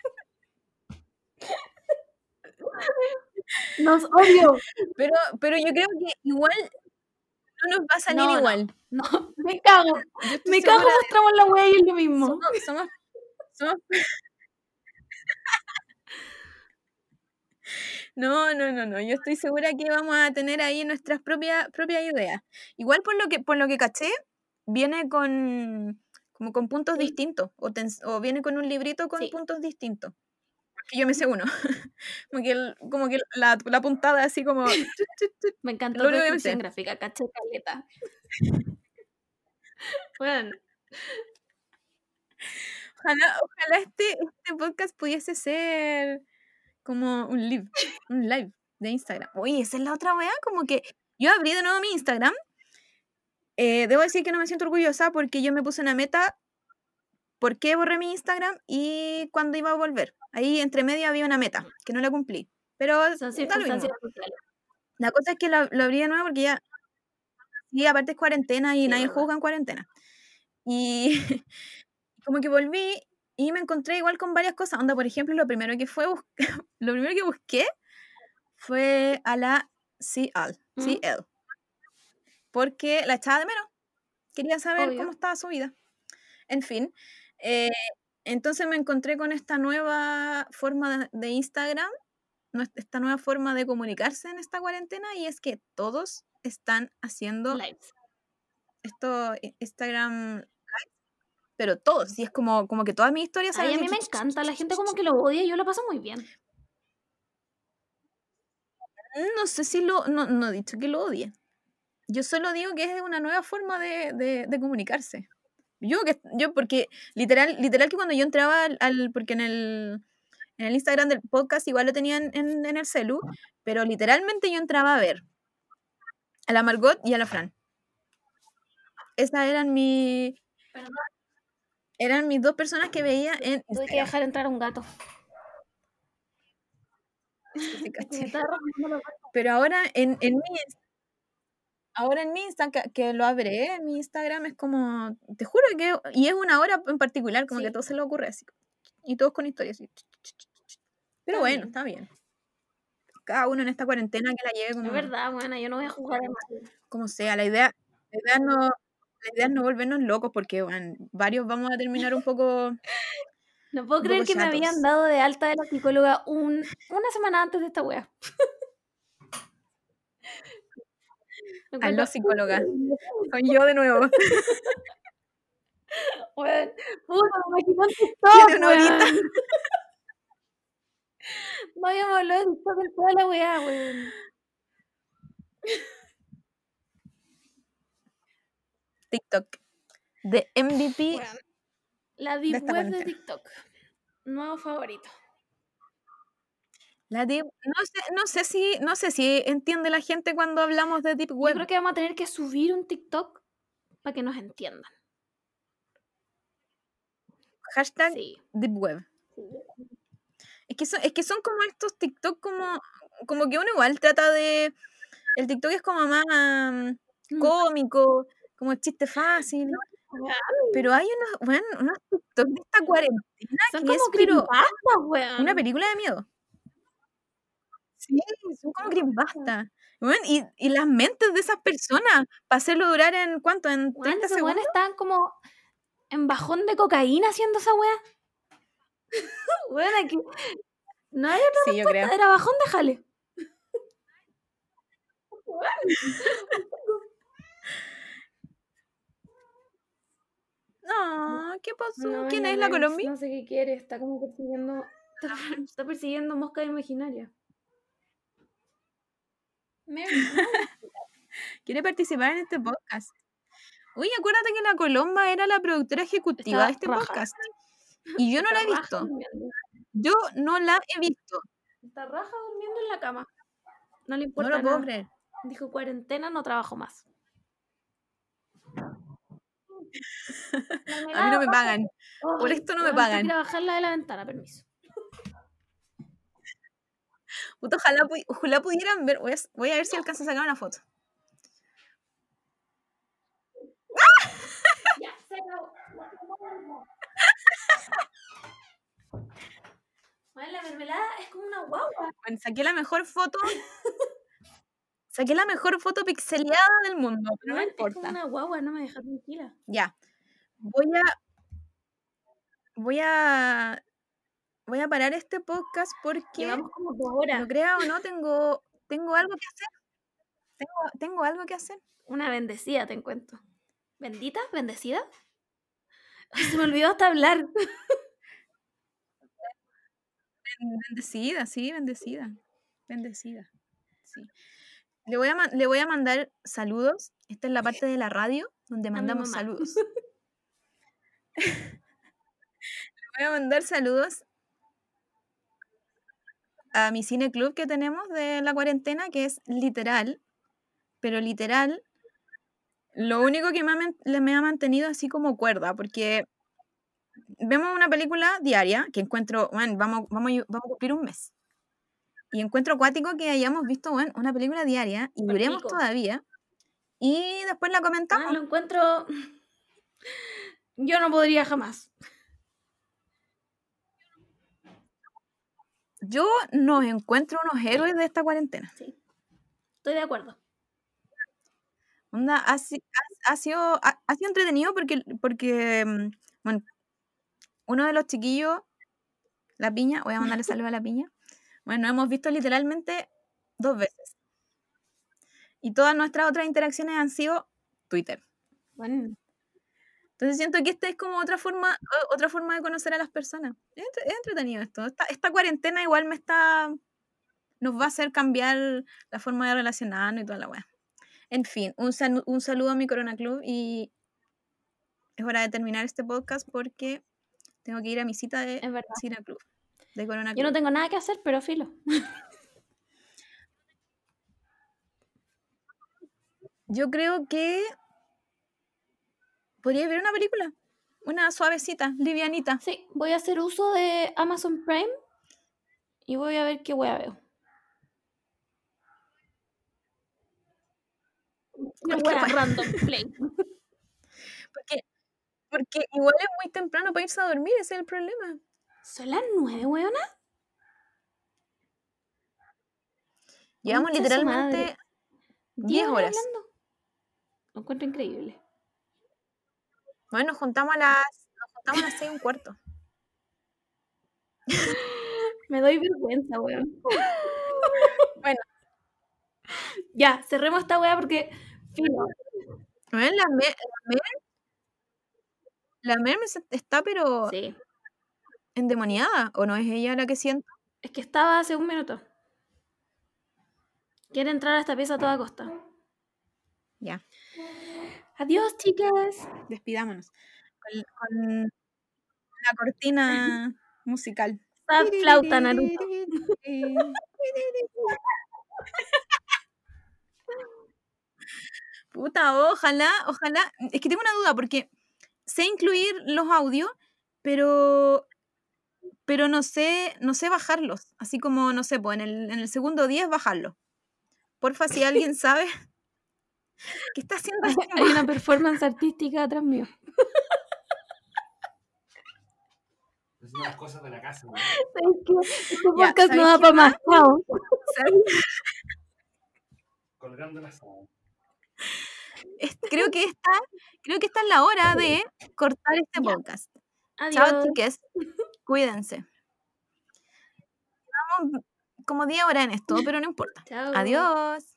*laughs* Nos odio. Pero, pero yo creo que igual no nos va a salir No, igual. no, *laughs* me cago. Me cago, de mostramos la weá y es lo mismo. somos, somos, somos- *laughs* No, no, no, no. Yo estoy segura que vamos a tener ahí nuestras propias, propias ideas. Igual por lo que, por lo que caché, viene con como con puntos Sí, distintos. O, o viene con un librito con sí. puntos distintos. Porque yo me sé uno. *laughs* Como que, el- como que la, la puntada así como. *laughs* Me encantó que me descripción gráfica, caché caleta. *laughs* Bueno, Ojalá, ojalá este, este podcast pudiese ser como un live, un live de Instagram. Oye, esa es la otra weá, como que yo abrí de nuevo mi Instagram. Eh, debo decir que no me siento orgullosa porque yo me puse una meta, por qué borré mi Instagram y cuándo iba a volver. Ahí entre medio había una meta, que no la cumplí. Pero son. La cosa es que lo, lo abrí de nuevo porque ya, sí, aparte es cuarentena y Sí, nadie verdad. juzga en cuarentena. Y *laughs* como que volví y me encontré igual con varias cosas. Onda, por ejemplo, lo primero que fue *laughs* lo primero que busqué fue a la CL, ¿Mm? CL, porque la echaba de menos. Quería saber cómo estaba su vida. En fin, eh, entonces me encontré con esta nueva forma de, Instagram, esta nueva forma de comunicarse en esta cuarentena y es que todos están haciendo Lives. esto i- Instagram pero todos, y es como, como que todas mis historias Ay, a mí me encanta. La gente como que lo odia y yo lo paso muy bien. No sé si lo, no, no he dicho que lo odie. Yo solo digo que es una nueva forma de, de- de comunicarse. Yo que yo porque literal, literal que cuando yo entraba al, al- porque en el, en el Instagram del podcast igual lo tenían en, en el celu, pero literalmente yo entraba a ver a la Margot y a la Fran. Esas eran mi, eran mis dos personas que veía en tuve que dejar entrar un gato. Pero ahora en, en mi Ahora en mi Instagram, que, que lo abre, en mi Instagram es como, te juro que, y es una hora en particular, como que Sí. todo se le ocurre así. Y todos con historias así. Pero Está bueno, bien. está bien. Cada uno en esta cuarentena que la lleve Es como, verdad, buena, yo no voy a jugar mal. como sea. La idea, la idea no, la idea es no volvernos locos porque bueno, varios vamos a terminar un poco, *laughs* No puedo creer que me habían dado de alta de la psicóloga un, una semana antes de esta wea. *laughs* Aló, encuentro psicóloga. *laughs* Soy yo de nuevo. *laughs* Weón, puta, me horita. weón. No habíamos hablado de TikTok en toda la weá, weón. *laughs* TikTok. De MVP Weón, La de deep web de. TikTok. Nuevo favorito. La deep, no sé, no sé si, no sé si entiende la gente cuando hablamos de deep Yo web. creo que vamos a tener que subir un TikTok para que nos entiendan. Hashtag Sí. deep web. Es que son, es que son como estos TikTok como, como que uno igual trata de. El TikTok es como más mm, Mm. cómico, como chiste fácil. Pero hay unos, bueno, unos TikTok de esta cuarentena Son que como es pero una película de miedo. Sí, son como creepypasta. Bueno, y, y las mentes de esas personas, para hacerlo durar en cuánto, en Weón, 30 esos segundos. weones estaban como en bajón de cocaína haciendo esa weá. bueno, *laughs* aquí. No hay otra Sí, respuesta, era bajón de jale. No, *laughs* ¿qué pasó? No, ¿Quién no, es la Colombia? No sé qué quiere, está como persiguiendo. Está, está persiguiendo mosca imaginaria. Mary, *laughs* no. Quiere participar en este podcast. Uy, acuérdate que la Colomba era la productora ejecutiva de este raja. podcast. Y yo no la he visto. durmiendo. Yo no la he visto. Está raja durmiendo en la cama. No le No importa lo puedo nada. creer. Dijo cuarentena, no trabajo más. *laughs* A mí no me pagan. Por esto no me pagan. ir a bajarla de la ventana, permiso. Ojalá, pu- ojalá pudieran ver. Voy a, voy a ver si alcanzo a sacar una foto. *laughs* Bueno, la mermelada es como una guagua. Bueno, saqué la mejor foto. *laughs* Saqué la mejor foto pixeleada del mundo, pero no Weón, Es como importa. una guagua, no me deja tranquila. Ya. Voy a. Voy a. Voy a parar este podcast porque. Llevamos como dos horas. Lo crea o no, tengo, tengo algo que hacer. Tengo, tengo algo que hacer. Una bendecida, te encuentro. ¿Bendita? ¿Bendecida? Se me olvidó hasta hablar. Bendecida, sí, bendecida. Bendecida. Sí. Le voy, a, le voy a mandar saludos. Esta es la parte de la radio donde mandamos saludos. *laughs* le voy a mandar saludos a mi cine club que tenemos de la cuarentena, que es literal, pero literal, lo único que me ha, me ha mantenido así como cuerda, porque vemos una película diaria que encuentro, bueno, vamos, vamos, vamos a cumplir un mes. Y encuentro acuático que hayamos visto bueno, una película diaria y duremos todavía. Y después la Ah, comentamos. lo encuentro. *laughs* Yo no podría jamás. Yo nos encuentro unos héroes de esta cuarentena. Sí. Estoy de acuerdo. Onda, ha, si- ha- ha sido, ha, ha sido entretenido porque, porque mm, bueno, uno de los chiquillos, la piña, voy a mandarle saludos a la piña. Bueno, nos hemos visto literalmente dos veces. Y todas nuestras otras interacciones han sido Twitter. Bueno, Entonces siento que esta es como otra forma, otra forma de conocer a las personas. Es, entre- es entretenido esto. Esta, esta cuarentena igual me está. nos va a hacer cambiar la forma de relacionarnos y toda la weá. En fin, un, sanu- un saludo a mi Corona Club y es hora de terminar este podcast porque tengo que ir a mi cita de. Cine Club. De Corona Yo Club. no tengo nada que hacer, pero filo. *laughs* Yo creo que podría ver una película. Una suavecita, livianita. Sí, voy a hacer uso de Amazon Prime y voy a ver qué wea veo. Una wea random *laughs* play. Porque, porque igual es muy temprano para irse a dormir, ese es el problema. ¿Son las nueve, weona? Llevamos literalmente madre. 10 horas. hablando. Lo encuentro increíble. Bueno, nos juntamos a las, nos juntamos a las 6 y un cuarto. *laughs* Me doy vergüenza, weón. *laughs* Bueno. Ya, cerremos esta wea porque. La Mer, la Mer, la Mer está pero Sí. endemoniada, ¿o no es ella la que siento? Es que estaba hace un minuto. Quiere entrar a esta pieza a toda costa. Ya, Adiós, chicas. despidámonos. Con, con la cortina musical. Flauta Naruto. *laughs* Puta, ojalá, ojalá. Es que tengo una duda porque sé incluir los audios, pero pero no sé, no sé bajarlos. Así como, no sé, pues en el, en el segundo 10 bajarlo. Porfa, si alguien sabe qué está haciendo este Hay una performance artística atrás mío. Haciendo las cosas de la casa. ¿no? ¿Sabes qué? Este Ya, podcast no ¿sabes da para más. Chao. Colgando la sábana. es- creo que esta, creo que esta es la hora de cortar este Ya. podcast. Chao, Adiós. chiques. Cuídense. Llevamos como 10 horas en esto, pero no importa. Chao. Adiós.